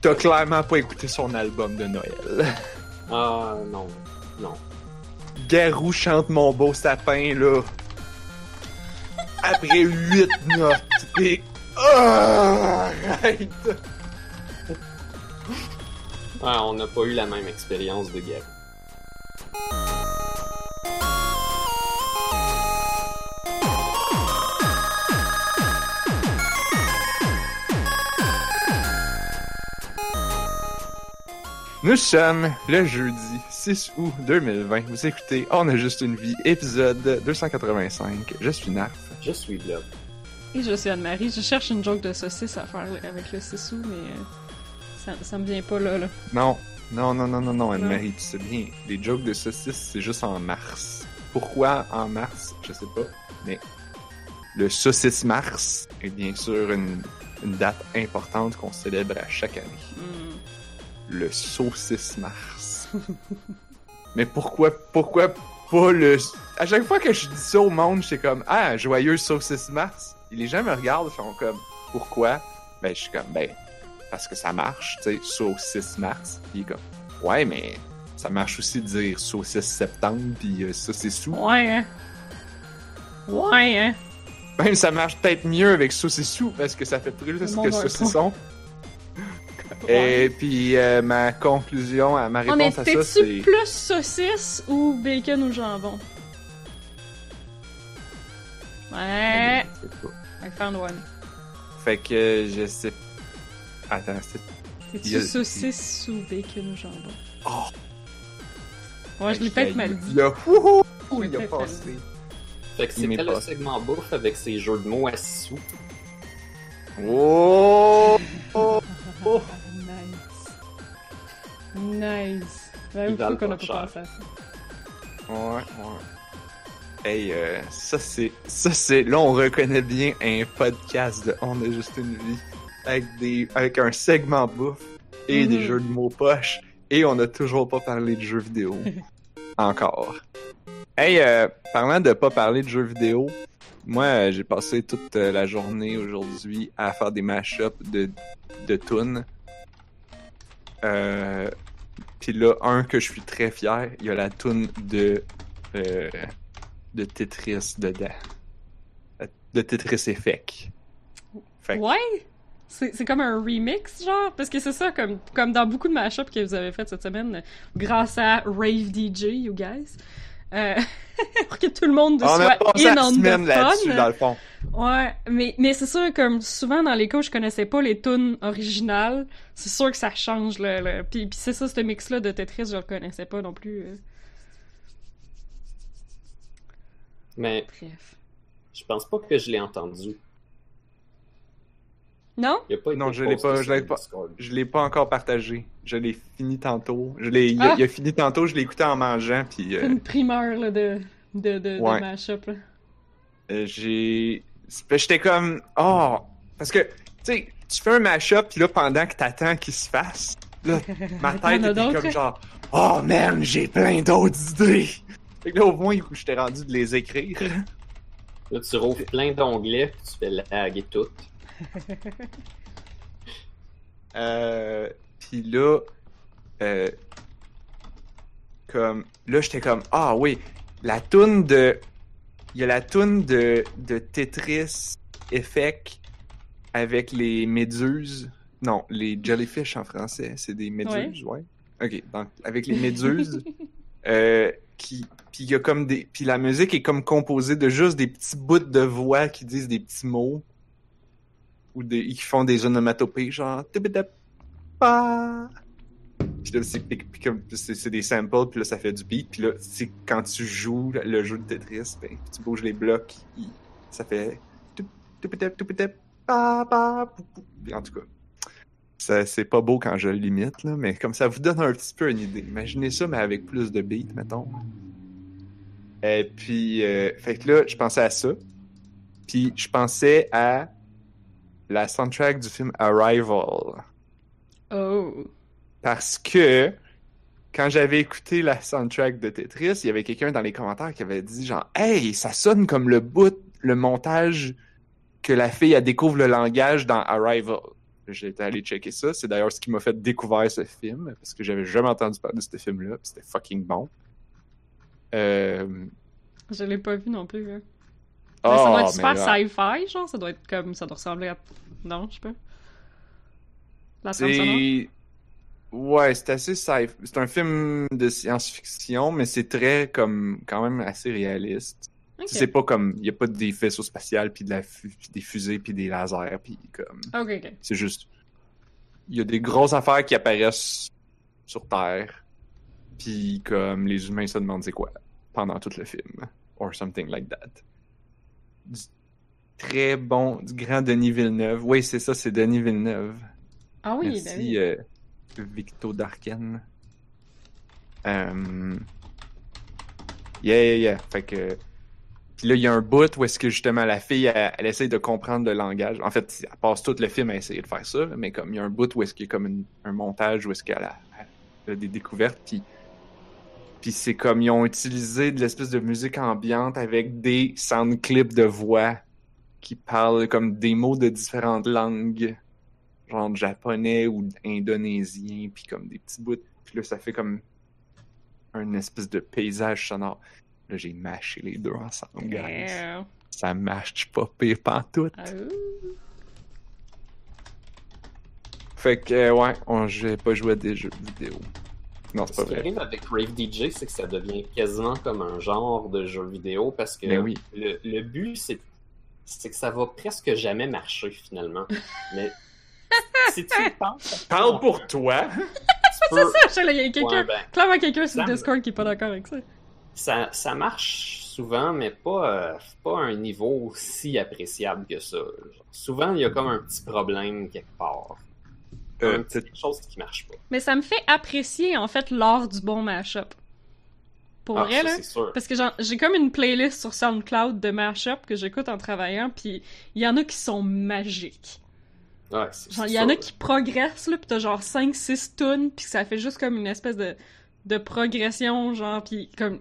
T'as clairement pas écouté son album de Noël. Ah, non. Non. Garou chante mon beau sapin, là. Après huit notes. Et... Arrête! Ah, on n'a pas eu la même expérience de guerre. Nous sommes le jeudi 6 août 2020. Vous écoutez On a juste une vie, épisode 285. Je suis Narf. Je suis Blob. Et je suis Anne-Marie. Je cherche une joke de saucisse à faire avec le 6 août, mais euh, ça, ça me vient pas là. là. Non, non, non, non, non, non, Anne-Marie, tu sais bien. Les jokes de saucisse, c'est juste en mars. Pourquoi en mars? Je sais pas. Mais le saucisse mars est bien sûr une, une date importante qu'on célèbre à chaque année. Hmm. Le saucisse mars. Mais pourquoi, pourquoi pas le... À chaque fois que je dis ça au monde, j'étais comme, ah, joyeux saucisse mars. Et les gens me regardent, ils font comme, pourquoi? Ben, je suis comme, ben, parce que ça marche, tu sais, saucisse mars. Puis comme, ouais, mais ça marche aussi de dire saucisse septembre, puis euh, ça, c'est sous. Ouais, hein. Ouais, hein. Même ça marche peut-être mieux avec saucissou, parce que ça fait plus que saucisson. Et puis, euh, ma conclusion, à ma Oh, mais réponse à ça, t'es-tu c'est... plus saucisse ou bacon ou jambon? Ouais. I found one. Fait que je sais. Attends, c'est. T'es-tu a- saucisse ou bacon ou jambon? Oh! Ouais, je l'ai peut-être mal dit. Il a. Wouhou! Il a passé. Fait que c'était le segment bouffe avec ses jeux de mots à six sous? Oh! oh! oh. Nice. Ouais, valent faut qu'on a pas pensé à ça. Ouais, ouais. Hey, euh, ça c'est. Ça c'est. Là, on reconnaît bien un podcast de On a juste une vie. Avec des. Avec un segment bouffe et des Mhm. jeux de mots poche. Et on a toujours pas parlé de jeux vidéo. Encore. Hey, euh, parlant de pas parler de jeux vidéo, moi euh, j'ai passé toute euh, la journée aujourd'hui à faire des mashups de, de tunes. Euh, Puis là, un que je suis très fier, il y a la tune de euh, de Tetris dedans. De Tetris Effect. Ouais? C'est comme un remix, genre? Parce que c'est ça, comme, comme dans beaucoup de mashups que vous avez fait cette semaine, grâce à Rave DJ, you guys. Euh, pour que tout le monde on soit in on semaine là-dessus, fun. dans le fond. Ouais, mais, mais c'est sûr, comme souvent dans les cas où je connaissais pas les tunes originales, c'est sûr que ça change, le, le... Puis, puis c'est ça, ce mix-là de Tetris, je le connaissais pas non plus. euh. Mais Bref. je pense pas que je l'ai entendu. Non? Il a pas été Non, je l'ai pas- je l'ai pas-. Je l'ai pas encore partagé. Je l'ai fini tantôt. Je l'ai, il, a, Ah! il a fini tantôt, je l'ai écouté en mangeant, puis euh, Une primeur, là, de, de, de, Ouais. de mashup, euh, j'ai... c'est- J'étais comme... Oh! Parce que, tu sais, tu fais un mashup, puis là, pendant que t'attends qu'il se fasse, là, ma tête était d'autres? comme genre... Oh, man, j'ai plein d'autres idées! Fait que là, au moins, où j'étais rendu de les écrire. Là, tu rouvres plein d'onglets, tu fais laguer tout. Euh, puis là, euh, comme là, j'étais comme ah oui, la toune de, il y a la toune de de Tetris Effect avec les méduses. Non, les jellyfish en français, c'est des méduses, ouais. Ok, donc avec les méduses, euh, qui, puis il y a comme des, puis la musique est comme composée de juste des petits bouts de voix qui disent des petits mots ou des, qui font des onomatopées, genre. Puis là, c'est, des samples, puis là, ça fait du beat. Puis là, c'est quand tu joues le jeu de Tetris, ben, tu bouges les blocs, ça fait en tout cas, c'est pas beau quand je limite, là, mais comme ça vous donne un petit peu une idée. Imaginez ça, mais avec plus de beat, mettons. Et puis, euh, fait que là, je pensais à ça. Puis je pensais à la soundtrack du film Arrival. Oh. Parce que quand j'avais écouté la soundtrack de Tetris, il y avait quelqu'un dans les commentaires qui avait dit genre Hey, ça sonne comme le bout, le montage que la fille elle découvre le langage dans Arrival. J'étais allé checker ça. C'est d'ailleurs ce qui m'a fait découvrir ce film, parce que j'avais jamais entendu parler de ce film-là, c'était fucking bon. Euh... Je l'ai pas vu non plus. Hein. Ça ah, doit être mais super sci-fi, genre. Ça doit être comme. Ça doit ressembler à. Non, je sais pas. La sonore? Ouais, c'est assez safe. C'est un film de science-fiction, mais c'est très, comme, quand même assez réaliste. C'est pas comme. Il y a pas des vaisseaux spatials, puis de la fu- des fusées, puis des lasers, puis comme. Ok, ok. C'est juste. Il y a des grosses affaires qui apparaissent sur Terre, puis comme les humains se demandent c'est quoi pendant tout le film. Or something like that. Du très bon, du grand Denis Villeneuve. Oui, c'est ça, c'est Denis Villeneuve. Ah oui, ben Merci, oui. euh, Victo Darken. Euh... Yeah, yeah, yeah. Fait que. Puis là, il y a un bout où est-ce que justement la fille, elle, elle essaye de comprendre le langage. En fait, elle passe tout le film à essayer de faire ça, mais comme il y a un bout où est-ce qu'il y a comme une- un montage où est-ce qu'elle a, a des découvertes, puis. Puis c'est comme ils ont utilisé de l'espèce de musique ambiante avec des sound clips de voix qui parlent comme des mots de différentes langues genre japonais ou indonésien, puis comme des petits bouts. Puis là, ça fait comme un espèce de paysage sonore. Là, j'ai mâché les deux ensemble, guys. Ça mâche pas pire pantoute. Ah, ouh. Fait que, euh, ouais, on, j'ai pas joué à des jeux vidéo. Non, c'est Ce qui arrive avec Rave DJ, c'est que ça devient quasiment comme un genre de jeu vidéo parce que Ben oui. le, le but, c'est c'est que ça va presque jamais marcher finalement. Mais si tu penses, Parle pour toi! peux- Ça, je sais, là, il y a quelqu'un. Ouais, ben, Clairement, quelqu'un sur Ça le Discord qui est pas d'accord avec ça. ça, ça marche souvent, mais pas, euh, pas à un niveau aussi appréciable que ça. Genre, souvent, il y a comme un petit problème quelque part. Euh, petit quelque chose qui marche pas. Mais ça me fait apprécier, en fait, l'art du bon mashup. Pour Ah, vrai, ça, là. c'est sûr. Parce que j'ai comme une playlist sur SoundCloud de mashup que j'écoute en travaillant, puis il y en a qui sont magiques. Ouais, c'est- Genre, il c'est y en a qui progressent, là, pis t'as genre 5-6 tunes, pis ça fait juste comme une espèce de, de progression, genre, pis comme...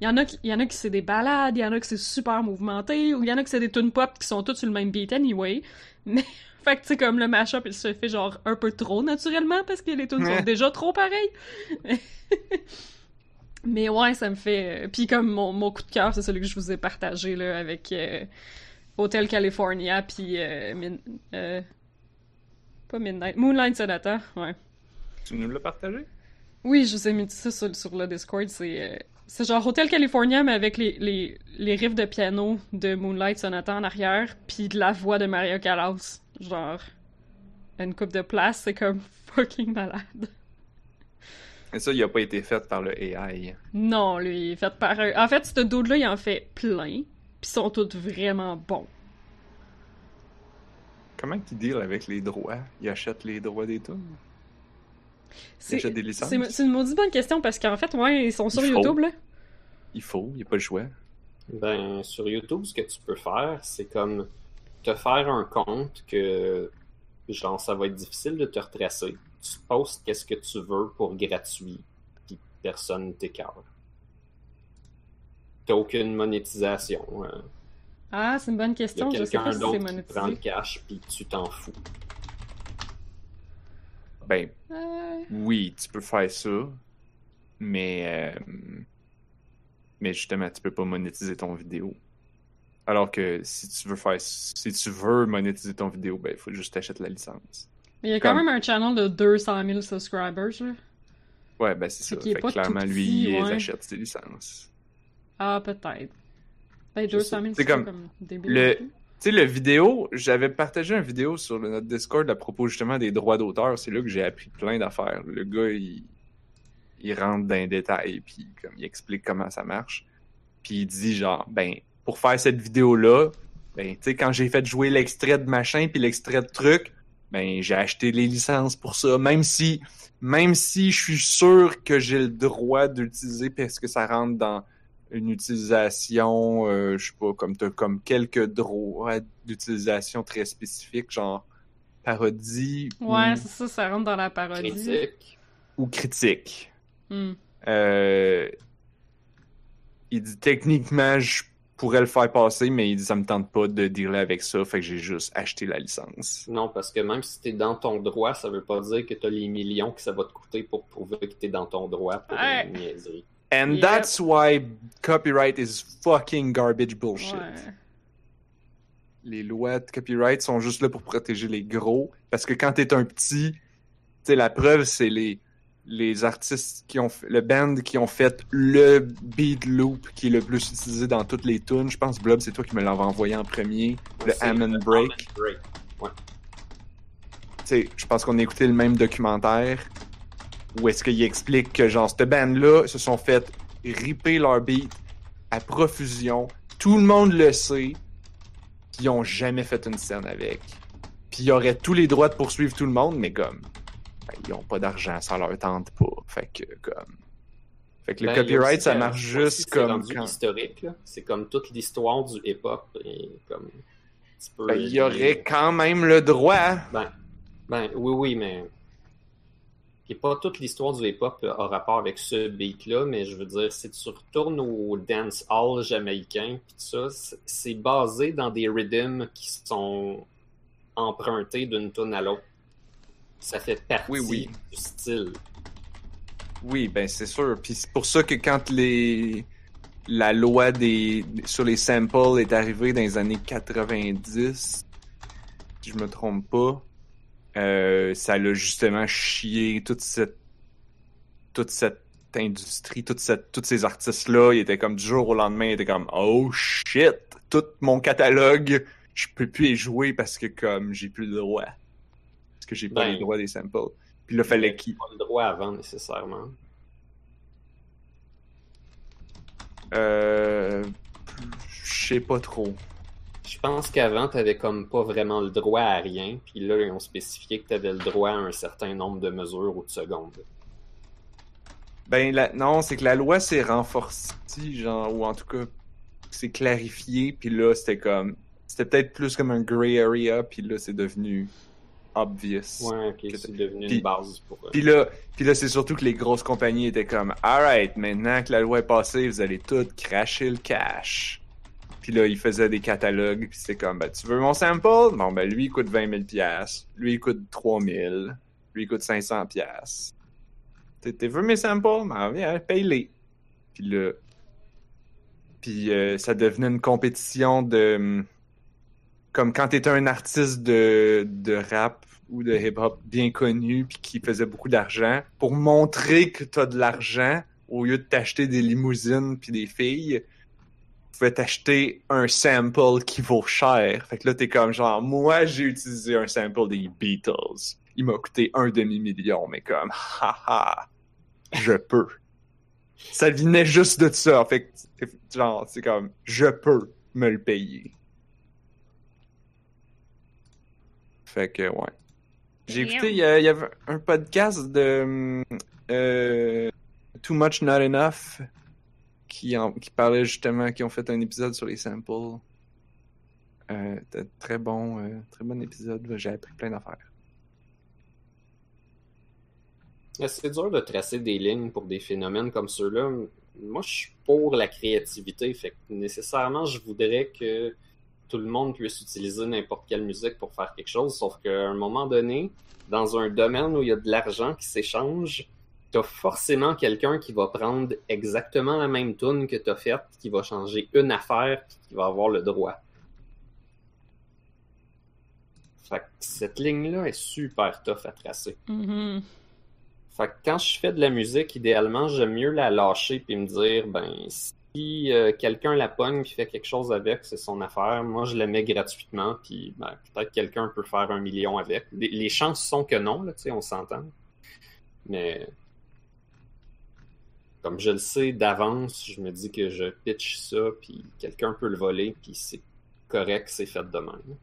Il y en a qui, il y en a qui c'est des balades, il y en a qui c'est super mouvementé, ou il y en a qui c'est des tunes pop qui sont toutes sur le même beat anyway. Mais, fait que tu sais, comme le mashup, il se fait genre un peu trop naturellement, parce que les tunes sont Ouais. déjà trop pareilles. Mais ouais, ça me fait... euh, Puis comme mon, mon coup de cœur, c'est celui que je vous ai partagé, là, avec euh, Hotel California, puis... euh, Min- euh, pas Midnight. Moonlight Sonata, ouais. Tu nous l'as partagé? Oui, je vous ai mis ça sur, sur le Discord. C'est c'est genre Hotel California, mais avec les, les, les riffs de piano de Moonlight Sonata en arrière, puis de la voix de Mario Callas. Genre, une coupe de place, c'est comme fucking malade. Et ça, il a pas été fait par le AI. Non, lui, il est fait par un... En fait, ce dude-là, il en fait plein, puis ils sont tous vraiment bons. Comment qu'il deal avec les droits? Il achète les droits des tunes? C'est achète des licences? c'est- c'est une maudite bonne question, parce qu'en fait, ouais, ils sont sur Il. YouTube, là. Il faut, il n'y a pas le choix. Ben, sur YouTube, ce que tu peux faire, c'est comme te faire un compte que, genre, ça va être difficile de te retracer. Tu postes qu'est-ce que tu veux pour gratuit, puis personne t'écœure. T'as aucune monétisation. hein. Ah, c'est une bonne Il y a question, je sais pas quelqu'un si c'est d'autre qui prend le monétisé. cash, puis tu t'en fous. Ben, Euh, oui, tu peux faire ça, mais euh, mais justement, tu peux pas monétiser ton vidéo. Alors que si tu veux faire, si tu veux monétiser ton vidéo, ben il faut juste t'acheter la licence. Mais il y a quand Comme- même un channel de 200 000 subscribers, là. Ouais, ben c'est ça. Fait que clairement, lui, il achète ses licences. Ah, peut-être. Ben, Je 200 000, sais. c'est C'est comme, comme débile. le- Tu sais, le vidéo, j'avais partagé une vidéo sur le- notre Discord à propos justement des droits d'auteur. C'est là que j'ai appris plein d'affaires. Le gars, il, il rentre dans les détails, puis comme il explique comment ça marche. Puis il dit genre, ben, pour faire cette vidéo-là, ben, tu sais, quand j'ai fait jouer l'extrait de machin puis l'extrait de truc, ben, j'ai acheté les licences pour ça. Même si, même si je suis sûr que j'ai le droit d'utiliser parce que ça rentre dans une utilisation, euh, je sais pas, comme t'as comme quelques droits d'utilisation très spécifiques, genre parodie Ouais, ou, c'est ça, ça rentre dans la parodie. Critique. ou critique. Hmm. Euh, il dit techniquement, je pourrais le faire passer, mais il dit ça me tente pas de dealer avec ça, fait que j'ai juste acheté la licence. Non, parce que même si t'es dans ton droit, ça veut pas dire que t'as les millions que ça va te coûter pour prouver que t'es dans ton droit pour Ouais. une niaiserie. And Yep. that's why copyright is fucking garbage bullshit. Ouais. Les lois de copyright sont juste là pour protéger les gros. Parce que quand t'es un petit, tu sais, la preuve, c'est les, les artistes qui ont fait, le band qui ont fait le beat loop qui est le plus utilisé dans toutes les tunes. Je pense, Blob, c'est toi qui me l'avais envoyé en premier. Le Hammond le Break. Break. Tu sais, je pense qu'on a écouté le même documentaire où est-ce qu'il explique que, genre, cette band-là se sont fait ripper leur beat à profusion. Tout le monde le sait. Puis ils ont jamais fait une scène avec. Puis ils auraient tous les droits de poursuivre tout le monde, mais comme, ben, ils ont pas d'argent, ça leur tente pas. Fait que, comme. Fait que le Ben, copyright, aussi ça marche juste c'est comme rendu quand. historique, là. C'est comme toute l'histoire du hip-hop. Et comme. Ben, il y aurait quand même le droit. Ben, ben, oui, oui, mais. Et pas toute l'histoire du hip-hop a rapport avec ce beat-là, mais je veux dire, si tu retournes au dance hall jamaïcain, pis tout ça, c'est- c'est basé dans des rhythms qui sont empruntés d'une tune à l'autre. Ça fait partie Oui, oui. du style. Oui, ben c'est sûr. Puis c'est pour ça que quand les la loi des sur les samples est arrivée dans les années 90, si je me trompe pas, euh, ça l'a justement chié toute cette toute cette industrie, toute cette, tous ces artistes-là, ils étaient comme du jour au lendemain, ils étaient comme oh shit, tout mon catalogue, je peux plus y jouer parce que comme j'ai plus le droit. Que j'ai pas Ben, les droits des samples. Puis là, fallait qu'ils Pas le droit avant, nécessairement. Euh. Je sais pas trop. Je pense qu'avant, t'avais comme pas vraiment le droit à rien, puis là, ils ont spécifié que t'avais le droit à un certain nombre de mesures ou de secondes. Ben, la... non, c'est que la loi s'est renforcée, genre, ou en tout cas, c'est clarifié, puis là, c'était comme. C'était peut-être plus comme un gray area, puis là, c'est devenu obvious. Ouais, ok, c'est devenu Puis- une base pour eux. Puis là, puis là c'est surtout que les grosses compagnies étaient comme Alright, maintenant que la loi est passée, vous allez tout cracher le cash. Puis là, ils faisaient des catalogues, puis c'est comme ben, tu veux mon sample? Bon, ben lui, il coûte 20 000 piastres. Lui, il coûte 3 000. Lui, il coûte 500 piastres. T'es t'es veux mes samples? Ben, viens, paye-les. Puis là... Puis euh, ça devenait une compétition de... hum, Comme quand t'étais un artiste de, de rap ou de hip-hop bien connu puis qui faisait beaucoup d'argent, pour montrer que t'as de l'argent, au lieu de t'acheter des limousines puis des filles, tu pouvais t'acheter un sample qui vaut cher. Fait que là, t'es comme genre, moi, j'ai utilisé un sample des Beatles. Il m'a coûté un demi-million, mais comme, haha, je peux. Ça venait juste de ça. Fait que, genre, c'est comme, je peux me le payer. Fait que, ouais. J'ai écouté, il y, avait un podcast de euh, Too Much Not Enough qui, en- qui parlait justement, qui ont fait un épisode sur les samples. Euh, c'était très bon, euh, très bon épisode. J'ai appris plein d'affaires. C'est dur de tracer des lignes pour des phénomènes comme ceux-là. Moi, je suis pour la créativité. Fait que nécessairement, je voudrais que tout le monde puisse utiliser n'importe quelle musique pour faire quelque chose. Sauf qu'à un moment donné, dans un domaine où il y a de l'argent qui s'échange, t'as forcément quelqu'un qui va prendre exactement la même tune que t'as faite, qui va changer une affaire, puis qui va avoir le droit. Fait que cette ligne-là est super tough à tracer. Mhm. Fait que quand je fais de la musique, idéalement, j'aime mieux la lâcher puis me dire, ben, si euh, quelqu'un la pogne puis fait quelque chose avec, c'est son affaire. Moi, je la mets gratuitement puis ben, peut-être quelqu'un peut faire un million avec. Les, les chances sont que non, là, tu sais, on s'entend. Mais comme je le sais d'avance, je me dis que je pitch ça puis quelqu'un peut le voler puis c'est correct, c'est fait de même.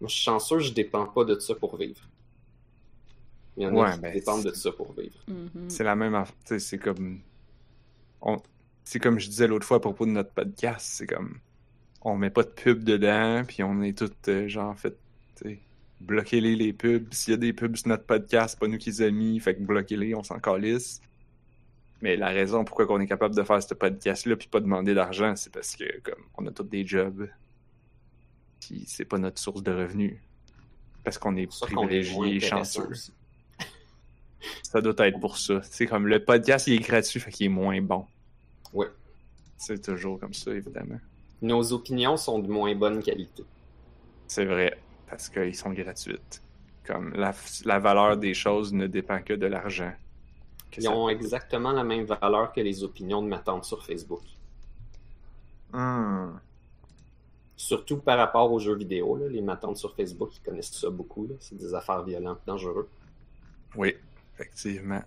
Moi, je suis chanceux, je dépends pas de ça pour vivre. Il y en a Ouais, qui ben, dépendent de ça pour vivre. Mhm. C'est la même affaire. C'est comme. On... C'est comme je disais l'autre fois à propos de notre podcast. C'est comme. On met pas de pub dedans, puis on est tous, euh, genre, fait. tu sais, Bloquez-les les pubs. S'il y a des pubs sur notre podcast, c'est pas nous qui les a mis, fait que bloquez-les, on s'en calisse. Mais la raison pourquoi on est capable de faire ce podcast-là puis pas demander d'argent, c'est parce que comme on a tous des jobs. Puis c'est pas notre source de revenus. Parce qu'on est privilégié et chanceux. aussi. Ça doit être pour ça. C'est comme le podcast, il est gratuit, fait qu'il est moins bon. Ouais. C'est toujours comme ça, évidemment. Nos opinions sont de moins bonne qualité. C'est vrai, parce qu'ils sont gratuites. Comme la, la valeur des choses ne dépend que de l'argent. Ils ça- ont exactement la même valeur que les opinions de ma tante sur Facebook. Hmm. Surtout par rapport aux jeux vidéo. Là. Les matantes sur Facebook, ils connaissent ça beaucoup. C'est des affaires violentes, dangereuses. Oui, effectivement.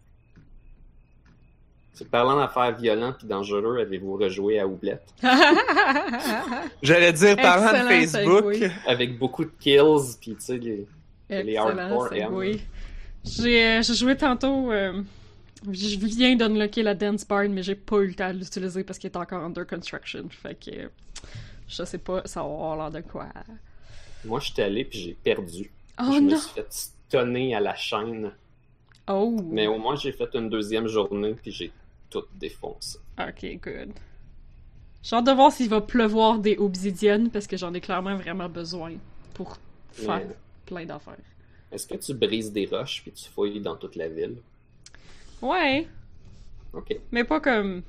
C'est parlant d'affaires violentes et dangereuses, avez-vous rejoué à Oublette? J'allais dire, parlant de Facebook. Avec beaucoup de kills, puis tu sais, les... Les hardcore oui. J'ai euh, j'ai joué tantôt. euh, je viens d'unlocker la Dance Barn, mais j'ai pas eu le temps de l'utiliser parce qu'il est encore under construction. Fait que. je sais pas, ça va avoir l'air de quoi. Moi, j'étais allé, puis j'ai perdu. Oh je me non! suis fait stunner à la chaîne. Oh! Mais au moins, j'ai fait une deuxième journée, puis j'ai tout défoncé. Ok, good. J'ai hâte de voir s'il va pleuvoir des obsidiennes parce que j'en ai clairement vraiment besoin pour faire Mais plein d'affaires. est-ce que tu brises des roches, puis tu fouilles dans toute la ville? Ouais, Ok. mais pas comme.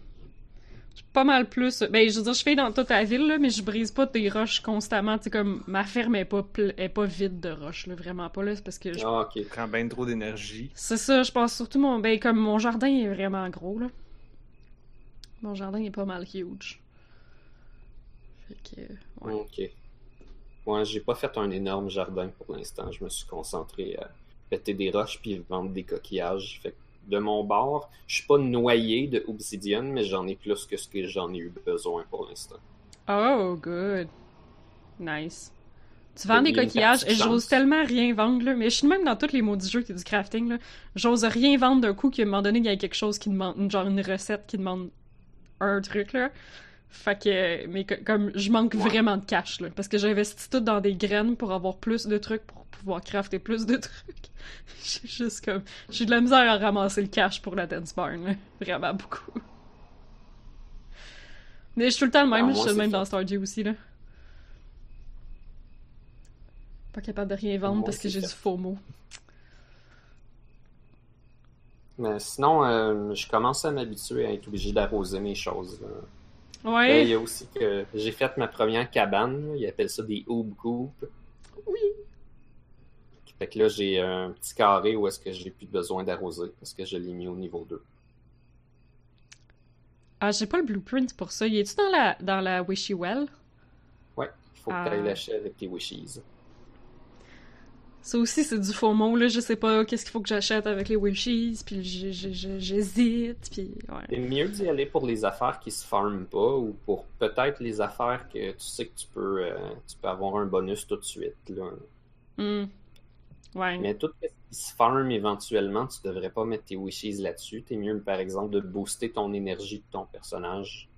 Pas mal plus. Ben, je veux dire, je fais dans toute la ville, là, mais je brise pas des roches constamment. Tu sais, comme ma ferme est pas, ple- est pas vide de roches, là, vraiment pas, là. C'est parce que je- Ah, ok. prend bien trop d'énergie. C'est ça, je pense surtout mon. Ben, comme mon jardin est vraiment gros, là. Mon jardin est pas mal huge. Fait que. Ouais. Ok. Ouais, j'ai pas fait un énorme jardin pour l'instant. Je me suis concentré à péter des roches puis vendre des coquillages. Fait que de mon bord, je suis pas noyé de obsidienne, mais j'en ai plus que ce que j'en ai eu besoin pour l'instant. Oh, good. Nice. Tu vends des coquillages et j'ose tellement rien vendre, là. Mais je suis même dans tous les maudits jeux qui du crafting, là. J'ose rien vendre d'un coup qu'à un moment donné, il y a quelque chose qui demande, genre une recette qui demande un truc, là. Fait que, mais que- comme, je manque Ouais. vraiment de cash, là. Parce que j'investis tout dans des graines pour avoir plus de trucs, pour pouvoir crafter plus de trucs. J'ai juste comme, j'ai de la misère à ramasser le cash pour la dance barn, là. Vraiment beaucoup. Mais je suis tout le temps le même, Ah, je suis le même fait. dans Stardew aussi, là. Pas capable de rien vendre Moi, parce que j'ai du faux mot. Mais sinon, euh, je commence à m'habituer à être obligé d'arroser mes choses. là. Ouais. Il y a aussi que j'ai fait ma première cabane. là. Ils appellent ça des hoob coop. Oui. Fait que là, j'ai un petit carré où est-ce que j'ai plus besoin d'arroser parce que je l'ai mis au niveau 2. Ah, j'ai pas le blueprint pour ça. Y est-tu dans la, dans la Wishy Well? Ouais, il faut Ah. que tu ailles lâcher avec tes wishes. Ça aussi, c'est du faux mot, là. Je sais pas qu'est-ce qu'il faut que j'achète avec les wishes, puis j'hésite, puis ouais. C'est mieux d'y aller pour les affaires qui se farment pas ou pour peut-être les affaires que tu sais que tu peux, euh, tu peux avoir un bonus tout de suite. Là. Hmm. Ouais. Mais tout ce qui se farme éventuellement, tu devrais pas mettre tes wishes là-dessus. T'es mieux, par exemple, de booster ton énergie de ton personnage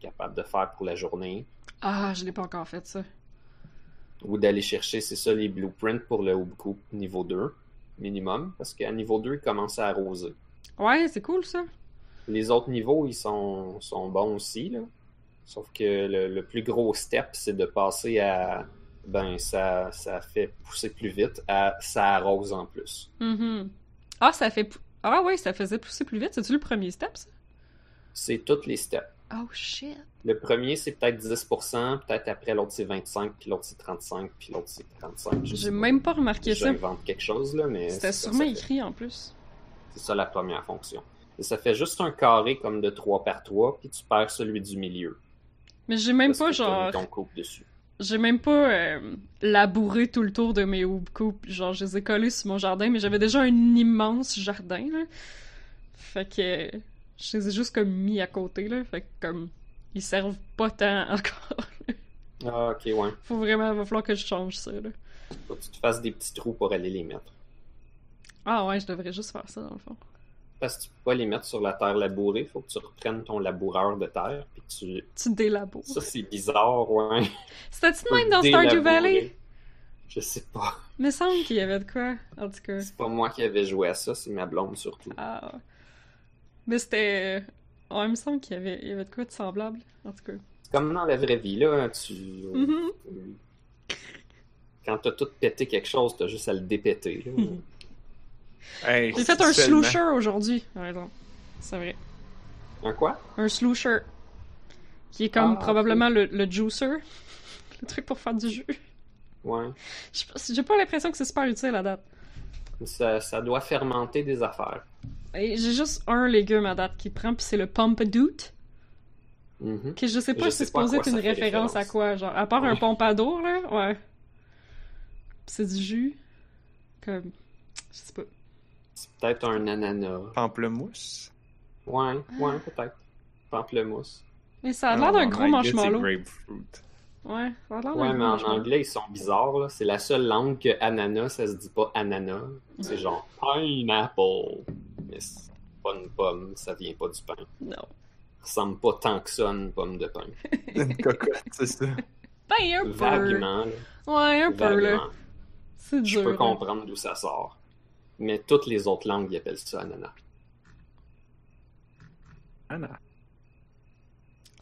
capable de faire pour la journée. Ah, je l'ai pas encore fait, ça. Ou d'aller chercher, c'est ça, les blueprints pour le Hoop niveau 2, minimum. Parce qu'à niveau 2, il commence à arroser. Ouais, c'est cool, ça. Les autres niveaux, ils sont, sont bons aussi, là. Sauf que le, le plus gros step, c'est de passer à. Ben, ça, ça fait pousser plus vite, à ça arrose en plus. Mhm. Ah, ça fait... Ah ouais, ça faisait pousser plus vite. C'est-tu le premier step, ça? C'est tous les steps. Oh, shit. Le premier, c'est peut-être 10%, peut-être après l'autre, c'est 25%, puis l'autre, c'est 35%, puis l'autre, c'est 35%. je sais J'ai même pas remarqué ça. J'invente quelque chose, là, mais. C'était sûrement écrit, en plus. C'est ça la première fonction. Et ça fait juste un carré comme de 3 par 3, puis tu perds celui du milieu. Mais j'ai même Parce pas, genre... ton coupe dessus. J'ai même pas euh, labouré tout le tour de mes coupes. Genre, je les ai collés sur mon jardin, mais j'avais déjà un immense jardin, là. Fait que je les ai juste comme mis à côté, là. Fait que comme, ils servent pas tant encore. Ah, ok, ouais. Faut vraiment, va falloir que je change ça, là. Faut que tu te fasses des petits trous pour aller les mettre. Ah ouais, je devrais juste faire ça, dans le fond. Parce que tu peux pas les mettre sur la terre labourée, faut que tu reprennes ton laboureur de terre, puis que tu... Tu délaboures. Ça, c'est bizarre, ouais. C'était-tu même dans. Stardew Valley? Je sais pas. Il me semble qu'il y avait de quoi, en tout cas. C'est pas moi qui avais joué à ça, c'est ma blonde surtout. Ah. Mais c'était. Oh, il me semble qu'il y avait, il y avait de quoi de semblable, en tout cas. C'est comme dans la vraie vie, là. Tu... Mhm. Quand t'as tout pété quelque chose, t'as juste à le dépéter. là. Mhm. Hey, J'ai fait un slusher aujourd'hui, par exemple. C'est vrai. Un quoi? Un slusher. Qui est comme Ah, probablement le, le juicer. Le truc pour faire du jus. Ouais. Je sais pas- J'ai pas l'impression que c'est super utile à date. Ça, ça doit fermenter des affaires. J'ai juste un légume à date qui prend, puis c'est le pompadour. Mhm. Que je sais pas Je si c'est supposé être une référence à quoi, genre, à part un pompadour, là, ouais. C'est du jus. Comme. Je sais pas. C'est peut-être un ananas. Pamplemousse? Ouais, ouais, peut-être. Pamplemousse. Mais ça a l'air d'un en gros marshmallow. grapefruit. Ouais, ça a l'air d'un Ouais, gros mais en anglais, ils sont bizarres. là. C'est la seule langue que ananas, ça se dit pas ananas. C'est genre pineapple. Mais c'est pas une pomme, ça vient pas du pain. Non. Ça ressemble pas tant que ça à une pomme de pain. Une cocotte, c'est ça. Ben, un peu. Vaguement, là. Ouais, un peu, là. C'est Je dur. peux là. comprendre d'où ça sort. Mais toutes les autres langues, ils appellent ça ananas. Non.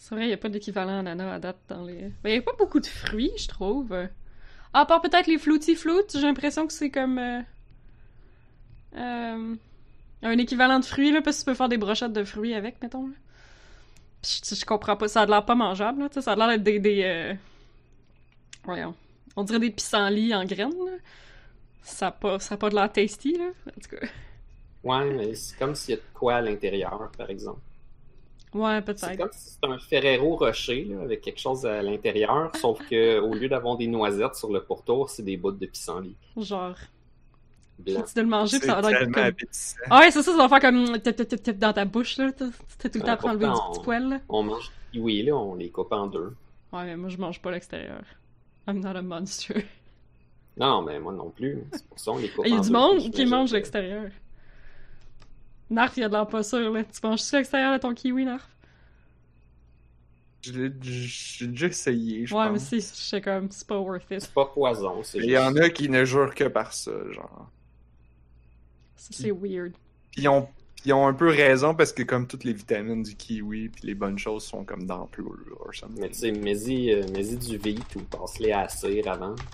C'est vrai, il n'y a pas d'équivalent ananas à date dans les. Ben, il n'y a pas beaucoup de fruits, je trouve. À part peut-être les flouty flutes, j'ai l'impression que c'est comme. euh, euh, un équivalent de fruits, là, parce que tu peux faire des brochettes de fruits avec, mettons. Là. Je, je comprends pas, ça a l'air pas mangeable, là, ça a l'air d'être des. des euh, Voyons. On dirait des pissenlits en graines, là. Ça a pas, ça a pas de l'air tasty, là. En tout cas. Ouais, mais c'est comme s'il y a de quoi à l'intérieur, par exemple. Ouais, C'est peut-être. comme si c'était un Ferrero Rocher là, avec quelque chose à l'intérieur, sauf que au lieu d'avoir des noisettes sur le pourtour, c'est des bouts de pissenlit Genre. Blanc. Tu de le manger, C'est puis ça va être comme. Ah ouais, c'est ça, ça va faire comme tip, tip, tip, tip dans ta bouche, là. T'as t'as tout le temps Ah, à te enlever du petit on- poil, là. On mange des kiwis, là, on les coupe en deux. Ouais, mais moi, je mange pas l'extérieur. I'm not a monster. Non, mais moi non plus. C'est pour ça on les coupe Il y a en du deux, monde qui mange l'extérieur. Narf, il y a de l'air pas sûr, là. Tu manges-tu l'extérieur de ton kiwi, Narf? Je l'ai- J'ai déjà essayé, je Ouais, mais pense. si, je sais comme, c'est pas worth it. C'est pas poison, c'est Il y en a qui ne jurent que par ça, genre. Ça, C'est weird. Puis ils ont, ils ont un peu raison parce que comme toutes les vitamines du kiwi puis les bonnes choses sont comme dans something. Mais tu sais, mets-y euh, mets-y du vite ou passe-les à la cire avant.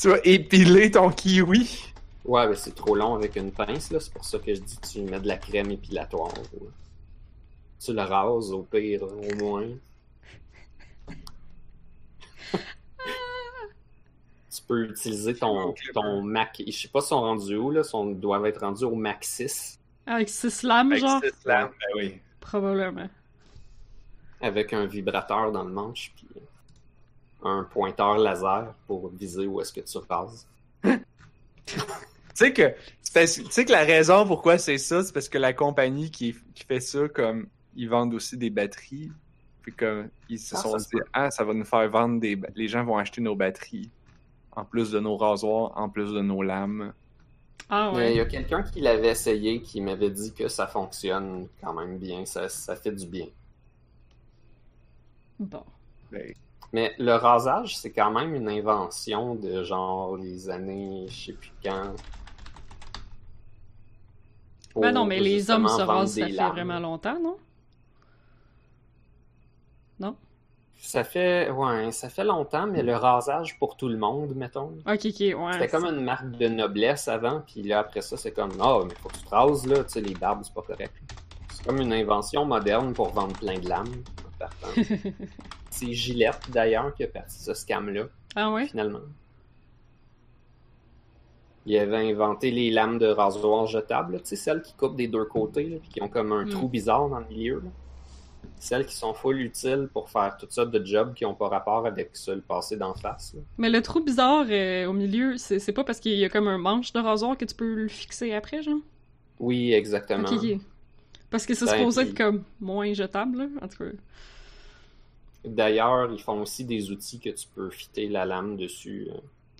Tu vas épiler ton kiwi? Ouais, mais c'est trop long avec une pince, là. C'est pour ça que je dis que tu mets de la crème épilatoire. là. Tu le rases, au pire, au moins. Tu peux utiliser ton, ton Mac. Je sais pas si sont rendus où, là. Ils doivent être rendus au Mac 6 Avec six lames, Avec genre? six lames, ben oui. Probablement. avec un vibrateur dans le manche, puis un pointeur laser pour viser où est-ce que tu rases. Tu sais que, tu sais que la raison pourquoi c'est ça, c'est parce que la compagnie qui, qui fait ça, comme, ils vendent aussi des batteries. Puis comme, ils se Ah, sont dit, ah, ça va nous faire vendre des, les gens vont acheter nos batteries. En plus de nos rasoirs, en plus de nos lames. Ah Mais il y ouais. a quelqu'un qui l'avait essayé qui m'avait dit que ça fonctionne quand même bien, ça, ça fait du bien. Bon. Ben, Mais le rasage, c'est quand même une invention de genre les années, je sais plus quand. Ben non, mais les hommes se rasent, ça fait vraiment longtemps, non? Ça fait, ouais, ça fait longtemps, mais le rasage pour tout le monde, mettons. Ok, ok, ouais. C'était comme une marque de noblesse avant, puis là, après ça, c'est comme, ah, mais faut que tu te rases, là, tu sais, les barbes, c'est pas correct. C'est comme une invention moderne pour vendre plein de lames, c'est Gillette, d'ailleurs, qui a parti ce scam-là, Ah ouais? finalement. Il avait inventé les lames de rasoir jetables, tu sais, celles qui coupent des deux côtés, là, puis qui ont comme un Mm. trou bizarre dans le milieu, là. Celles qui sont full utiles pour faire toutes sortes de jobs qui ont pas rapport avec ça, le passé d'en face, là. Mais le trou bizarre euh, au milieu, c'est c'est pas parce qu'il y a comme un manche de rasoir que tu peux le fixer après, genre? Oui, exactement. Parce que c'est Ben, supposé puis- être comme moins jetable, là. En tout cas. D'ailleurs, ils font aussi des outils que tu peux fitter la lame dessus. euh,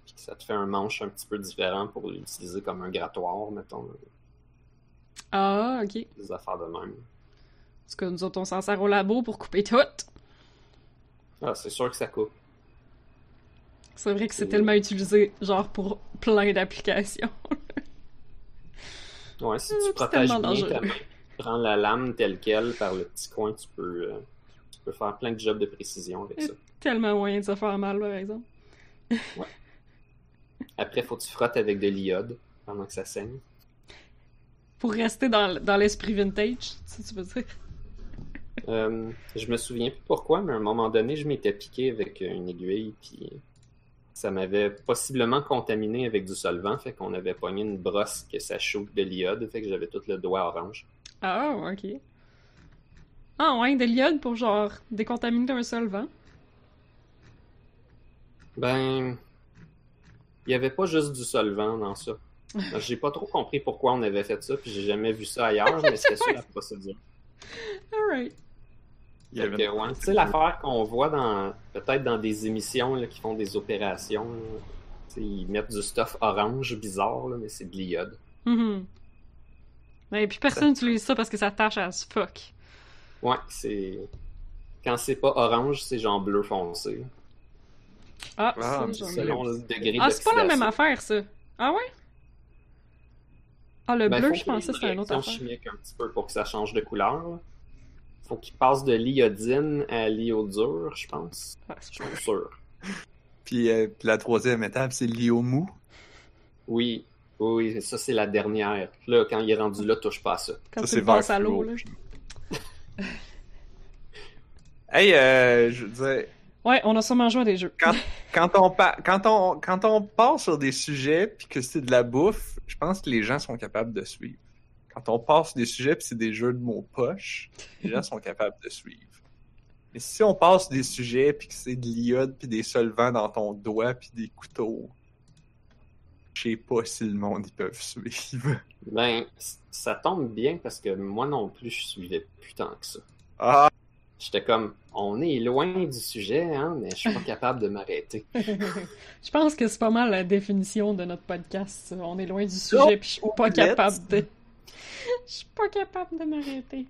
puis ça te fait un manche un petit peu différent pour l'utiliser comme un grattoir, mettons. Ah, ok. Des affaires de même. Tout cas, nous autres, on s'en sert au labo pour couper tout. Ah, c'est sûr que ça coupe. C'est vrai que c'est Oui. tellement utilisé, genre, pour plein d'applications. Ouais, si Mm, tu c'est protèges bien ta main, prends la lame telle quelle par le petit coin, tu peux, euh, tu peux faire plein de jobs de précision avec ça. tellement moyen de se faire mal, par exemple. Après, faut que tu frottes avec de l'iode pendant que ça saigne. Pour rester dans, dans l'esprit vintage, si tu veux dire? Euh, je me souviens plus pourquoi, mais à un moment donné, je m'étais piqué avec une aiguille, puis ça m'avait possiblement contaminé avec du solvant, fait qu'on avait pogné une brosse que ça chauffe de l'iode, fait que j'avais tout le doigt orange. Ah, ok. Ah ouais, de l'iode pour genre décontaminer un solvant. Ben, il y avait pas juste du solvant dans ça. J'ai pas trop compris pourquoi on avait fait ça, puis j'ai jamais vu ça ailleurs, mais c'était ça la procédure. Alright. Avait ouais, tu sais, l'affaire qu'on voit dans peut-être dans des émissions là, qui font des opérations, ils mettent du stuff orange bizarre, là, mais c'est de l'iode. Mhm. Et puis personne n'utilise ça parce que ça tâche à fuck. Ouais, c'est. Quand c'est pas orange, c'est genre bleu foncé. Ah, Ah, ai- Selon le degré Ah, c'est pas la même affaire, ça. Ah ouais? Ah, le Ben, bleu, je pensais que c'était une une autre affaire. chimique un petit peu pour que ça change de couleur. là. Faut qu'il passe de l'iodine à l'iodure, je pense. Je suis sûr. Puis, euh, puis la troisième étape, c'est l'IOMU. Oui, oui, oui, ça c'est la dernière. Là, quand il est rendu là, touche pas à ça. Quand Ça, tu c'est le passes à l'eau, là. Hey, euh, je veux dire, Ouais, on a sûrement joué à des jeux. quand on, pa- quand on, quand on part sur des sujets puis que c'est de la bouffe, je pense que les gens sont capables de suivre. Quand on passe sur des sujets puis c'est des jeux de mots poches, les gens sont capables de suivre. Mais si on passe sur des sujets puis que c'est de l'iode puis des solvants dans ton doigt puis des couteaux, je sais pas si le monde ils peuvent suivre. Ben, ça tombe bien parce que moi non plus, je suivais plus tant que ça. Ah, J'étais comme, on est loin du sujet, hein, mais je suis pas capable de m'arrêter. Je pense que c'est pas mal la définition de notre podcast. On est loin du sujet, puis je suis pas let's- capable de. Je suis pas capable de m'arrêter.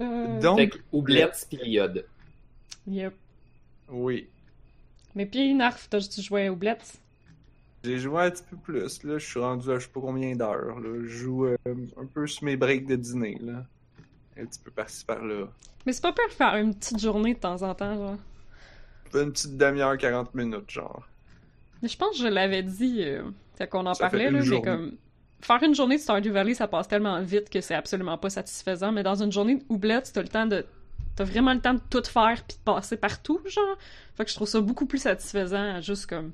Euh... donc, Fait que, oublette pis l'iode. Yep. oui. Mais puis, Narf, t'as-tu joué à Oublette? J'ai joué un petit peu plus, là. Je suis rendu à je sais pas combien d'heures, là. Je joue euh, un peu sur mes breaks de dîner, là. Un petit peu par-ci par-là. Mais c'est pas peur de faire une petite journée de temps en temps, genre. Une petite demi-heure, 40 minutes, genre. Mais je pense que je l'avais dit euh, quand on en Ça parlait, là, mais comme. Faire une journée de Stardew Valley, ça passe tellement vite que c'est absolument pas satisfaisant. Mais dans une journée de Oublette, t'as le temps de. T'as vraiment le temps de tout faire puis de passer partout, genre. Fait que je trouve ça beaucoup plus satisfaisant à juste comme.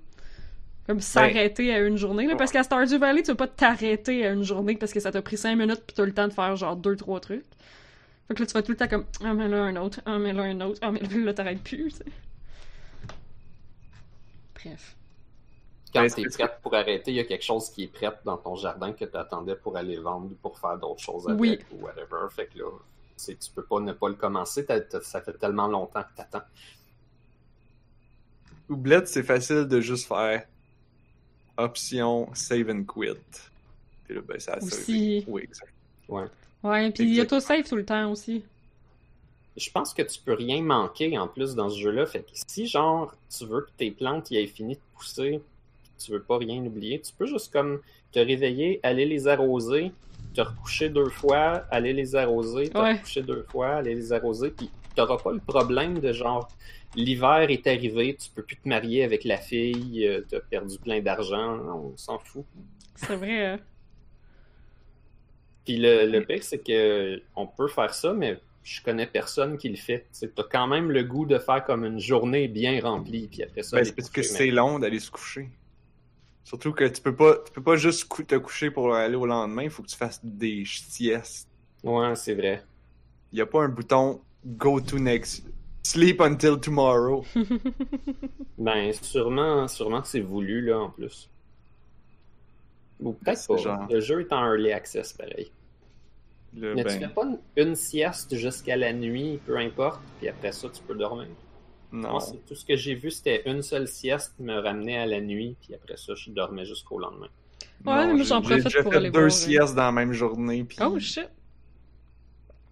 Comme s'arrêter à une journée, là. Parce qu'à Stardew Valley, tu veux pas t'arrêter à une journée parce que ça t'a pris cinq minutes puis t'as le temps de faire genre deux, trois trucs. Fait que là, tu vas tout le temps comme. Ah, mais là, un autre. Ah, mais là, un autre. Ah, mais là, t'arrêtes plus, tu sais. Bref. Quand t'es c'est- prête pour arrêter, il y a quelque chose qui est prêt dans ton jardin que t'attendais pour aller vendre ou pour faire d'autres choses avec Oui. ou whatever. Fait que là, c'est- tu peux pas ne pas le commencer. ça fait tellement longtemps que t'attends. Oublette, c'est facile de juste faire option save and quit. Puis là, ben, ça a Aussi. Oui, exact. Ouais. Ouais, puis il y a tout save tout le temps aussi. Je pense que tu peux rien manquer en plus dans ce jeu-là. Fait que si, genre, tu veux que tes plantes y aient fini de pousser, tu veux pas rien oublier, tu peux juste comme te réveiller, aller les arroser, te recoucher deux fois, aller les arroser, te Ouais. recoucher deux fois, aller les arroser, puis t'auras pas le problème de genre l'hiver est arrivé, tu peux plus te marier avec la fille, euh, t'as perdu plein d'argent, on s'en fout. C'est vrai. Puis le, le pire, c'est que on peut faire ça, mais je connais personne qui le fait. Tu as quand même le goût de faire comme une journée bien remplie, puis après ça, Ben, c'est parce que c'est long d'aller se coucher. Surtout que tu peux pas, tu peux pas juste cou- te coucher pour aller au lendemain, il faut que tu fasses des siestes. Ouais, c'est vrai. Il y a pas un bouton go to next sleep until tomorrow. Ben, sûrement, sûrement que c'est voulu, là, en plus. Ou peut-être pas. genre- Le jeu est en early access, pareil. Là, Mais tu ben, fais pas une, une sieste jusqu'à la nuit, peu importe, puis après ça, tu peux dormir. non. Moi, c'est- tout ce que j'ai vu, c'était une seule sieste me ramener à la nuit, puis après ça, je dormais jusqu'au lendemain. Ouais, Non, mais j'en profite déjà pour fait aller deux voir, siestes dans la même journée. Puis... Oh shit!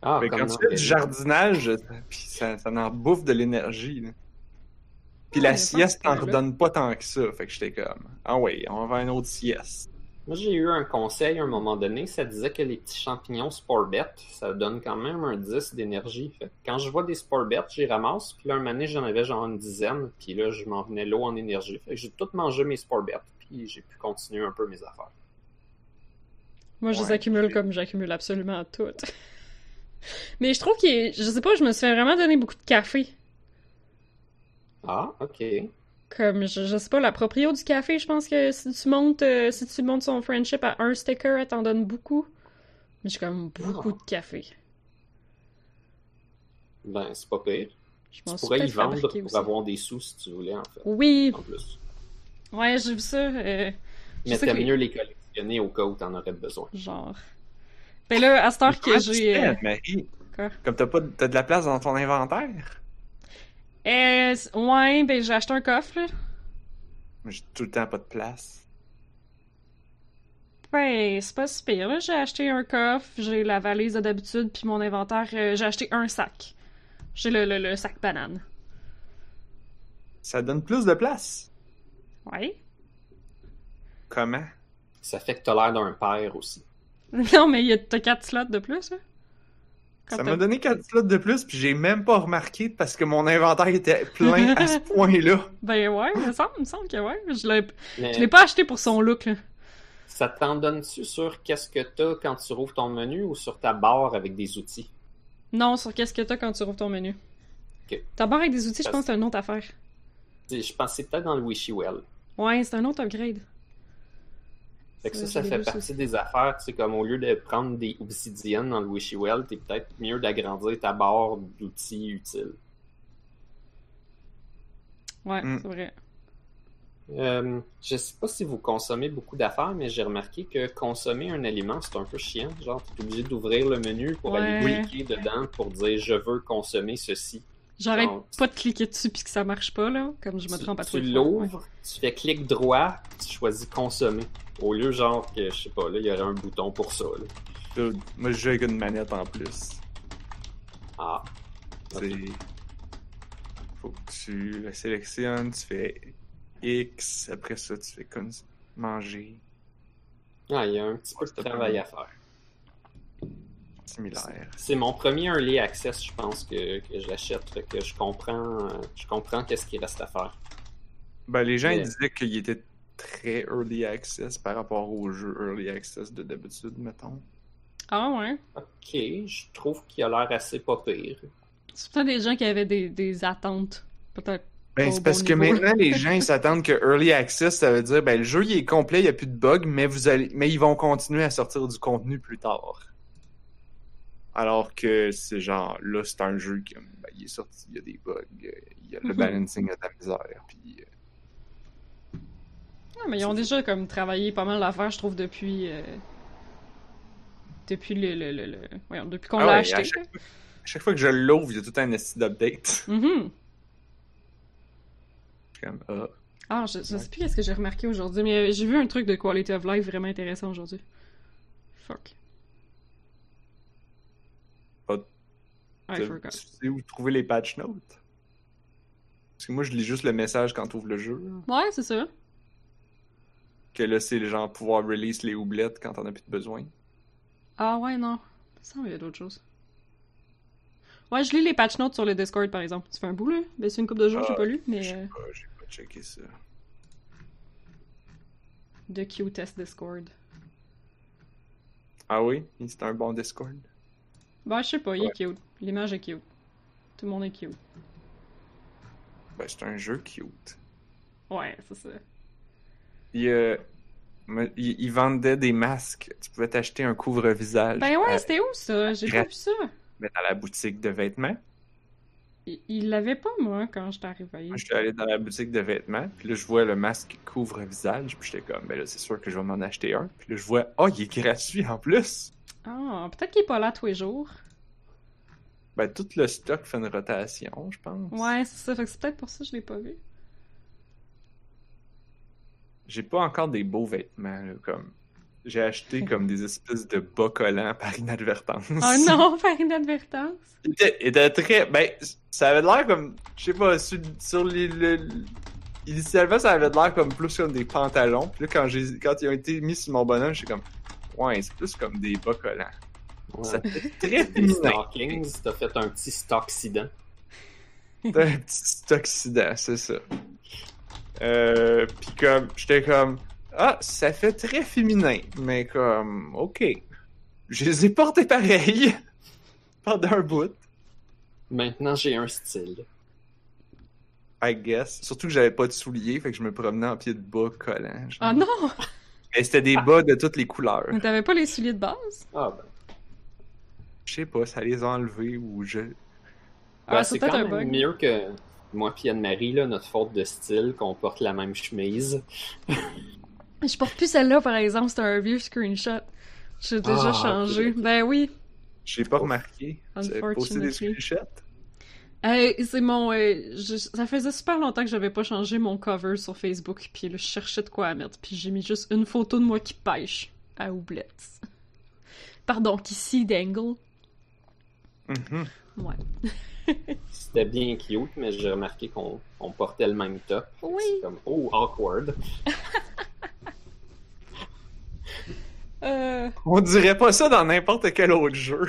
Ah, Mais quand tu fais du jardinage, puis ça, ça en bouffe de l'énergie. là. Puis Ah, la sieste t'en redonne pas tant que ça. Fait que j'étais comme, ah ouais, on va faire une autre sieste. Moi, j'ai eu un conseil à un moment donné, ça disait que les petits champignons Sporbet, ça donne quand même un 10 d'énergie. Fait que quand je vois des Sporbet, j'y ramasse, puis là, un donné, j'en avais genre une dizaine, puis là, je m'en venais l'eau en énergie. Fait que j'ai tout mangé mes Sporbet, puis j'ai pu continuer un peu mes affaires. Moi, je les accumule comme j'accumule absolument toutes. Mais je trouve que, je sais pas, je me suis vraiment donner beaucoup de café. Ah, ok. Comme, je, je sais pas, la proprio du café, je pense que si tu montes, euh, si tu montes son friendship à un sticker, elle t'en donne beaucoup. Mais j'ai comme beaucoup Ah. de café. Ben, c'est pas pire. Je Tu pourrais y vendre pour aussi. avoir des sous si tu voulais, en fait. Oui, En plus. ouais, j'ai vu ça. euh, Mais t'aimes que- mieux les collectionner au cas où t'en aurais besoin. Genre. Ben là, à cette heure que j'ai. euh? Comme t'as pas, t'as de la place dans ton inventaire? Euh, ouais, ben j'ai acheté un coffre, là. J'ai tout le temps pas de place. Ben, c'est pas si pire, là. J'ai acheté un coffre, j'ai la valise de d'habitude, puis mon inventaire, euh, j'ai acheté un sac. J'ai le, le, le sac banane. Ça donne plus de place. Ouais. Comment? Ça fait que t'as l'air d'un père aussi. Non, mais il y a- t'as 4 slots de plus, là. Quand Ça m'a donné 4 slots de plus, puis j'ai même pas remarqué parce que mon inventaire était plein à ce point-là. Ben ouais, il me semble, il me semble que ouais. Je l'ai, Mais je l'ai pas acheté pour son look, là. ça t'en donne-tu sur qu'est-ce que t'as quand tu rouvres ton menu ou sur ta barre avec des outils? Non, sur qu'est-ce que t'as quand tu rouvres ton menu. Ta barre avec des outils, je pense que c'est une autre affaire. Je pensais peut-être dans le Wishy-Well. Ouais, c'est un autre upgrade. Fait que ça, je ça fait partie des affaires, tu sais, comme au lieu de prendre des obsidiennes dans le Wishy-Well, t'es peut-être mieux d'agrandir ta barre d'outils utiles. Ouais, Mm. c'est vrai. Euh, je sais pas si vous consommez beaucoup d'affaires, mais j'ai remarqué que consommer un aliment, c'est un peu chiant. Genre, t'es obligé d'ouvrir le menu pour Ouais. aller cliquer dedans pour dire je veux consommer ceci. J'arrête pas de cliquer dessus puis que ça marche pas, là. Comme je me tu, trompe à tu trop fois. l'ouvres, tu fais clic droit, tu choisis consommer. Au lieu, genre, que je sais pas, là, il y aurait un bouton pour ça. là. Moi, je joue avec une manette en plus. Ah, Ok. C'est... Faut que tu le sélectionnes, tu fais X, après ça, tu fais comme manger, Ah, il y a un petit peu de travail pas- à faire. Similaire. C'est mon premier early access, je pense, que, que j'achète. Fait que je comprends, je comprends qu'est-ce qu'il reste à faire. Ben, les gens Mais- disaient qu'il était très early access par rapport au jeu early access de d'habitude, mettons. Ah ouais. Ok, je trouve qu'il a l'air assez pas pire. C'est peut-être des gens qui avaient des, des attentes. Peut-être. Ben, c'est bon parce que niveau. maintenant, les gens, ils s'attendent que Early Access, ça veut dire, ben, le jeu, il est complet, il n'y a plus de bugs, mais vous allez, mais ils vont continuer à sortir du contenu plus tard. Alors que c'est genre, là, c'est un jeu qui, ben, il est sorti, il y a des bugs, il y a le Mhm. balancing a de la misère, puis Ah, mais ils ont déjà comme travaillé pas mal l'affaire, je trouve, depuis. euh, Depuis le. le, le, le- voyons, depuis qu'on Ah l'a ouais, acheté. à chaque, à chaque fois que je l'ouvre, il y a tout un esti d'update. Mhm. Comme, ah. Ah, je, je sais plus qu'est-ce que j'ai remarqué aujourd'hui, mais j'ai vu un truc de quality of life vraiment intéressant aujourd'hui. Fuck. Pas- I tu forgot. tu sais où trouver les patch notes? Parce que moi, je lis juste le message quand tu ouvres le jeu. Ouais, c'est ça. Que là, c'est le genre pouvoir release les oublettes quand t'en as plus de besoin. Ah ouais, non. Ça, il y a d'autres choses. Ouais, je lis les patch notes sur le Discord, par exemple. Ça fait un bout, là. Ben, c'est une couple de jours que j'ai Ah, pas lu, Je mais... euh, pas, j'ai pas checké ça. de Q-Test Discord. Ah oui? C'est un bon Discord. Ben, je sais pas, il Ouais. est cute. L'image est cute. Tout le monde est cute. Ben, c'est un jeu cute. Ouais, c'est ça. Il, euh, me- il, il vendait des masques. Tu pouvais t'acheter un couvre-visage. Ben ouais, à- c'était où, ça? J'ai pas vu ça. mais dans la boutique de vêtements. Il- l'avait pas, moi, quand j'étais arrivé. Moi, je suis allé dans la boutique de vêtements, puis là, je vois le masque couvre-visage, puis j'étais comme, ben là, c'est sûr que je vais m'en acheter un. Puis là, je vois, oh, il est gratuit en plus! Ah, peut-être qu'il est pas là tous les jours. Ben, tout le stock fait une rotation, je pense. Ouais, c'est ça. Fait que c'est peut-être pour ça que je l'ai pas vu. J'ai pas encore des beaux vêtements, là, comme. j'ai acheté comme des espèces de bas collants par inadvertance. Oh non, par inadvertance. Il était, il était très. Ben, ça avait l'air comme. Je sais pas, sur, sur les. le- initialement, ça avait l'air comme plus comme des pantalons. Puis là, quand, j'ai, quand ils ont été mis sur mon bonhomme, j'étais comme. Ouais, c'est plus comme des bas collants. Ouais. Ça fait très féminin. stockings, t'as fait un petit stoccident. T'as un petit accident, c'est ça. Euh, puis comme, j'étais comme, ah, ça fait très féminin, mais comme, ok. Je les ai portés pareil pendant un bout, Maintenant, j'ai un style. I guess. Surtout que j'avais pas de souliers, fait que je me promenais en pied de bas collant. Oh non! Mais c'était des bas de toutes les couleurs. Mais t'avais pas les souliers de base? Ah ben. Je sais pas, ça les a enlevés ou je. Ah, Ben, c'est quand un même bug. mieux que moi et Anne-Marie, là, notre faute de style, qu'on porte la même chemise. Je porte plus celle-là, par exemple, c'est un vieux screenshot. J'ai déjà Ah, changé. Ben oui. J'ai pas remarqué. J'avais posté des screenshots? Euh, c'est mon. euh, je- ça faisait super longtemps que j'avais pas changé mon cover sur Facebook, puis là, je cherchais de quoi à mettre, puis j'ai mis juste une photo de moi qui pêche à Oublette. Pardon, qui see d'angle. Mhm. Ouais. C'était bien cute, mais j'ai remarqué qu'on on portait le même top. Oui. C'est comme, oh, awkward. Euh, On dirait pas ça dans n'importe quel autre jeu.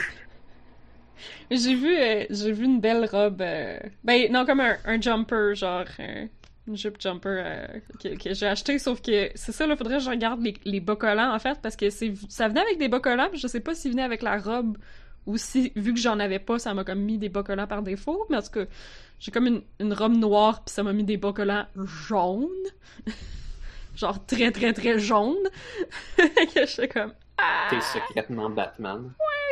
j'ai vu, euh, j'ai vu une belle robe. euh, Ben non, comme un, un jumper, genre euh, une jupe jumper euh, que, que j'ai acheté. Sauf que c'est ça, là, faudrait que je regarde les, les bas collants en fait, parce que c'est ça venait avec des bas collants. puis Je sais pas s'il venait avec la robe ou si, vu que j'en avais pas, ça m'a comme mis des bas collants par défaut. Mais en tout cas, j'ai comme une, une robe noire, puis ça m'a mis des bas collants jaunes. genre très très très jaunes. que j'étais comme. Ah! T'es secrètement Batman.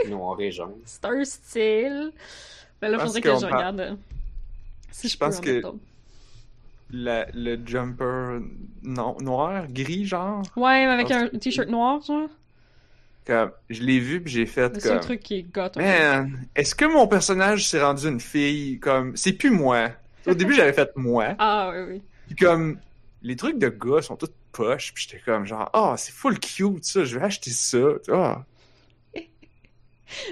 Noir et jaune. C'est un style. Ben là, Je faudrait que qu'on je parle- regarde. euh, Si je, Je pense peux en que-. La- le jumper noir, gris, genre? Ouais, mais avec un que- t-shirt noir, genre. Comme, je l'ai vu puis j'ai fait C'est comme. truc qui peu. Man, est-ce que mon personnage s'est rendu une fille comme c'est plus moi. Au début j'avais fait moi, Ah, oui, oui. puis comme les trucs de gars sont toutes poches, puis j'étais comme genre ah c'est full cute ça, je vais acheter ça. Ah.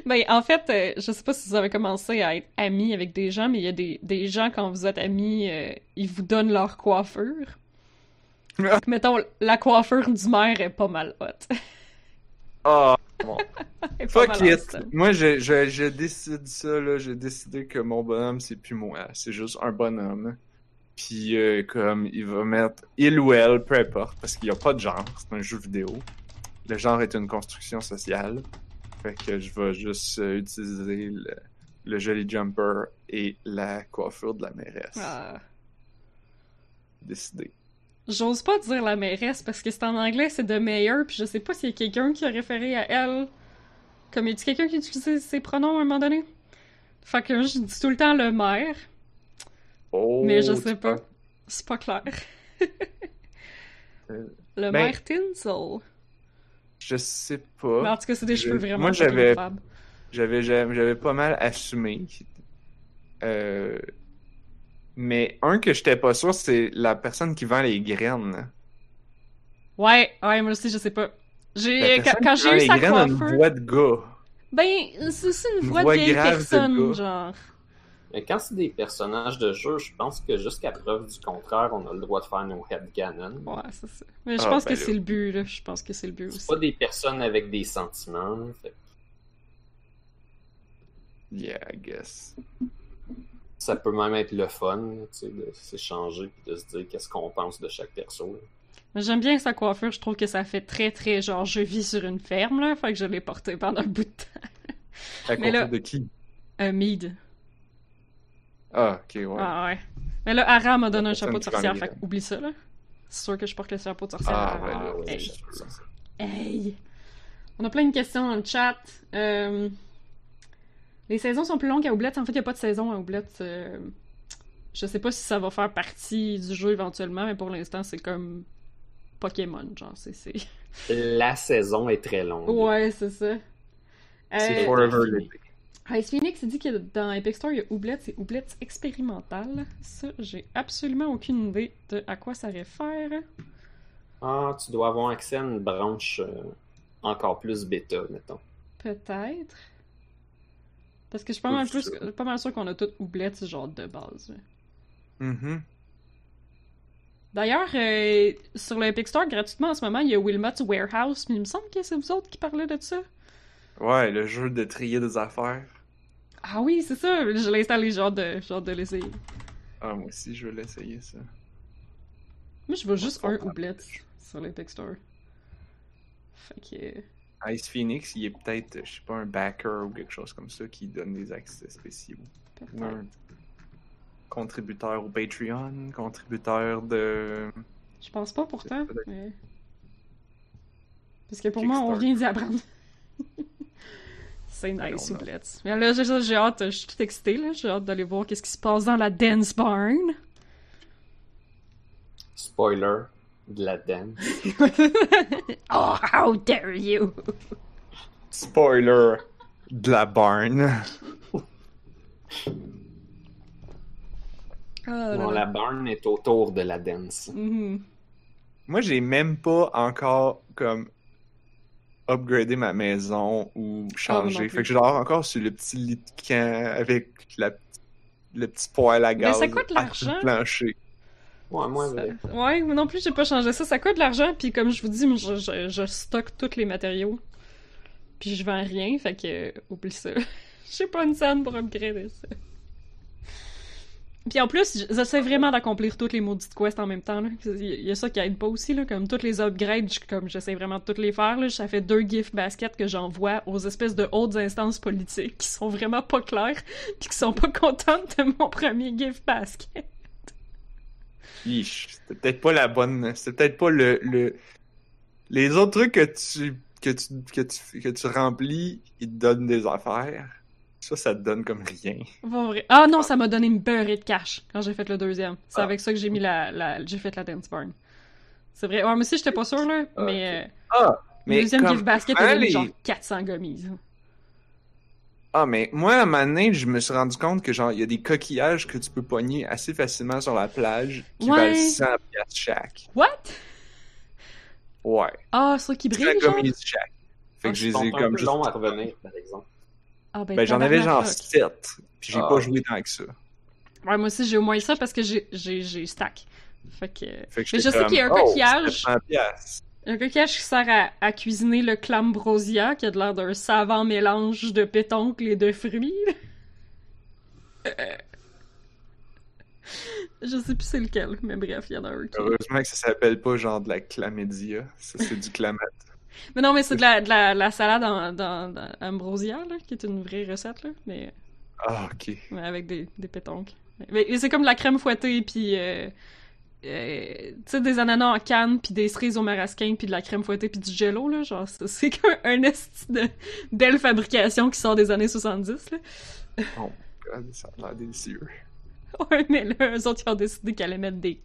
Ben, en fait, euh, je sais pas si vous avez commencé à être amis avec des gens, mais il y a des, des gens, quand vous êtes amis, euh, ils vous donnent leur coiffure. Ah. Mettons, la coiffure du maire est pas mal hot. Ah, bon. Fuck it. Moi je, je, je décide ça là, j'ai décidé que mon bonhomme c'est plus moi, c'est juste un bonhomme. Puis euh, comme il va mettre il ou elle, peu importe, parce qu'il n'y a pas de genre, c'est un jeu vidéo. Le genre est une construction sociale. Fait que je vais juste euh, utiliser le, le joli jumper et la coiffure de la mairesse. Ah. Décidé. J'ose pas dire la mairesse parce que c'est en anglais, c'est de mayor, puis je sais pas s'il y a quelqu'un qui a référé à elle. Comme il dit quelqu'un qui utilisait ses pronoms à un moment donné? Fait que je dis tout le temps le maire, Oh, mais je sais pas. penses- C'est pas clair. Euh, le ben- maire Tinsel. Je sais pas. Mais en tout cas, c'est des Je- cheveux vraiment moi. J'avais j'avais j'avais pas mal assumé. Euh, mais un que j'étais pas sûr, c'est la personne qui vend les graines. Ouais, ouais, moi aussi, je sais pas. La J'ai, quand, j'ai eu les sa graines a une voix de gars. ben, c'est c'est une Une voix de voix vieille de personne, gars. genre. Mais quand c'est des personnages de jeu, je pense que jusqu'à preuve du contraire, on a le droit de faire nos headcanons. Ouais, c'est ça. Mais je Ah, pense ben que là. c'est le but, là. Je pense que c'est le but C'est aussi. pas des personnes avec des sentiments. fait Yeah, I guess. Ça peut même être le fun, tu sais, de s'échanger et de se dire qu'est-ce qu'on pense de chaque perso. j'aime bien sa coiffure, je trouve que ça fait très très genre je vis sur une ferme là, fait que je l'ai porté pendant un bout de temps. La Mais là- coiffure de qui? Euh, Mead. Ah, ok, ouais. Ah ouais. Mais là, Ara m'a donné un chapeau de sorcière, fait graines. oublie ça là. C'est sûr que je porte le chapeau de sorcière. Ah, là, ouais, hey. Hey! On a plein de questions dans le chat. Euh, Les saisons sont plus longues à Oublette. En fait, il n'y a pas de saison à Oublette. Euh, Je sais pas si ça va faire partie du jeu éventuellement, mais pour l'instant, c'est comme Pokémon, genre, c'est... La saison est très longue. Ouais, c'est ça. C'est Euh, forever. Ice Phoenix dit que dans Epic Store, il y a Oublette, c'est Oublette expérimental. Ça, j'ai absolument aucune idée de à quoi ça réfère. Ah, tu dois avoir accès à une branche euh, encore plus bêta, mettons. Peut-être. Parce que je suis pas mal, sûr. plus, pas mal sûr qu'on a toutes oubliettes, genre de base. là. Mhm. D'ailleurs, euh, sur le Epic Store, gratuitement en ce moment, il y a Wilmot's Warehouse, mais il me semble que c'est vous autres qui parlez de ça. Ouais, le jeu de trier des affaires. Ah oui, c'est ça, je l'ai installé, genre de, genre de l'essayer. Ah, moi aussi, je vais l'essayer, ça. Moi, je veux juste un oublette sur l'Epic Store. Fait que... Ice Phoenix, il est peut-être, je sais pas, un backer ou quelque chose comme ça qui donne des accès spéciaux. Ou peut-être. un contributeur au Patreon, contributeur de. Je pense pas pourtant, mais... Parce que pour moi, on vient d'y apprendre. c'est nice, oublette. Mais là, j'ai hâte, je suis toute excitée, là. J'ai hâte d'aller voir qu'est-ce qui se passe dans la Dance Barn. Spoiler de la dance. oh, how dare you! Spoiler de la barn. Oh Bon, la barn est autour de la dance. Mhm. Moi, j'ai même pas encore comme upgradé ma maison ou Ah, changé. plus. fait que je dors encore sur le petit lit de camp avec la, le petit poêle à Mais gaz. ça coûte l'argent? plancher. Ouais, moi, Ça-. Ouais, non plus, j'ai pas changé ça. Ça coûte de l'argent, puis comme je vous dis, je, je, je stocke tous les matériaux. Puis je vends rien, fait que, euh, oublie ça. j'ai pas une scène pour upgrader ça. Puis en plus, j'essaie vraiment d'accomplir toutes les maudites quests en même temps. Là. Il y a- ça qui aide pas aussi, là. Comme toutes les upgrades, comme j'essaie vraiment de toutes les faire, là. Ça fait deux gift baskets que j'envoie aux espèces de hautes instances politiques qui sont vraiment pas claires, puis qui sont pas contentes de mon premier gift basket. C'était peut-être pas la bonne. C'était peut-être pas le, le. Les autres trucs que tu, que tu, que tu, que tu remplis, ils te donnent des affaires. Ça, ça te donne comme rien. Ah non, ça m'a donné une beurrée de cash quand j'ai fait le deuxième. C'est Ah. avec ça que j'ai mis la, la j'ai fait la dance barn. C'est vrai. Ouais, moi aussi j'étais pas sûre là, Ah, mais, Ah, mais le deuxième comme- gift basket il a donné les- genre 400 gummies. Ah, mais moi, à un moment donné, je me suis rendu compte que, genre, il y a des coquillages que tu peux pogner assez facilement sur la plage qui Ouais. valent 100 piastres chaque. What? Ouais. Ah, ceux qui 100 brillent genre? chaque. Fait que je les ai comme juste. long à revenir, par exemple. Ah ben, Ben, j'en avais genre tabarnak, fuck. 7. Puis j'ai Ah. pas joué tant que ça. Ouais, moi aussi j'ai au moins ça parce que j'ai j'ai j'ai stack. Fait que Fait que Mais je sais qu'il y a un oh, coquillage. 700 piastres. Un coquillage qui sert à, à cuisiner le clambrosia qui a de l'air d'un savant mélange de pétoncle et de fruits. Je sais plus c'est lequel, mais bref, il y en a un qui... Heureusement que ça s'appelle pas genre de la chlamydia. Ça, c'est du clamat. Mais non, mais c'est de la, de la, la salade en, dans, dans Ambrosia, là, qui est une vraie recette, là, mais, Ah, ok. mais avec des, des pétoncles. Mais, mais c'est comme de la crème fouettée, puis... Euh, euh, tu sais, des ananas en canne, puis des cerises au marasquin, puis de la crème fouettée, puis du jello, là, genre, c'est- c'est comme un esti de belle fabrication qui sort des années 70, là. Oh, God, ça a l'air délicieux. Ouais, mais là, eux autres, ils ont décidé qu'ils allaient mettre des...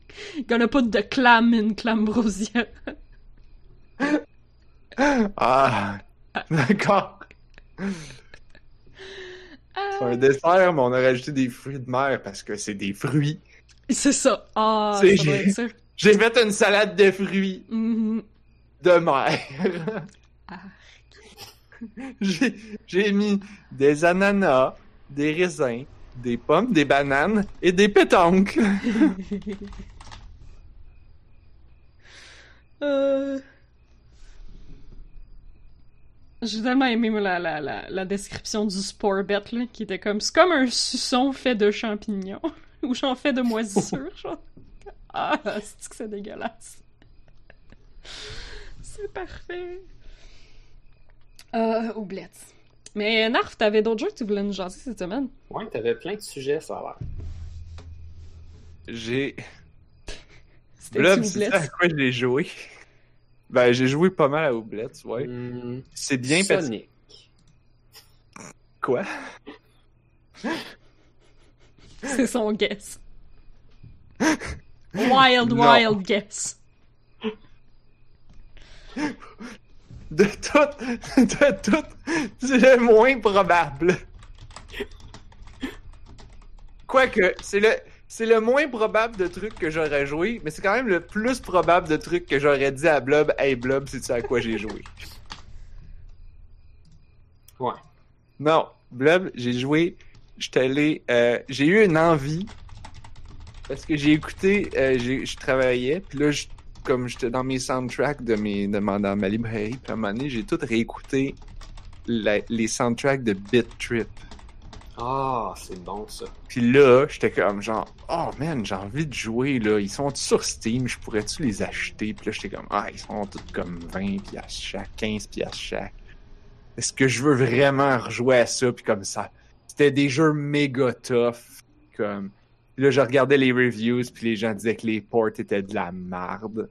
Gonna put de clam in clambrosia. Ah, d'accord. C'est Ah, un dessert, mais on a rajouté des fruits de mer parce que c'est des fruits. c'est ça. Ah, C'est-. J'ai fait une salade de fruits Mhm. de mer. Ah. J'ai mis des ananas, des raisins, des pommes, des bananes et des pétoncles. Euh. J'ai tellement aimé la, la, la, la description du sport bet là, qui était comme c'est comme un suçon fait de champignons ou j'en fais de moisissures genre. Ah, c'est que c'est dégueulasse. c'est parfait. Euh, oublette. Mais Narf, t'avais d'autres jeux que tu voulais nous jaser cette semaine? Ouais, t'avais plein de sujets, ça a l'air. J'ai. C'était Blob, c'est à quoi j'ai joué? Ben, j'ai joué pas mal à Oublette, ouais. Hmm, C'est bien parce Sonic. Quoi? C'est son guess. Wild, Non. wild guess. De tout, de tout, c'est le moins probable. Quoique, c'est le, c'est le moins probable de trucs que j'aurais joué, mais c'est quand même le plus probable de trucs que j'aurais dit à Blob, hey Blob, sais-tu à quoi j'ai joué? Ouais. Non, Blob, j'ai joué. J'étais allé. euh, j'ai eu une envie. Parce que j'ai écouté. euh, j'ai- je travaillais. Puis là, je- comme j'étais dans mes soundtracks de, mes, de ma, dans ma librairie. Puis à un moment donné, j'ai tout réécouté la- les soundtracks de Beat Trip. Ah, c'est bon ça. Puis là, j'étais comme genre, oh man, j'ai envie de jouer là. Ils sont sur Steam, je pourrais-tu les acheter? Puis là, j'étais comme, ah, ils sont tous comme 20 piastres chaque, 15 piastres chaque. Est-ce que je veux vraiment rejouer à ça? Puis comme ça, c'était des jeux méga tough. Comme, Puis là, je regardais les reviews, puis les gens disaient que les ports étaient de la marde.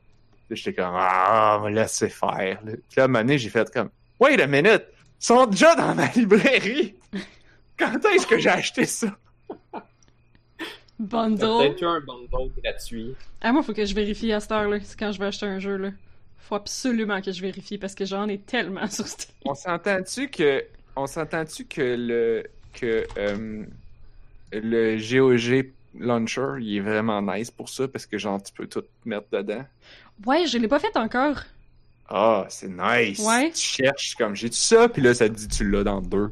Là, j'étais comme, ah, me laissez faire. là. Puis là, à un moment donné, j'ai fait comme, wait a minute, ils sont déjà dans ma librairie. Quand est-ce que j'ai acheté ça? Bundle. peut-être eu un bundle gratuit. Ah, moi, faut que je vérifie à cette heure-là. C'est quand je vais acheter un jeu, là. Faut absolument que je vérifie parce que j'en ai tellement sur Steam. On s'entend-tu que on s'entend-tu que le que euh, le GOG launcher il est vraiment nice pour ça parce que genre tu peux tout mettre dedans. Ouais, je l'ai pas fait encore. Ah, c'est nice. Ouais. Tu cherches comme j'ai tout ça puis là ça te dit tu l'as dans deux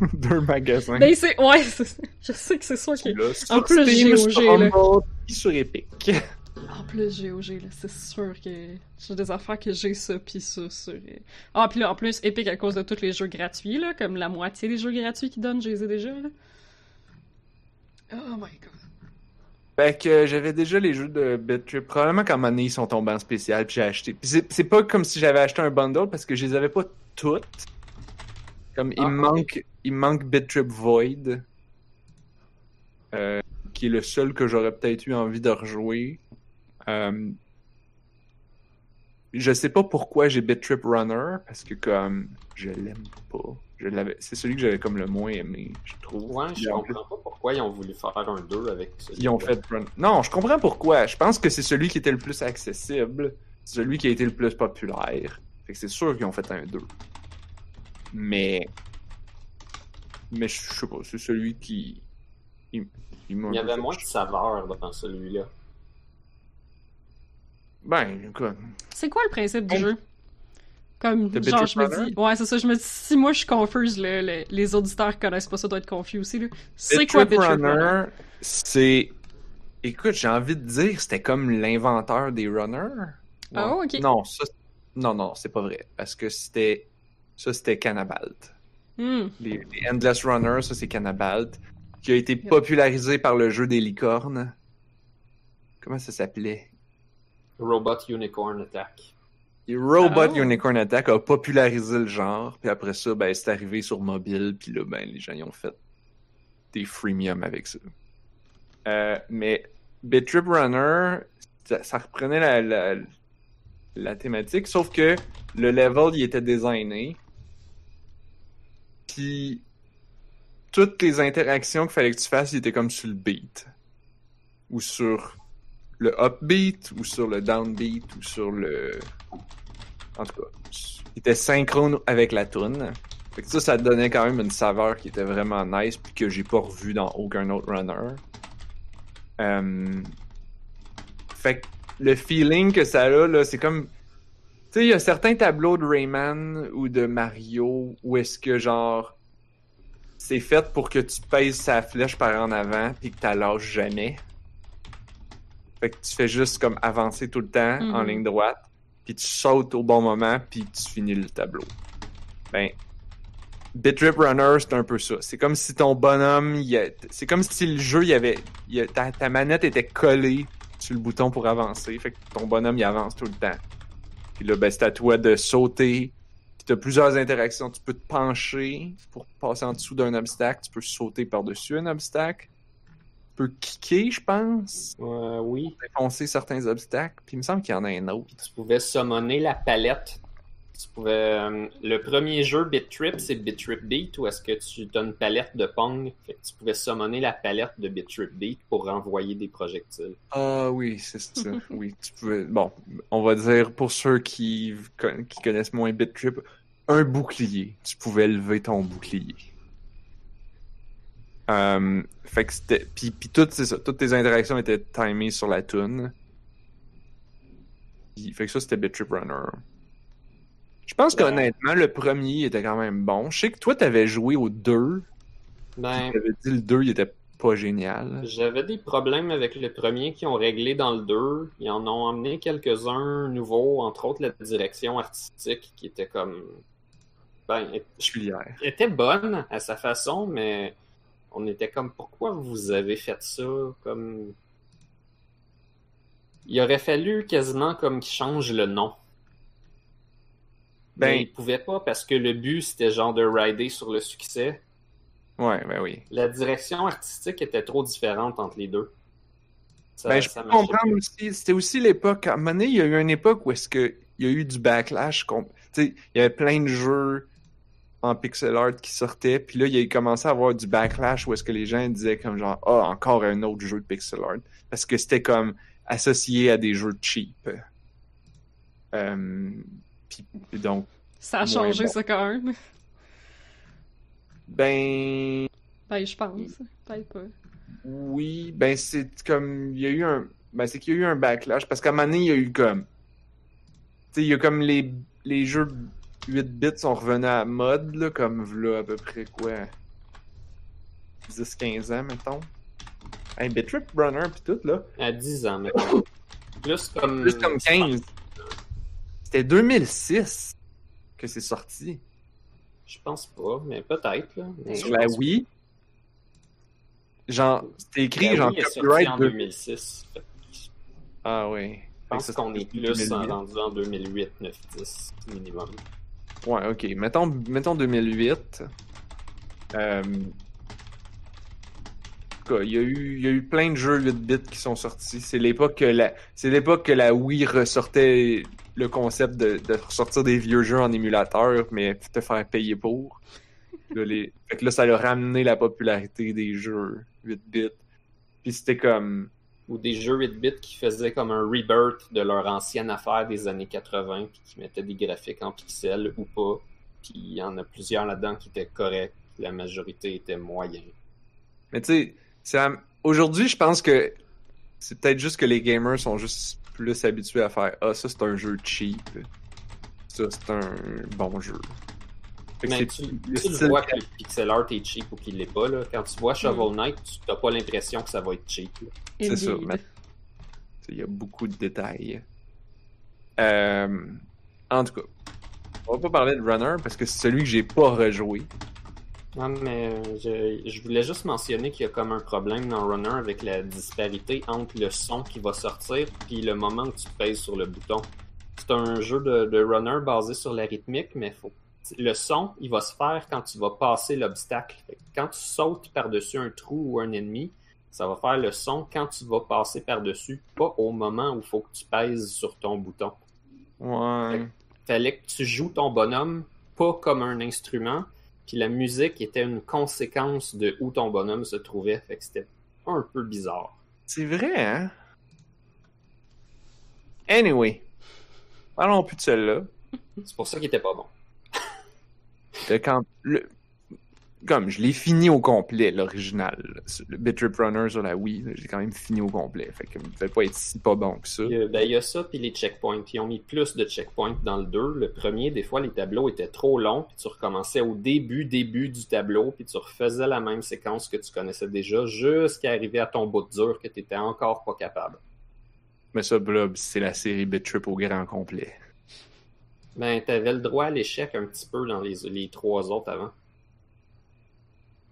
deux magasins. Ben, c'est. Ouais, je sais que c'est ça qui. Sur En plus, Steam, GOG, sur là. Humble, puis sur Epic. En plus, GOG, là, c'est sûr que j'ai des affaires que j'ai ça, pis ça, sur... Ah, pis là, en plus, Epic, à cause de tous les jeux gratuits, là, comme la moitié des jeux gratuits qu'ils donnent, je les ai déjà, là. Oh my god. Fait que euh, j'avais déjà les jeux de BitTrip. Probablement moment donné, ils sont tombés en spécial, puis j'ai acheté. Puis c'est c'est pas comme si j'avais acheté un bundle parce que je les avais pas toutes. Comme il Ah, me manque, il manque BitTrip Void, euh, qui est le seul que j'aurais peut-être eu envie de rejouer. Euh, je sais pas pourquoi j'ai BitTrip Runner parce que comme je l'aime pas. Je l'avais, c'est celui que j'avais comme le moins aimé, je trouve. Ouais, je comprends pas pourquoi ils ont voulu faire un 2 avec ça. ils ont fait run. Non, je comprends pourquoi. Je pense que c'est celui qui était le plus accessible, celui qui a été le plus populaire. Fait que c'est sûr qu'ils ont fait un 2. Mais. Mais je sais pas, c'est celui qui. Il, il y avait moins de saveur dans celui-là. Ben, écoute. C'est quoi le principe du jeu? Comme, De genre, je me Runner? dis... Ouais, c'est ça, je me dis, si moi je suis confuse, le- le- les auditeurs qui connaissent pas ça doivent être confus aussi, là. C'est quoi Bit Bit Trip Trip Runner? C'est. Écoute, j'ai envie de dire, c'était comme l'inventeur des runners. Ah, ok. Non, ça. Non, non, c'est pas vrai. Parce que c'était. Ça, c'était Cannabalt. Hmm. Les, les Endless Runners, ça c'est Cannabalt, qui a été popularisé par le jeu des licornes. Comment ça s'appelait? Robot Unicorn Attack. Et Robot Oh. Unicorn Attack a popularisé le genre, puis après ça, ben, c'est arrivé sur mobile, puis là, ben, les gens y ont fait des freemium avec ça. Euh, mais Bitrip Runner, ça, ça reprenait la, la, la thématique, sauf que le level, il était designé, puis toutes les interactions qu'il fallait que tu fasses, ils étaient comme sur le beat. Ou sur le upbeat, ou sur le downbeat, ou sur le... En tout cas, il était synchrone avec la tune. Fait que ça, ça donnait quand même une saveur qui était vraiment nice, puis que j'ai pas revu dans aucun autre runner. Euh, Fait que le feeling que ça a, là, c'est comme... Tu sais, il y a certains tableaux de Rayman ou de Mario où est-ce que, genre, c'est fait pour que tu pèses sa flèche par en avant puis que tu lâches jamais. Fait que tu fais juste comme avancer tout le temps en Mhm. ligne droite, puis tu sautes au bon moment puis tu finis le tableau. Ben, Bitrip Runner, c'est un peu ça. C'est comme si ton bonhomme, c'est comme si le jeu, il y avait, il y a- ta, ta manette était collée sur le bouton pour avancer. Fait que ton bonhomme, il avance tout le temps. Puis là, ben, c'est à toi de sauter. Puis t'as plusieurs interactions. Tu peux te pencher pour passer en dessous d'un obstacle. Tu peux sauter par-dessus un obstacle. Peux kicker, je pense. Euh, oui. Défoncer certains obstacles. Puis il me semble qu'il y en a un autre. Tu pouvais summoner la palette. Tu pouvais. euh, le premier jeu Bit Trip, c'est Bit Trip Beat, ou est-ce que tu as une palette de Pong? Fait que tu pouvais summoner la palette de Bit Trip Beat pour renvoyer des projectiles. Ah oui, c'est ça. oui, tu pouvais. Bon, on va dire pour ceux qui connaissent moins BitTrip, un bouclier. Tu pouvais lever ton bouclier. Euh, fait que c'était. Puis, puis toutes, ça, toutes tes interactions étaient timées sur la tune. Puis, fait que ça, c'était BitTrip Runner. Je pense qu'honnêtement, le premier était quand même bon. Je sais que toi, t'avais joué au 2. Ben, T'avais dit le 2, il était pas génial. J'avais des problèmes avec le premier qui ont réglé dans le 2. Ils en ont emmené quelques-uns nouveaux, entre autres la direction artistique qui était comme. Ben, était bonne à sa façon, mais on était comme pourquoi vous avez fait ça? Comme. Il aurait fallu quasiment comme qu'ils changent le nom. Ben- Mais ils pouvaient pas parce que le but c'était genre de rider sur le succès. Ouais, ben oui. La direction artistique était trop différente entre les deux. Ça- Ben, je peux comprendre aussi. C'était aussi l'époque. À un moment donné, il y a eu une époque où est-ce que il y a eu du backlash. Tu sais, il y avait plein de jeux en pixel art qui sortaient. Puis là, il a commencé à avoir du backlash où est-ce que les gens disaient comme genre, ah, encore un autre jeu de pixel art. Parce que c'était comme associé à des jeux cheap. Euh, puis, donc, Ça a changé, bon. ça, quand même. ben, Ben, je pense. Peut-être pas. Oui, ben c'est comme il y a eu un ben c'est qu'il y a eu un backlash parce qu'à un moment donné, il y a eu comme tu sais il y a comme les les jeux 8 bits sont revenus à la mode là comme là à peu près quoi 10 15 ans mettons. Hey, Bitrip Runner pis tout là, À 10 ans, maintenant. Plus comme. plus comme 15. C'était 2006 que c'est sorti Je pense pas, mais peut-être. là. Mais sur je la pense Wii. Genre, c'était écrit La genre Wii copyright en de... 2006. Fait que Je Ah oui. pense qu'on est plus 2008. rendu en 2008, 9, 10 minimum. Ouais, ok. Mettons, mettons 2008. Euh... Il y, a eu, il y a eu plein de jeux 8 bits qui sont sortis. C'est l'époque que la, c'est l'époque que la Wii ressortait le concept de, de ressortir des vieux jeux en émulateur, mais te faire payer pour. Là. Fait que là, ça a ramené la popularité des jeux 8 bits. Puis c'était comme. Ou des jeux 8 bits qui faisaient comme un rebirth de leur ancienne affaire des années 80, puis qui mettaient des graphiques en pixels ou pas. Puis il y en a plusieurs là-dedans qui étaient corrects. La majorité était moyen. Mais tu sais, aujourd'hui, je pense que c'est peut-être juste que les gamers sont juste plus habitués à faire Ah, ça c'est un jeu cheap. Ça c'est un bon jeu. Mais tu, le tu style- vois que le pixel art est cheap ou qu'il l'est pas. Là. Quand tu vois Shovel Knight, tu n'as pas l'impression que ça va être cheap. C'est ça, Indeed. mais- Il y a beaucoup de détails. Euh, en tout cas, on va pas parler de Runner parce que c'est celui que j'ai pas rejoué. Non, mais euh, je, je voulais juste mentionner qu'il y a comme un problème dans Runner avec la disparité entre le son qui va sortir puis le moment où tu pèses sur le bouton. C'est un jeu de, de runner basé sur la rythmique, mais faut... le son, il va se faire quand tu vas passer l'obstacle. Quand tu sautes par-dessus un trou ou un ennemi, ça va faire le son quand tu vas passer par-dessus, pas au moment où il faut que tu pèses sur ton bouton. Ouais. Fallait que tu joues ton bonhomme pas comme un instrument, puis la musique était une conséquence de où ton bonhomme se trouvait. Fait que c'était un peu bizarre. C'est vrai, hein? Anyway. Parlons plus de celle-là. C'est pour ça qu'il était pas bon. De quand, le- comme je l'ai fini au complet, l'original. Le Bitrip Runner sur la Wii, j'ai quand même fini au complet. Fait que il devait pas être si pas bon que ça. Euh, ben, il y a ça, puis les checkpoints. Ils ont mis plus de checkpoints dans le 2. Le premier, des fois, les tableaux étaient trop longs, puis tu recommençais au début, début du tableau, puis tu refaisais la même séquence que tu connaissais déjà, jusqu'à arriver à ton bout de dur que tu étais encore pas capable. Mais ça, Blob, c'est la série Bitrip au grand complet. Ben, t'avais le droit à l'échec un petit peu dans les, les trois autres avant.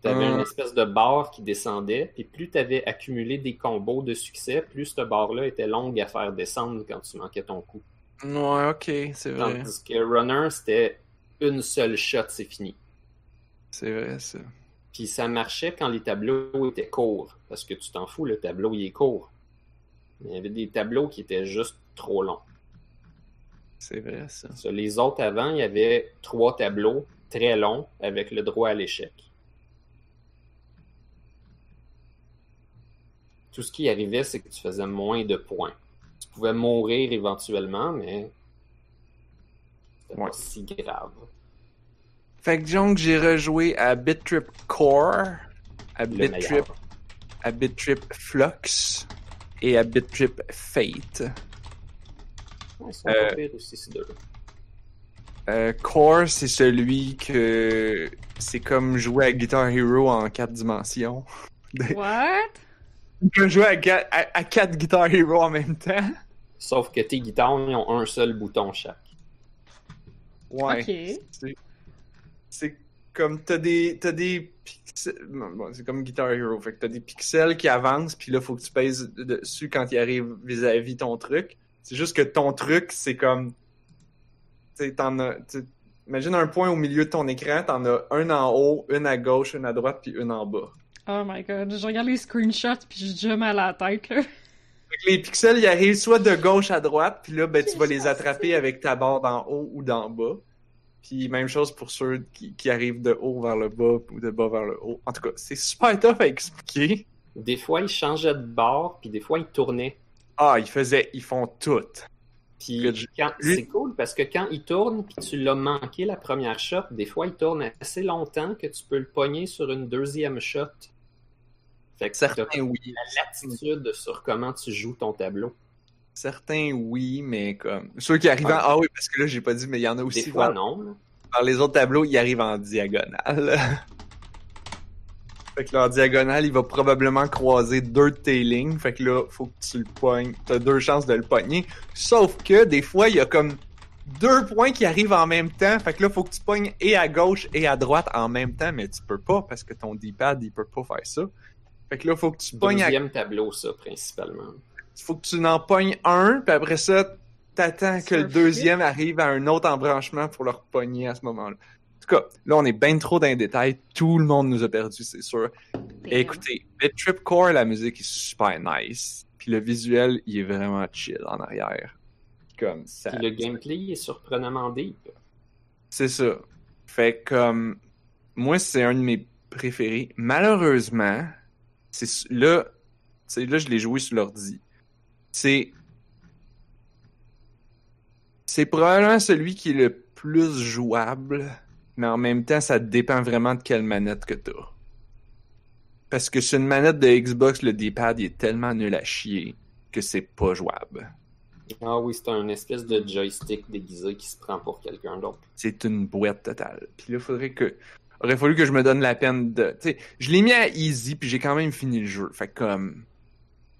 T'avais Euh. une espèce de barre qui descendait, puis plus t'avais accumulé des combos de succès, plus cette barre-là était longue à faire descendre quand tu manquais ton coup. Ouais, ok, c'est vrai. Tandis que Runner, c'était une seule shot, c'est fini. C'est vrai, ça. Puis ça marchait quand les tableaux étaient courts, parce que tu t'en fous, le tableau il est court. Mais il y avait des tableaux qui étaient juste trop longs. C'est vrai, ça. Sur les autres avant, il y avait trois tableaux très longs avec le droit à l'échec. Tout ce qui arrivait, c'est que tu faisais moins de points. Tu pouvais mourir éventuellement, mais c'était Ouais. pas si grave. Fait que disons que j'ai rejoué à Bitrip Core, à meilleur. à Bitrip Flux et à Bitrip Fate. Ouais, ils sont Euh, pas pires aussi, ces deux-là. Euh, Core, c'est celui que c'est comme jouer à Guitar Hero en quatre dimensions. What? comme jouer à, à, à quatre Guitar Hero en même temps. Sauf que tes guitares, ils ont un seul bouton chaque. Ouais. Ok. C'est- comme t'as des t'as des pixels. bon, c'est comme Guitar Hero. Fait que t'as des pixels qui avancent, puis là faut que tu pèses dessus quand ils arrivent vis-à-vis ton truc. C'est juste que ton truc, c'est comme. Tu Imagine un point au milieu de ton écran, t'en as un en haut, une à gauche, une à droite, puis une en bas. Oh my god, je regarde les screenshots puis j'ai déjà mal à la tête, là. Fait que les pixels, ils arrivent soit de gauche à droite, puis là, ben, tu vas les attraper avec ta barre d'en haut ou d'en bas. Puis même chose pour ceux qui, qui arrivent de haut vers le bas ou de bas vers le haut. En tout cas, c'est super tough à expliquer. Des fois, ils changeaient de bord, puis des fois, ils tournaient. Ah, ils faisaient, ils font tout. Puis c'est cool parce que quand il tourne, puis tu l'as manqué la première shot, des fois, il tourne assez longtemps que tu peux le pogner sur une deuxième shot. Fait que Certains oui. la latitude sur comment tu joues ton tableau. Certains oui, mais comme. Ceux qui arrivent en... Ah oui, parce que là, j'ai pas dit, mais il y en a aussi. Des fois, non. là. Les autres tableaux, ils arrivent en diagonale. fait que leur diagonale, il va probablement croiser deux de tes lignes. Fait que là, faut que tu le pognes. T'as deux chances de le pogner. Sauf que des fois, il y a comme deux points qui arrivent en même temps. Fait que là, faut que tu pognes et à gauche et à droite en même temps, mais tu peux pas parce que ton D-pad, il peut pas faire ça. Fait que là, faut que tu pognes à Deuxième tableau, ça, principalement. faut que tu n'en pognes un, puis après ça, t'attends que le deuxième arrive à un autre embranchement pour le repogner à ce moment-là. En tout cas, là, on est bien trop dans les détails. Tout le monde nous a perdu, c'est sûr. Et écoutez, le Trip Core, la musique est super nice. Puis le visuel, il est vraiment chill en arrière. Comme ça. Puis le gameplay est surprenamment deep. C'est ça. Fait que, comme, moi, c'est un de mes préférés. Malheureusement, c'est là, c'est là, je l'ai joué sur l'ordi. C'est, c'est probablement celui qui est le plus jouable, mais en même temps, ça dépend vraiment de quelle manette que t'as. Parce que sur une manette de Xbox, le D-pad, il est tellement nul à chier que c'est pas jouable. Ah oui, c'est un espèce de joystick déguisé qui se prend pour quelqu'un d'autre. c'est une boîte totale. Puis là, faudrait que. Aurait fallu que je me donne la peine de. Tu sais, je l'ai mis à easy, puis j'ai quand même fini le jeu. Fait que comme.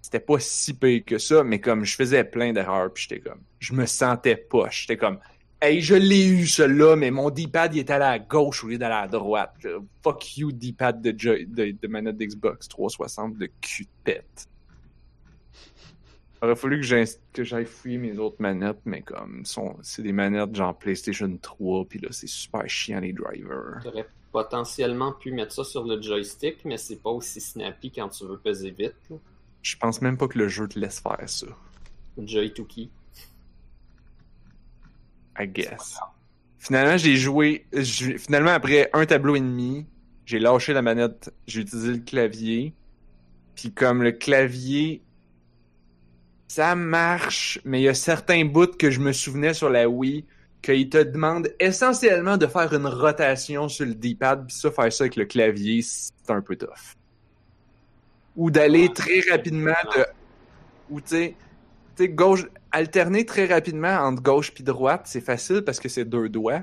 C'était pas si pire que ça, mais comme je faisais plein d'erreurs, puis j'étais comme. Je me sentais pas. J'étais comme. Hey, je l'ai eu, celui-là, mais mon D-pad, il est allé à gauche au lieu d'aller à droite. là. Fuck you, D-pad de, de, de manette d'Xbox 360 de cul de pète. Aurait fallu que j'aille fouiller mes autres manettes, mais comme sont, c'est des manettes genre PlayStation 3, puis là c'est super chiant les drivers. Tu aurais potentiellement pu mettre ça sur le joystick, mais c'est pas aussi snappy quand tu veux peser vite. là. Je pense même pas que le jeu te laisse faire ça. Joy to key. I guess. Finalement, j'ai joué. Finalement, après un tableau et demi, j'ai lâché la manette, j'ai utilisé le clavier. Puis comme le clavier, ça marche, mais il y a certains bouts que je me souvenais sur la Wii qu'il te demande essentiellement de faire une rotation sur le D-pad, puis ça, faire ça avec le clavier, c'est un peu tough. Ou d'aller très rapidement de... Ou tu sais, sais, gauche, alterner très rapidement entre gauche puis droite, c'est facile parce que c'est deux doigts.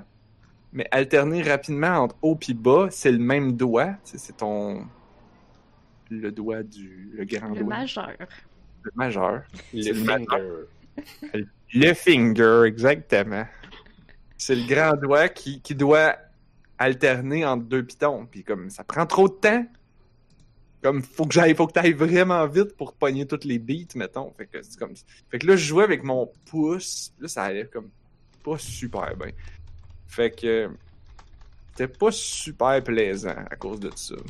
Mais alterner rapidement entre haut puis bas, c'est le même doigt. C'est ton. Le doigt du. Le grand Le doigt. majeur. Le majeur. Le C'est le finger. Le finger, exactement. C'est le grand doigt qui, qui doit alterner entre deux pitons. Puis comme ça prend trop de temps. Comme faut que j'aille, faut que t'ailles vraiment vite pour pogner toutes les beats, mettons. Fait que c'est comme Fait que là, je jouais avec mon pouce. Là, ça allait comme pas super bien. Fait que c'était pas super plaisant à cause de ça. Tu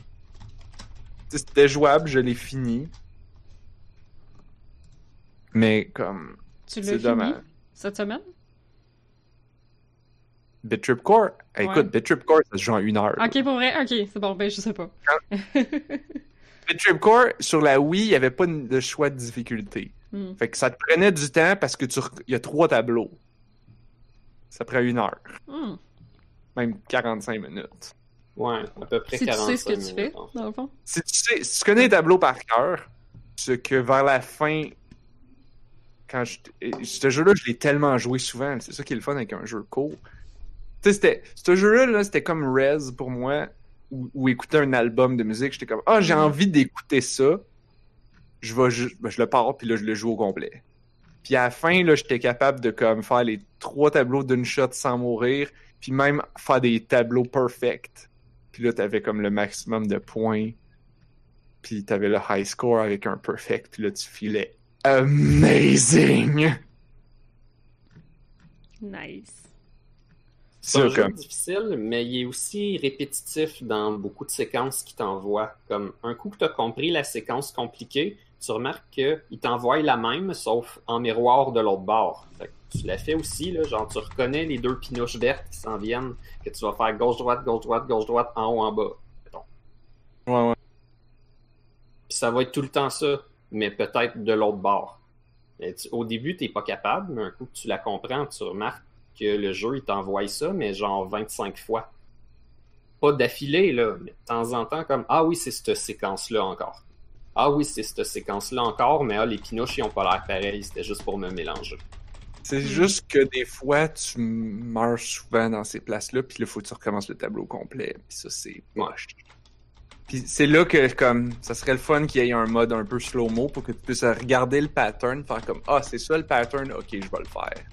sais, C'était jouable, je l'ai fini. Mais comme Tu l'as fini dommage. cette semaine? Bitrip Core? Eh, Ouais. Écoute, Bitrip Core, ça se joue en une heure. Ok, pour vrai? Ok, c'est bon, ben je sais pas. Bitrip Core, sur la Wii, il n'y avait pas de choix de difficulté. Hmm. Fait que ça te prenait du temps parce que tu rec- il y a trois tableaux. Ça prend une heure. Hmm. Même 45 minutes. Ouais, à peu près Si tu 45 sais ce que tu minutes, fais, en fait. dans le fond. Si tu, sais, si tu connais les tableaux par cœur, ce que vers la fin, quand je, ce jeu-là, je l'ai tellement joué souvent, c'est ça qui est le fun avec un jeu court. Tu sais, c'était, ce jeu-là, là, c'était comme Rez pour moi, ou, ou écouter un album de musique. J'étais comme, ah, j'ai Mhm. envie d'écouter ça. Je vais, ben, je le pars, puis là, je le joue au complet. Puis à la fin, là, j'étais capable de comme faire les trois tableaux d'une shot sans mourir, puis même faire des tableaux perfect. Puis là, t'avais comme le maximum de points. Puis t'avais le high score avec un perfect. Puis là, tu filais amazing. Nice. C'est un jeu difficile, mais il est aussi répétitif dans beaucoup de séquences qu'il t'envoie. Comme un coup que tu as compris la séquence compliquée, tu remarques qu'il t'envoie la même, sauf en miroir de l'autre bord. Fait que tu l'as fait aussi, là, genre tu reconnais les deux pinouches vertes qui s'en viennent, que tu vas faire gauche-droite, gauche-droite, gauche-droite, en haut, en bas. mettons. Ouais, ouais. Puis ça va être tout le temps ça, mais peut-être de l'autre bord. Tu- au début, t'es pas capable, mais un coup que tu la comprends, tu remarques que le jeu, il t'envoie ça, mais genre 25 fois. Pas d'affilée, là, mais de temps en temps, comme Ah oui, c'est cette séquence-là encore. Ah oui, c'est cette séquence-là encore, mais ah, les pinouches, ils ont pas l'air pareils, c'était juste pour me mélanger. C'est Mm. juste que des fois, tu meurs souvent dans ces places-là, puis là, faut que tu recommences le tableau complet. Puis ça, c'est moche. Puis c'est là que, comme, ça serait le fun qu'il y ait un mode un peu slow-mo pour que tu puisses regarder le pattern, faire comme, ah, c'est ça le pattern, ok, je vais le faire.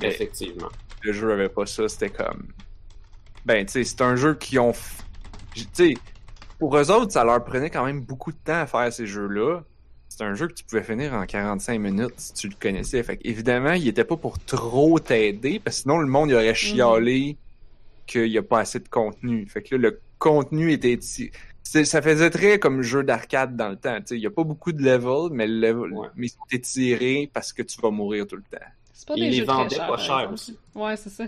Mais Effectivement. le jeu avait pas ça, c'était comme. Ben, tu sais, c'est un jeu qui ont. f- Tu sais, pour eux autres, ça leur prenait quand même beaucoup de temps à faire ces jeux-là. C'est un jeu que tu pouvais finir en 45 minutes si tu le connaissais. Fait évidemment, il était pas pour trop t'aider, parce que sinon le monde il aurait chialé qu'il y a pas assez de contenu. Fait que là, le contenu était. Ça faisait très comme jeu d'arcade dans le temps. Tu sais, il y a pas beaucoup de levels, mais, le level... Ouais. mais ils sont étirés parce que tu vas mourir tout le temps. C'est pas Il des les jeux très vendait chers, pas cher aussi. Ouais, c'est ça.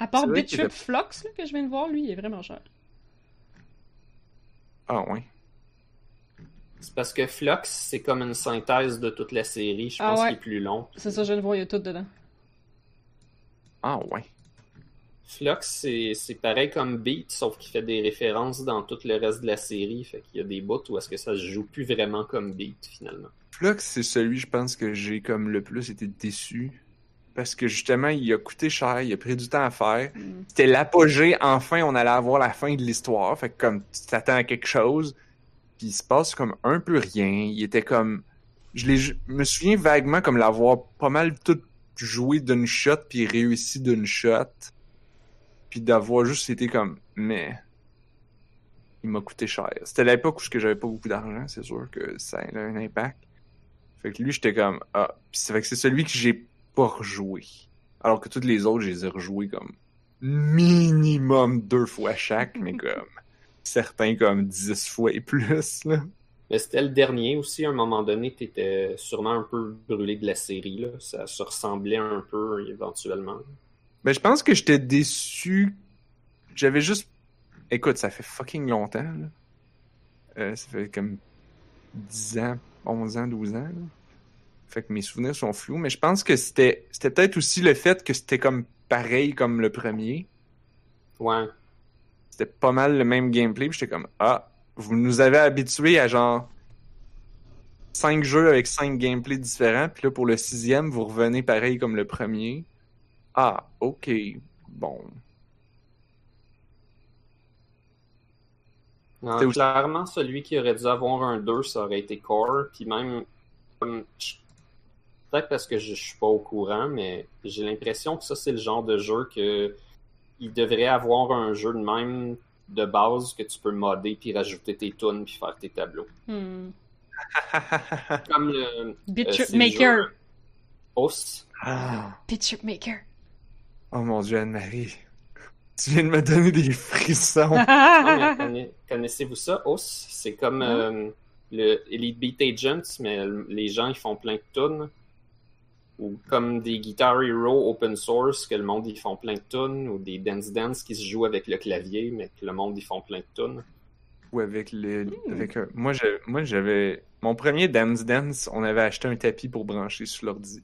À part Bittrip était- Flux, là, que je viens de voir, lui, il est vraiment cher. Ah ouais. C'est parce que Flux, c'est comme une synthèse de toute la série. Je Ah pense ouais. qu'il est plus long. C'est ça, je viens de voir, il y a tout dedans. Ah ouais. Flux, c'est c'est pareil comme Beat, sauf qu'il fait des références dans tout le reste de la série. Fait qu'il y a des bouts où est-ce que ça se joue plus vraiment comme Beat, finalement. Flux, c'est celui, je pense, que j'ai comme le plus été déçu. Parce que justement, il a coûté cher, il a pris du temps à faire. Mm. C'était l'apogée, enfin, on allait avoir la fin de l'histoire. Fait que comme tu t'attends à quelque chose, puis il se passe comme un peu rien. Il était comme. Je me souviens vaguement comme l'avoir pas mal tout joué d'une shot, puis réussi d'une shot. Puis d'avoir juste été comme. Mais. Il m'a coûté cher. C'était l'époque où j'avais pas beaucoup d'argent, c'est sûr que ça a un impact. Fait que lui, j'étais comme. Ah. Puis c'est fait que c'est celui que j'ai pas rejoué. Alors que toutes les autres, je les ai rejoués comme minimum deux fois chaque, mais comme certains comme dix fois et plus. Là. Mais c'était le dernier aussi. À un moment donné, t'étais sûrement un peu brûlé de la série. Là. Ça se ressemblait un peu éventuellement. Ben, je pense que j'étais déçu. J'avais juste. Écoute, ça fait fucking longtemps. Là. Euh, ça fait comme 10 ans, 11 ans, 12 ans. là. Fait que mes souvenirs sont flous, mais je pense que c'était c'était peut-être aussi le fait que c'était comme pareil comme le premier. Ouais. C'était pas mal le même gameplay, j'étais comme ah, vous nous avez habitués à genre cinq jeux avec cinq gameplays différents, puis là pour le sixième, vous revenez pareil comme le premier. Ah, ok, bon. Non, clairement, celui qui aurait dû avoir un 2, ça aurait été Core. Puis même, je- peut-être parce que je, je suis pas au courant, mais j'ai l'impression que ça, c'est le genre de jeu que il devrait avoir un jeu de même de base que tu peux modder puis rajouter tes tunes puis faire tes tableaux. Hmm. Comme le Bittrip euh, Maker. Os. Ah. Maker. Oh mon dieu, Anne-Marie. Tu viens de me donner des frissons. Connaissez-vous ça, Os? C'est comme euh, le Elite Beat Agents, mais les gens ils font plein de tunes. Ou comme des Guitar Hero open source, que le monde ils font plein de tunes. Ou des Dance Dance qui se jouent avec le clavier, mais que le monde ils font plein de tunes. Ou avec le. Hmm. Avec un... Moi, j'avais- moi, j'avais. Mon premier Dance Dance, on avait acheté un tapis pour brancher sur l'ordi.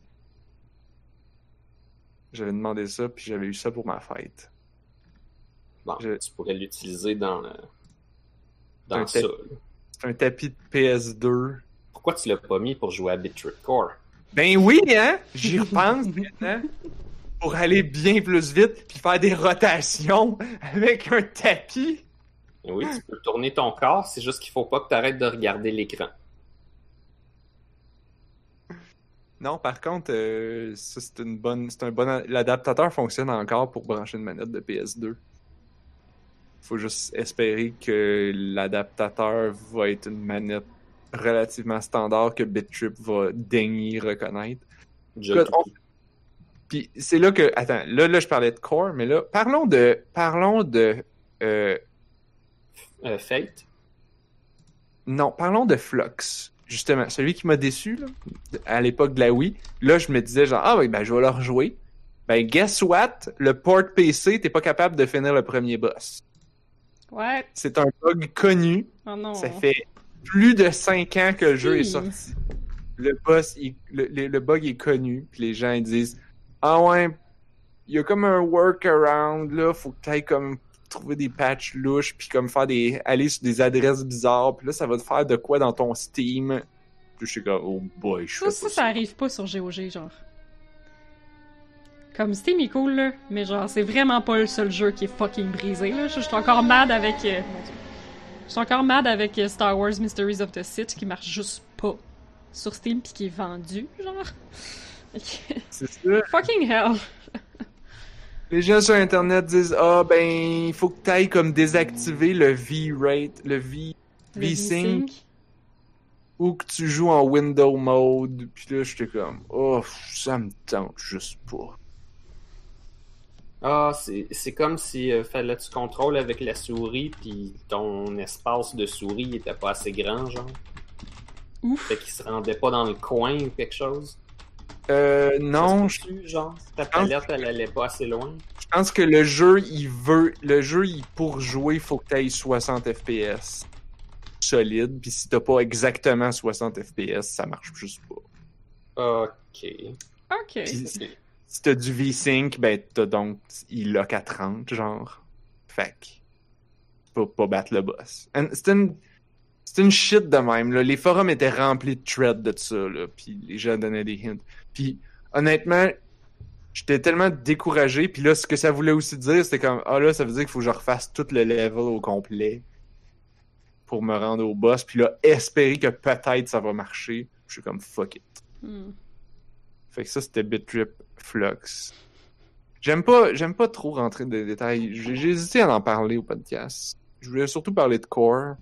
J'avais demandé ça, puis j'avais eu ça pour ma fête. Bon, Je- tu pourrais l'utiliser dans, euh, dans Un ça. tapis. un tapis de PS2. Pourquoi tu l'as pas mis pour jouer à Bit Trip Core? Ben oui, hein? J'y repense maintenant. pour aller bien plus vite puis faire des rotations avec un tapis. Oui, tu peux tourner ton corps, c'est juste qu'il faut pas que tu arrêtes de regarder l'écran. Non, par contre, euh, ça c'est une bonne, c'est un bon, l'adaptateur fonctionne encore pour brancher une manette de PS2. Faut juste espérer que l'adaptateur va être une manette relativement standard que BitTrip va daigner reconnaître. On- Puis c'est là que, attends, là, là je parlais de Core, mais là, parlons de, parlons de, euh, Euh, Fate. non, parlons de Flux. Justement, celui qui m'a déçu, là, à l'époque de la Wii. Là, je me disais genre, ah oui, ben, je vais le rejouer. Ben, guess what? Le port PC, t'es pas capable de finir le premier boss. Ouais. C'est un bug connu. Oh non. Ça fait plus de 5 ans que le jeu est sorti. Le boss, il- le, bug est connu, puis les gens ils disent Ah ouais, il y a comme un workaround là, faut que t'ailles comme trouver des patchs louches, puis comme faire des. aller sur des adresses bizarres, puis là ça va te faire de quoi dans ton Steam. Puis je suis comme Oh boy, je Ça, ça, ça arrive pas sur GOG, genre. Comme Steam est cool, là, mais genre, c'est vraiment pas le seul jeu qui est fucking brisé, là. Je je suis encore mad avec. euh. Je suis encore mad avec euh, Star Wars Mysteries of the Sith qui marche juste pas sur Steam pis qui est vendu, genre. C'est ça. fucking hell. Les gens sur internet disent Ah ben, il faut que t'ailles comme désactiver le V-Rate, le V. V-Sync. ou que tu joues en window mode, puis là j'étais comme oh ça me tente juste pas. Ah, c'est c'est comme si euh, fallait que tu contrôles avec la souris, puis ton espace de souris était pas assez grand, genre. Ouf. Fait qu'il se rendait pas dans le coin ou quelque chose. Euh non, Ça je se peut-tu, genre, ta palette, elle allait pas assez loin? je pense que le jeu il veut le jeu il pour jouer faut que t'ailles 60 FPS solide, puis si t'as pas exactement 60 FPS ça marche juste pas. Ok. Ok. Si t'as du V-Sync ben t'as donc il lock à 30 genre. Fait que faut pas battre le boss. C'est une c'est une shit de même là. Les forums étaient remplis de threads de ça là, puis les gens donnaient des hints. Puis honnêtement, j'étais tellement découragé, puis là ce que ça voulait aussi dire, c'était comme ah là ça veut dire qu'il faut que je refasse tout le level au complet pour me rendre au boss, puis là espérer que peut-être ça va marcher. Je suis comme fuck it. Hmm. Fait que ça, c'était BitTrip Flux. J'aime pas, j'aime pas trop rentrer dans les détails. J'ai hésité à en parler au podcast. Je voulais surtout parler de Core.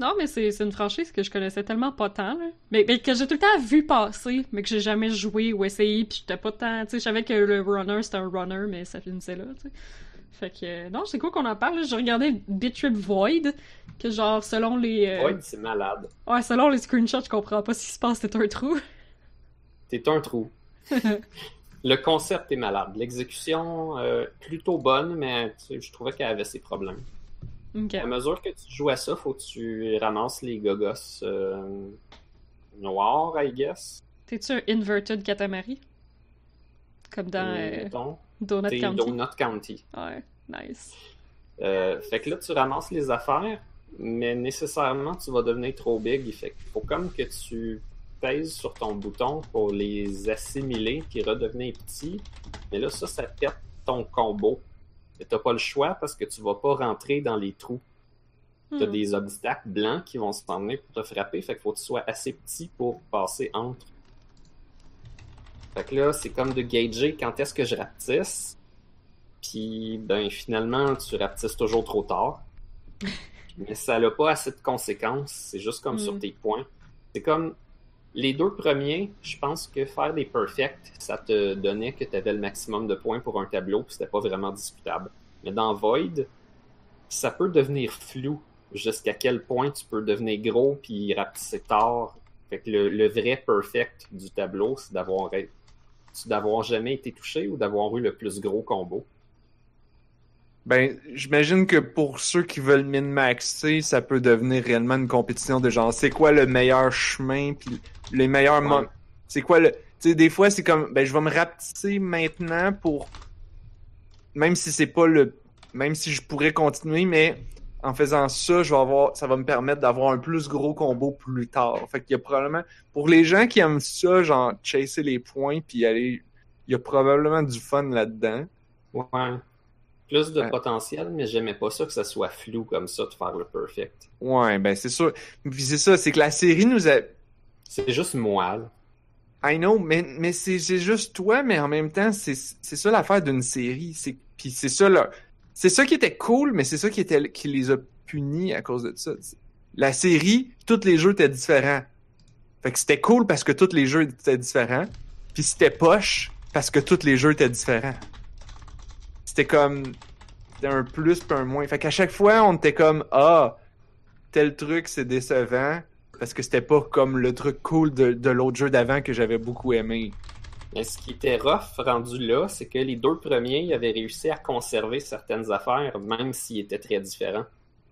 Non, mais c'est c'est une franchise que je connaissais tellement pas tant, là. Mais, mais que j'ai tout le temps vu passer, mais que j'ai jamais joué ou essayé, pis j'étais pas tant... Tu sais, je savais que le runner, c'était un runner, mais ça finissait là, tu sais. Fait que... euh, non, c'est cool qu'on en parle. J'ai regardé BitTrip Void, que genre, selon les... euh, Ouais, c'est malade. Ouais, selon les screenshots, je comprends pas ce qui se passe, c'est un trou. T'es un trou. Le concept est malade. L'exécution, euh, plutôt bonne, mais tu sais, je trouvais qu'elle avait ses problèmes. À mesure que tu joues à ça, faut que tu ramasses les gogos euh, noirs, I guess. T'es-tu un inverted Katamari? Comme dans Euh. Donut County? Donut County. Ouais, nice. Fait que là, tu ramasses les affaires, mais nécessairement, tu vas devenir trop big. Fait qu'il faut comme que tu pèses sur ton bouton pour les assimiler puis redevenir petit. Mais là, ça, ça pète ton combo. Mais t'as pas le choix parce que tu vas pas rentrer dans les trous. T'as Hmm. des obstacles blancs qui vont se t'emmener pour te frapper. Fait qu'il faut que tu sois assez petit pour passer entre. Fait que là, c'est comme de gager quand est-ce que je rapetisse. Puis, ben, finalement, tu rapetisses toujours trop tard. Mais ça n'a pas assez de conséquences. C'est juste comme Mm. sur tes points. C'est comme les deux premiers, je pense que faire des perfects, ça te donnait que tu avais le maximum de points pour un tableau, puis c'était pas vraiment discutable. Mais dans Void, ça peut devenir flou jusqu'à quel point tu peux devenir gros puis rapetisser tard. Fait que le, vrai perfect du tableau, c'est d'avoir jamais été touché ou d'avoir eu le plus gros combo. Ben, j'imagine que pour ceux qui veulent min-maxer, ça peut devenir réellement une compétition de genre, c'est quoi le meilleur chemin, puis les meilleurs Ouais. C'est quoi le. Tu sais, des fois, c'est comme, ben, je vais me rapetisser maintenant pour. Même si c'est pas le. Même si je pourrais continuer, mais en faisant ça, je vais avoir. Ça va me permettre d'avoir un plus gros combo plus tard. Fait qu'il y a probablement. Pour les gens qui aiment ça, genre, chasser les points, puis aller. il y a probablement du fun là-dedans. Ouais. Plus de potentiel, mais j'aimais pas ça que ça soit flou comme ça de faire le perfect. Ouais, ben c'est sûr. Puis c'est ça, c'est que la série nous a. C'est juste moi. là. I know, mais, mais c'est juste toi, mais en même temps, c'est ça l'affaire d'une série. C'est puis c'est ça là. C'est ça qui était cool, mais c'est ça qui était qui les a punis à cause de ça. La série, tous les jeux étaient différents. Fait que c'était cool parce que tous les jeux étaient différents. Puis c'était poche parce que tous les jeux étaient différents. C'était comme un plus puis un moins. Fait qu'à chaque fois, on était comme ah tel truc c'est décevant parce que c'était pas comme le truc cool de, de l'autre jeu d'avant que j'avais beaucoup aimé. Mais ce qui était rough rendu là, c'est que les deux premiers ils avaient réussi à conserver certaines affaires, même s'ils étaient très différents.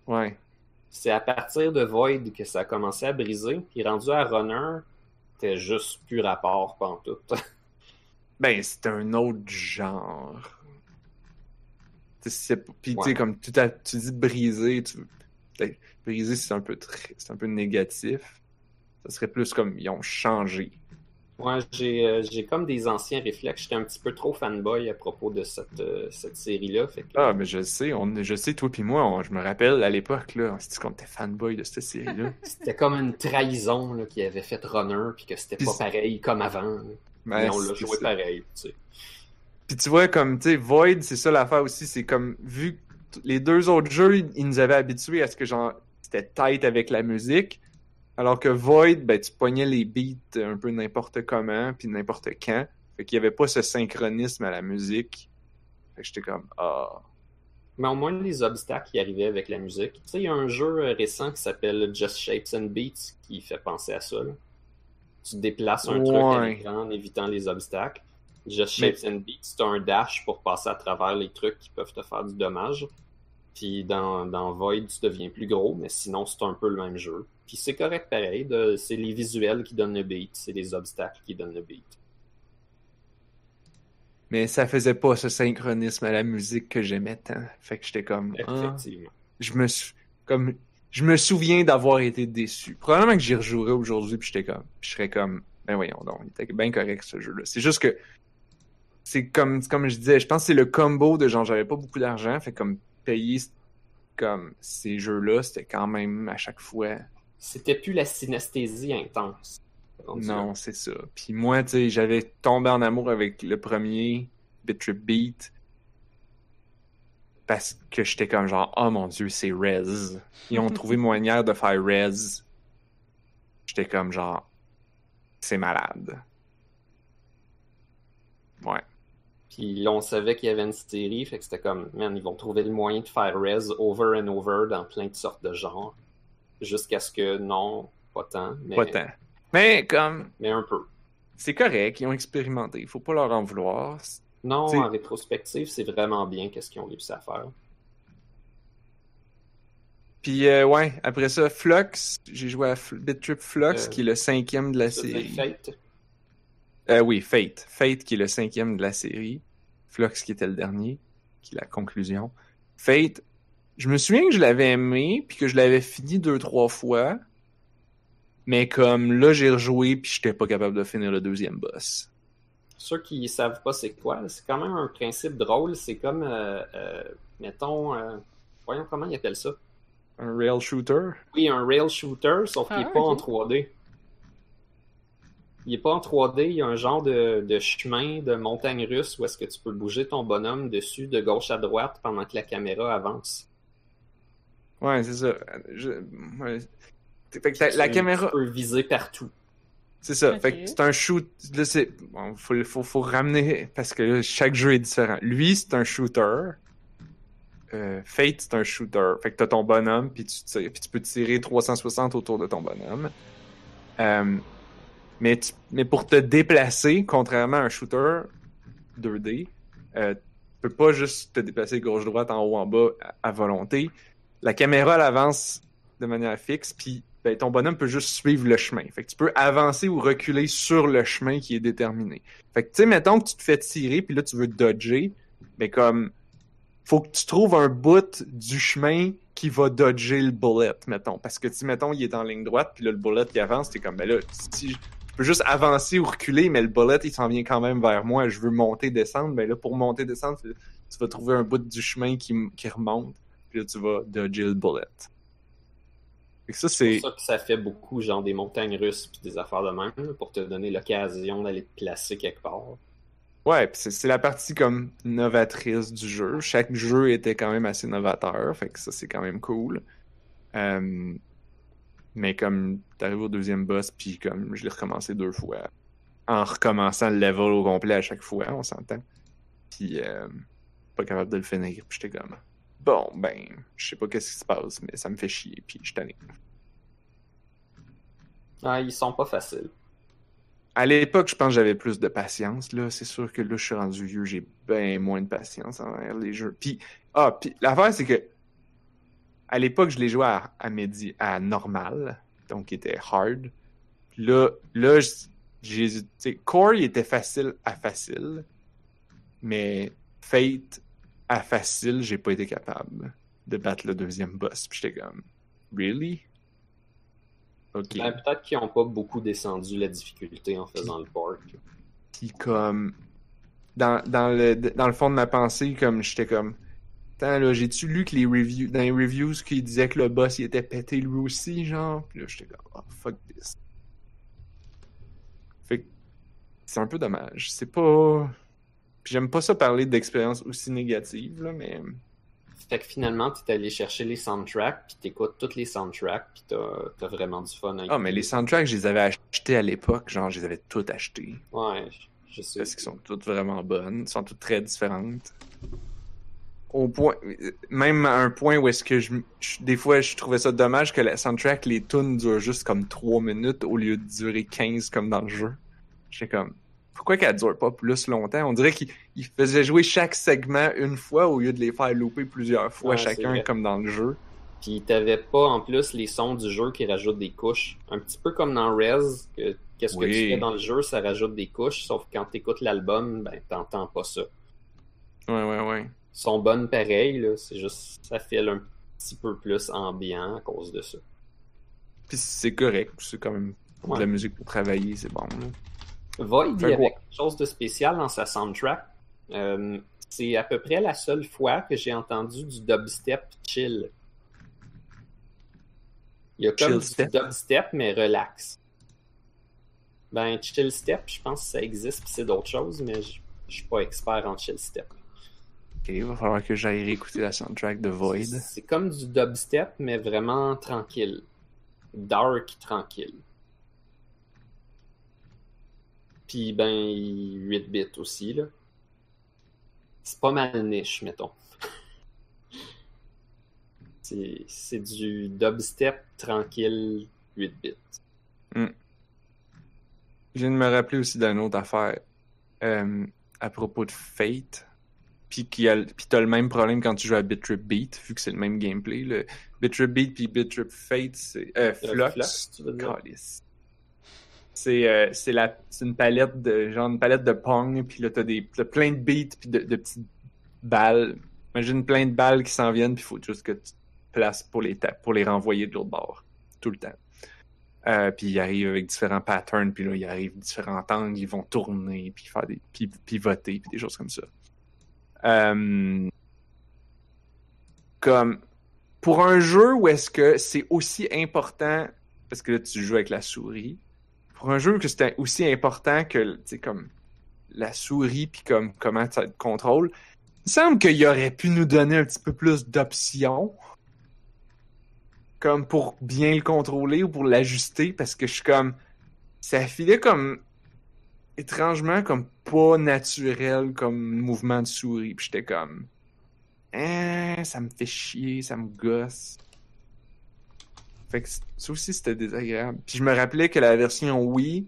Ouais. C'est à partir de Void que ça a commencé à briser. Puis rendu à Runner, c'était juste plus rapport pantoute. Ben, c'est un autre genre. Puis Ouais. comme tu, dis briser, tu... briser c'est un peu très... c'est un peu négatif. Ça serait plus comme ils ont changé. Moi, j'ai euh, j'ai comme des anciens réflexes. J'étais un petit peu trop fanboy à propos de cette, euh, cette série-là. Que, Ah, mais je sais, on, je sais, toi puis moi, on- je me rappelle à l'époque, là, on s'est dit qu'on était fanboy de cette série-là. C'était comme une trahison là, qui avait fait Runner, puis que c'était pas pareil comme avant. là. Ben, Mais on l'a joué pareil. tu sais. Puis tu vois, comme, tu sais, Void, c'est ça l'affaire aussi, c'est comme, vu que les deux autres jeux, ils- nous avaient habitués à ce que, genre, c'était tight avec la musique, alors que Void, ben, tu pognais les beats un peu n'importe comment, puis n'importe quand, fait qu'il y avait pas ce synchronisme à la musique. Fait que j'étais comme, ah... Mais au moins, les obstacles qui arrivaient avec la musique. Tu sais, il y a un jeu euh, récent qui s'appelle Just Shapes and Beats qui fait penser à ça. là. Tu déplaces un truc à l'écran en évitant les obstacles. Just Mais- Shapes and Beats, c'est un dash pour passer à travers les trucs qui peuvent te faire du dommage. Puis dans, dans Void, tu deviens plus gros, mais sinon, c'est un peu le même jeu. Puis c'est correct pareil. de- C'est les visuels qui donnent le beat, c'est les obstacles qui donnent le beat. Mais ça faisait pas ce synchronisme à la musique que j'aimais tant. Fait que j'étais comme, ah... Effectivement. je me suis comme je me souviens d'avoir été déçu. Probablement que j'y rejouerais aujourd'hui puis j'étais comme je serais comme ben voyons donc, il était bien correct ce jeu-là. C'est juste que c'est comme comme je disais, je pense que c'est le combo de genre j'avais pas beaucoup d'argent, fait comme payer comme ces jeux-là, c'était quand même à chaque fois C'était plus la synesthésie intense. Non, c'est ça. Puis moi, tu sais, j'avais tombé en amour avec le premier Bit Trip Beat parce que j'étais comme genre oh mon dieu, c'est Rez. Ils ont trouvé manière de faire Rez. J'étais comme genre c'est malade. Ouais. Puis on savait qu'il y avait une série, fait que c'était comme, man, ils vont trouver le moyen de faire Rez over and over dans plein de sortes de genres. Jusqu'à ce que, non, pas tant, mais, Pas tant. Mais comme mais un peu. c'est correct, ils ont expérimenté, il faut pas leur en vouloir. Non, T'sais- en rétrospective, c'est vraiment bien qu'est-ce qu'ils ont réussi à faire. Puis euh, ouais, après ça, Flux, j'ai joué à Bit Trip Flux, Euh, qui est le cinquième de la série. Fate. Euh, oui, Fate. Fate qui est le cinquième de la série. Flux qui était le dernier, qui est la conclusion. Fate, je me souviens que je l'avais aimé, puis que je l'avais fini deux, trois fois. Mais comme là, j'ai rejoué, puis j'étais pas capable de finir le deuxième boss. Ceux qui savent pas c'est quoi, c'est quand même un principe drôle. C'est comme, euh, euh, mettons, euh, voyons comment ils appellent ça. Un rail shooter? Oui, un rail shooter, sauf qu'il Ah, n'est pas en ok. 3D. Il est pas en 3D, il y a un genre de, de chemin de montagne russe où est-ce que tu peux bouger ton bonhomme dessus de gauche à droite pendant que la caméra avance. Ouais, c'est ça. Je... ouais. Fait que ta- la Tu- caméra... Tu peux viser partout. C'est ça. Fait que c'est un shoot. Là, c'est. Bon, faut, faut, faut ramener. Parce que là, chaque jeu est différent. Lui, c'est un shooter. Euh, Fate, c'est un shooter. Fait que t'as ton bonhomme, puis tu, tires, puis tu peux tirer 360 autour de ton bonhomme. Euh, mais, mais pour te déplacer, contrairement à un shooter 2D, euh, tu peux pas juste te déplacer gauche-droite, en haut, en bas, à, volonté. La caméra, elle avance de manière fixe, puis ben, ton bonhomme peut juste suivre le chemin. Fait que tu peux avancer ou reculer sur le chemin qui est déterminé. Fait que, tu sais, mettons que tu te fais tirer, puis là, tu veux dodger, mais comme, faut que tu trouves un bout du chemin qui va dodger le bullet, mettons. Parce que, tu mettons, il est en ligne droite, puis là, le bullet qui avance, t'es comme, ben là, si peux juste avancer ou reculer, mais le bullet, il s'en vient quand même vers moi. Je veux monter, descendre. Ben là, pour monter, descendre, tu vas trouver un bout du chemin qui, qui remonte. Puis là, tu vas dodger le bullet. Ça, c'est. Pour ça que ça fait beaucoup, genre des montagnes russes puis des affaires de même, pour te donner l'occasion d'aller te placer quelque part. Ouais, c'est la partie comme novatrice du jeu. Chaque jeu était quand même assez novateur, fait que ça c'est quand même cool. Euh, mais comme t'arrives au deuxième boss, puis comme je l'ai recommencé deux fois, en recommençant le level au complet à chaque fois, on s'entend. Puis euh, pas capable de le finir, puis j'étais comme bon ben, je sais pas qu'est-ce qui se passe, mais ça me fait chier, puis je tanné. Ah, ils sont pas faciles. À l'époque, je pense que j'avais plus de patience. Là, c'est sûr que là, je suis rendu vieux, j'ai bien moins de patience envers les jeux. Puis, ah, puis l'affaire, c'est que à l'époque, je les jouais à, à midi, à normal, donc il était hard. Puis là, là, j'ai, Core, il était facile à facile, mais Fate à facile, j'ai pas été capable de battre le deuxième boss. Puis j'étais comme, really? Ok. Ben, Peut-être qu'ils ont pas beaucoup descendu la difficulté en faisant le port. Puis comme dans, dans le dans le fond de ma pensée, comme j'étais comme Attends, là, j'ai-tu lu que les reviews dans les reviews qu'ils disaient que le boss il était pété lui aussi, genre? Puis là, j'étais comme oh fuck this. Fait que c'est un peu dommage. C'est pas. Puis j'aime pas ça parler d'expérience aussi négative, là, mais. Fait que finalement, t'es allé chercher les soundtracks, puis t'écoutes tous les soundtracks, puis t'as t'as vraiment du fun avec Ah, mais les soundtracks, je les avais achetés à l'époque, genre, je les avais toutes achetés. Ouais, je sais. Parce qu'elles sont toutes vraiment bonnes, sont toutes très différentes. Au point, même à un point où est-ce que je, je- des fois je trouvais ça dommage que la soundtrack, les tunes durent juste comme 3 minutes au lieu de durer 15 comme dans le jeu. J'étais comme, pourquoi qu'elle dure pas plus longtemps? On dirait qu'il il faisait jouer chaque segment une fois au lieu de les faire louper plusieurs fois chacun comme dans le jeu. Puis t'avais pas en plus les sons du jeu qui rajoutent des couches. Un petit peu comme dans Rez, que qu'est-ce que tu fais dans le jeu, ça rajoute des couches, sauf que quand t'écoutes l'album, ben t'entends pas ça. Ouais, ouais, ouais. Sont bonnes pareil, là, c'est juste ça file un petit peu plus ambiant à cause de ça. Puis c'est correct, c'est quand même pour de la musique pour travailler, c'est bon. Là. Void, il y avait quelque chose de spécial dans sa soundtrack. Euh, c'est à peu près la seule fois que j'ai entendu du dubstep chill. Il y a comme Chill du step? dubstep, mais relax. Ben, chill step, je pense que ça existe, puis c'est d'autres choses, mais je je suis pas expert en chill step. Ok, il va falloir que j'aille réécouter la soundtrack de Void. C'est comme du dubstep, mais vraiment tranquille. Dark, tranquille. Puis, ben, 8 bits aussi, là. C'est pas mal niche, mettons. C'est du dubstep tranquille 8 bits. Je viens de me rappeler aussi d'une autre affaire euh, à propos de Fate. Puis qui a puis t'as le même problème quand tu joues à Bitrip Beat, vu que c'est le même gameplay. Le Bitrip Beat puis Bitrip Fate, c'est euh, Euh, Flux. C'est euh, c'est la c'est une palette de genre une palette de pong puis là t'as des t'as plein de beats puis de, de petites balles. Imagine plein de balles qui s'en viennent puis il faut juste que tu te places pour les pour les renvoyer de l'autre bord tout le temps. Euh, puis ils arrivent avec différents patterns, puis là, ils arrivent différents angles, ils vont tourner, puis faire des puis pivoter, puis des choses comme ça. Euh, Comme pour un jeu où est-ce que c'est aussi important, parce que là, tu joues avec la souris, pour un jeu que c'est aussi important que, tu comme la souris, puis comme comment ça te contrôle, il semble qu'il aurait pu nous donner un petit peu plus d'options comme pour bien le contrôler ou pour l'ajuster parce que je suis comme ça filait comme étrangement comme pas naturel comme mouvement de souris. Puis j'étais comme hein, ça me fait chier ça me gosse. Fait que ça aussi c'était désagréable. Puis je me rappelais que la version Wii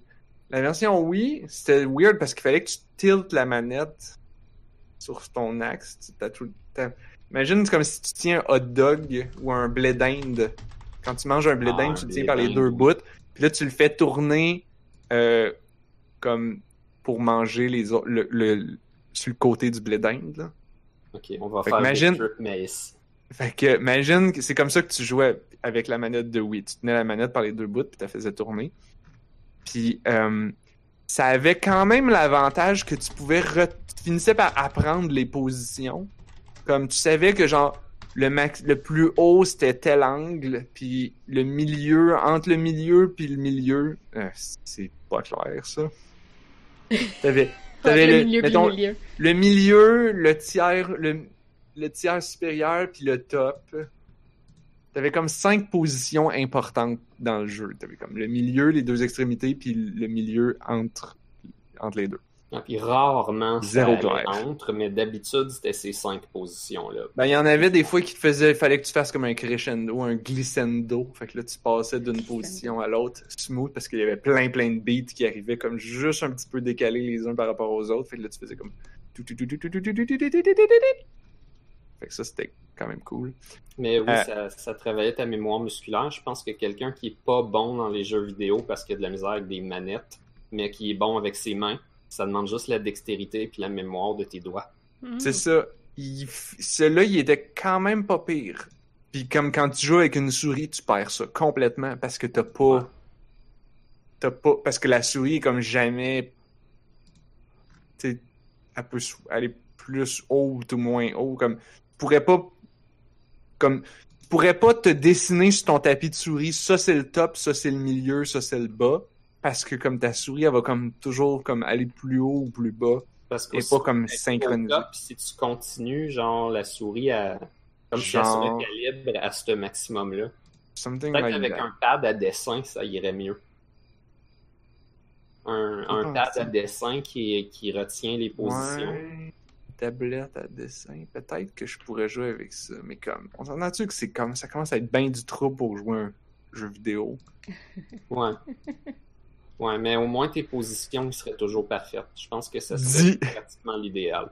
la version Wii c'était weird parce qu'il fallait que tu tiltes la manette sur ton axe. T'as tout le temps Imagine c'est comme si tu tiens un hot dog ou un blé d'Inde. Quand tu manges un blé Ah, d'Inde, tu le tiens par les deux bouts. Puis là, tu le fais tourner euh, comme pour manger les autres, le, le- sur le côté du blé d'Inde. Ok, on va Fait faire imagine- des mace. Fait que, imagine que c'est comme ça que tu jouais avec la manette de Wii. Tu tenais la manette par les deux bouts puis tu la faisais tourner. Puis euh, ça avait quand même l'avantage que tu pouvais re- tu finissais par apprendre les positions. Comme tu savais que genre le max le plus haut c'était tel angle, puis le milieu entre le milieu puis le milieu, euh, c'est pas clair ça. T'avais t'avais le le, milieu, mettons, le milieu. le milieu, le tiers, le, le tiers supérieur, puis le top. T'avais comme cinq positions importantes dans le jeu. T'avais comme le milieu, les deux extrémités, puis le milieu entre, entre les deux. Ah, Puis rarement ça Zéro allait clair. entre, mais d'habitude, c'était ces cinq positions-là. Ben, il y en avait des fois qui te faisaient, fallait que tu fasses comme un crescendo, un glissando. Fait que là, tu passais d'une position à l'autre smooth parce qu'il y avait plein, plein de beats qui arrivaient comme juste un petit peu décalés les uns par rapport aux autres. Fait que là, tu faisais comme. Fait que ça, c'était quand même cool. Mais oui, Euh. ça, ça travaillait ta mémoire musculaire. Je pense que quelqu'un qui est pas bon dans les jeux vidéo parce qu'il a de la misère avec des manettes, mais qui est bon avec ses mains, ça demande juste la dextérité puis la mémoire de tes doigts. Mm. C'est ça. Il Celui-là, il était quand même pas pire. Puis comme quand tu joues avec une souris, tu perds ça complètement parce que t'as pas... Ouais. T'as pas... Parce que la souris est comme jamais... Tu sais, elle peut aller plus haut ou moins haut. Comme... Tu pourrais pas... Comme... Tu pourrais pas te dessiner sur ton tapis de souris, ça c'est le top, ça c'est le milieu, ça c'est le bas. Parce que comme ta souris, elle va comme toujours comme aller plus haut ou plus bas. Parce que Et pas comme synchronisé. Puis si tu continues, genre la souris à comme si elle se Genre- recalibre à ce maximum-là. Something Peut-être like avec that. un pad à dessin, ça irait mieux. Un, un pad à dessin qui, qui retient les positions. Ouais. Tablette à dessin. Peut-être que je pourrais jouer avec ça, mais comme. On s'entend-tu que c'est comme ça commence à être bien du trouble pour jouer un jeu vidéo? Ouais. Ouais, mais au moins tes positions seraient toujours parfaites. Je pense que ça serait Dis. pratiquement l'idéal.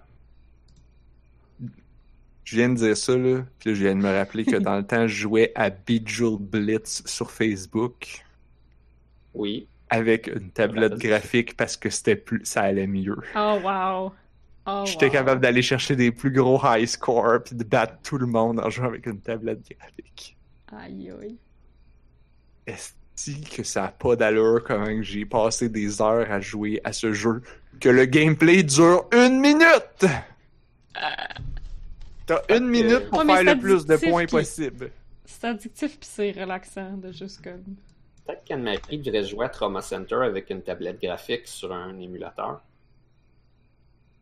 Je viens de dire ça, là. Puis là, je viens de me rappeler que dans le temps, je jouais à Bejeweled Blitz sur Facebook Oui. avec une tablette Ouais. graphique parce que c'était plus. ça allait mieux. Oh, wow. Oh, J'étais wow. capable d'aller chercher des plus gros high scores puis de battre tout le monde en jouant avec une tablette graphique. Aïe, aïe. est que ça a pas d'allure comment j'ai passé des heures à jouer à ce jeu que le gameplay dure une minute T'as une minute pour Ouais, faire le plus de points qui- possible. C'est addictif pis c'est relaxant de juste comme. Peut-être qu'Anne-Marie devrait jouer à Trauma Center avec une tablette graphique sur un émulateur.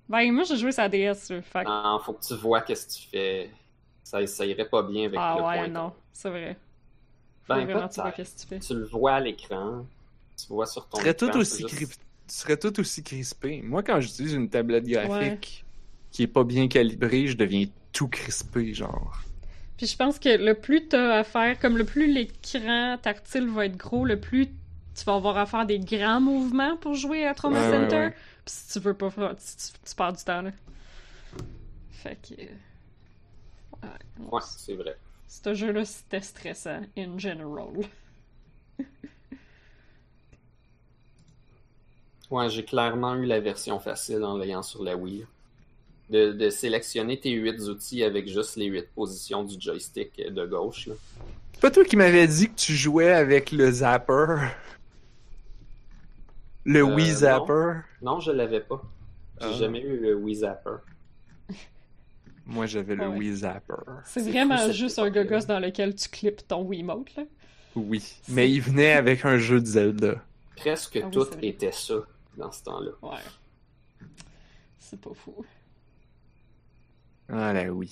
Ben, moi j'ai joué la DS, fait que- Non, faut que tu vois qu'est-ce que tu fais. Ça, ça irait pas bien avec Ah le ouais, pointeur. non, c'est vrai. Ben, vraiment tu vois peut-être. qu'est-ce que tu fais. Tu le vois à l'écran. Tu vois sur ton Tu serais écran, tout aussi c'est juste- cri- tu serais tout aussi crispé. Moi, quand j'utilise une tablette graphique qui est pas bien calibrée, je deviens tout crispé, genre. Puis je pense que le plus t'as à faire, comme le plus l'écran tactile va être gros, le plus tu vas avoir à faire des grands mouvements pour jouer à Trauma Ouais, Center. ouais. Puis si tu veux pas faire, tu, tu- tu perds du temps, là. Fait que... euh, Ouais, Ouais, c'est vrai. Ce jeu-là, c'était stressant, in general. Ouais, j'ai clairement eu la version facile en l'ayant sur la Wii. De, de sélectionner tes huit outils avec juste les huit positions du joystick de gauche. là. C'est pas toi qui m'avais dit que tu jouais avec le zapper? Le Euh, Wii non. Zapper? Non, je l'avais pas. J'ai Ah. jamais eu le Wii Zapper. Moi, j'avais le Ouais. Wii Zapper. C'est vraiment fou, juste un gogos dans lequel tu clips ton Wiimote, là. Oui. Mais il venait avec un jeu de Zelda. Presque Ah oui, tout était ça dans ce temps-là. Ouais. C'est pas fou. Ah là oui.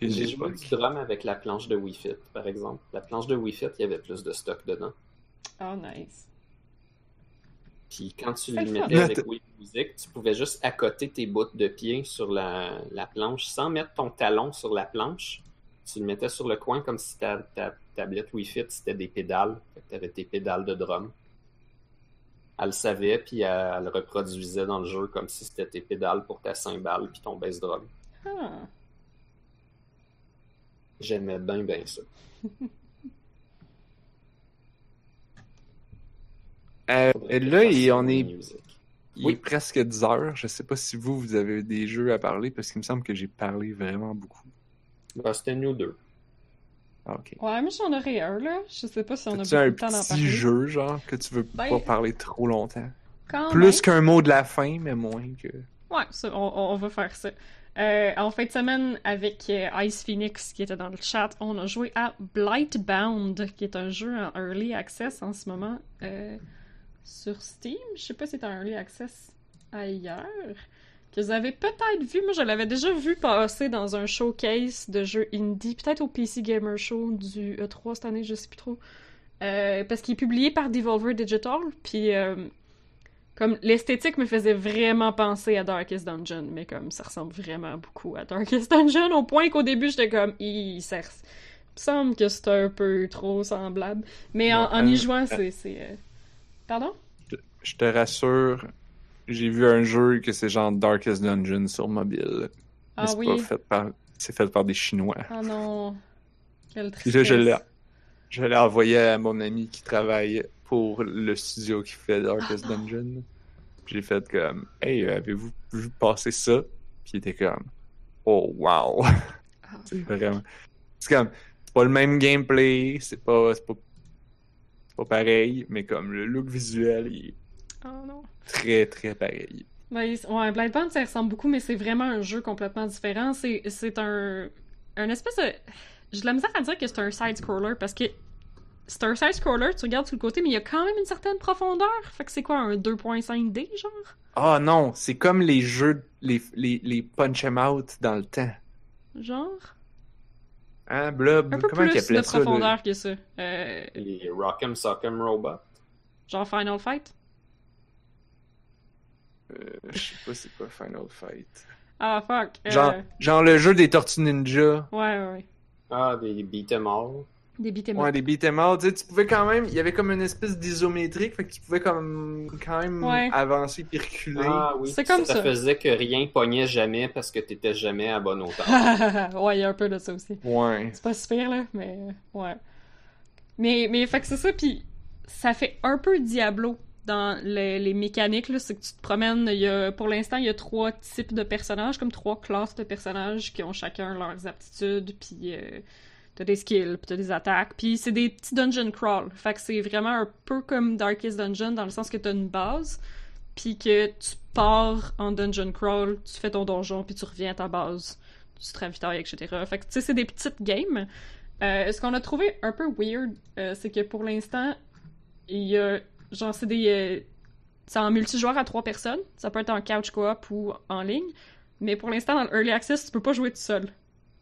J'ai joué du drum avec la planche de Wii Fit, par exemple. La planche de Wii Fit, il y avait plus de stock dedans. Oh, nice. Puis quand tu le mettais avec Wii Music, tu pouvais juste accoter tes bouts de pied sur la, la planche sans mettre ton talon sur la planche. Tu le mettais sur le coin comme si ta, ta tablette Wii Fit c'était des pédales. Tu avais tes pédales de drum. Elle le savait, puis elle, elle le reproduisait dans le jeu comme si c'était tes pédales pour ta cymbale puis ton bass drum. Ah. J'aimais bien, bien ça. Euh, là, ça on est, Music. il Oui. est presque 10 heures. Je sais pas si vous, vous avez des jeux à parler parce qu'il me semble que j'ai parlé vraiment beaucoup. Ben, c'était nous deux. Ah, ok. Ouais, mais j'en aurais un, là. Je sais pas si on a beaucoup un de temps d'en petit parler. jeu, genre, que tu veux Ben, pas parler trop longtemps? Quand Plus qu'un mot de la fin, mais moins que. Ouais, ça, on, on- on va faire ça. Euh, en fin de semaine, avec euh, Ice Phoenix qui était dans le chat, on a joué à Blightbound, qui est un jeu en early access en ce moment euh, sur Steam. Je sais pas si c'est en early access ailleurs. Que vous avez peut-être vu, moi je l'avais déjà vu passer dans un showcase de jeux indie, peut-être au PC Gamer Show du E3 cette année, je sais plus trop. Euh, parce qu'il est publié par Devolver Digital, puis euh, comme l'esthétique me faisait vraiment penser à Darkest Dungeon, mais comme ça ressemble vraiment beaucoup à Darkest Dungeon, au point qu'au début j'étais comme, il me semble que c'est un peu trop semblable. Mais en, y euh, jouant, c'est. Pardon? Je te rassure, j'ai vu un jeu que c'est genre Darkest Dungeon sur mobile. Ah mais oui. pas fait par. C'est fait par des Chinois. Ah non. Quelle Puis là, je l'ai, tristesse. envoyé à mon ami qui travaille pour le studio qui fait Darkest Ah. Dungeon. J'ai fait comme, hey, avez-vous vu passer ça? Puis il était comme, oh wow. Ah, c'est vraiment. C'est comme, c'est pas le même gameplay, c'est pas, c'est pas, c'est pas pareil, mais comme le look visuel, il est oh non. très très pareil. Ben, ouais, Blightbound, ça ressemble beaucoup, mais c'est vraiment un jeu complètement différent. C'est, c'est un, un espèce de... J'ai de la misère à dire que c'est un side-scroller, parce que c'est un side-scroller, tu regardes sur le côté, mais il y a quand même une certaine profondeur. Fait que c'est quoi, un 2.5D, genre? Ah non, c'est comme les jeux, les, les, les punch 'em out dans le temps. Genre? Hein, Blob? Un peu Comment plus de ça? le- profondeur que ça. Euh, Les Rock'em Sock'em Robot. genre Final Fight? Euh, je sais pas c'est quoi Final Fight. Ah, fuck. euh, Genre, genre le jeu des Tortues Ninja. Ouais, ouais, ouais. Ah, des Beat'em All. Des beat'em Ouais, des beat'em tu sais, tu pouvais quand même, il y avait comme une espèce d'isométrique, fait que tu pouvais comme, quand même Ouais. avancer puis reculer. Ah oui. C'est comme ça. ça. faisait que rien pognait jamais parce que t'étais jamais à bonne hauteur. ouais, il y a un peu de ça aussi. Ouais. C'est pas super, là, mais ouais. Mais, mais fait que c'est ça, puis ça fait un peu Diablo dans les, les mécaniques, là, c'est que tu te promènes, il y a, pour l'instant, il y a trois types de personnages, comme trois classes de personnages qui ont chacun leurs aptitudes, puis euh, t'as des skills, puis t'as des attaques, puis c'est des petits dungeon crawl, fait que c'est vraiment un peu comme Darkest Dungeon, dans le sens que t'as une base, puis que tu pars en dungeon crawl, tu fais ton donjon, puis tu reviens à ta base, tu te ravitailles, etc. Fait que, tu sais, c'est des petites games. Euh, ce qu'on a trouvé un peu weird, euh, c'est que pour l'instant, il y a. Genre, c'est des. euh, c'est en multijoueur à trois personnes. Ça peut être en couch co-op ou en ligne. Mais pour l'instant, dans le Early Access, tu peux pas jouer tout seul.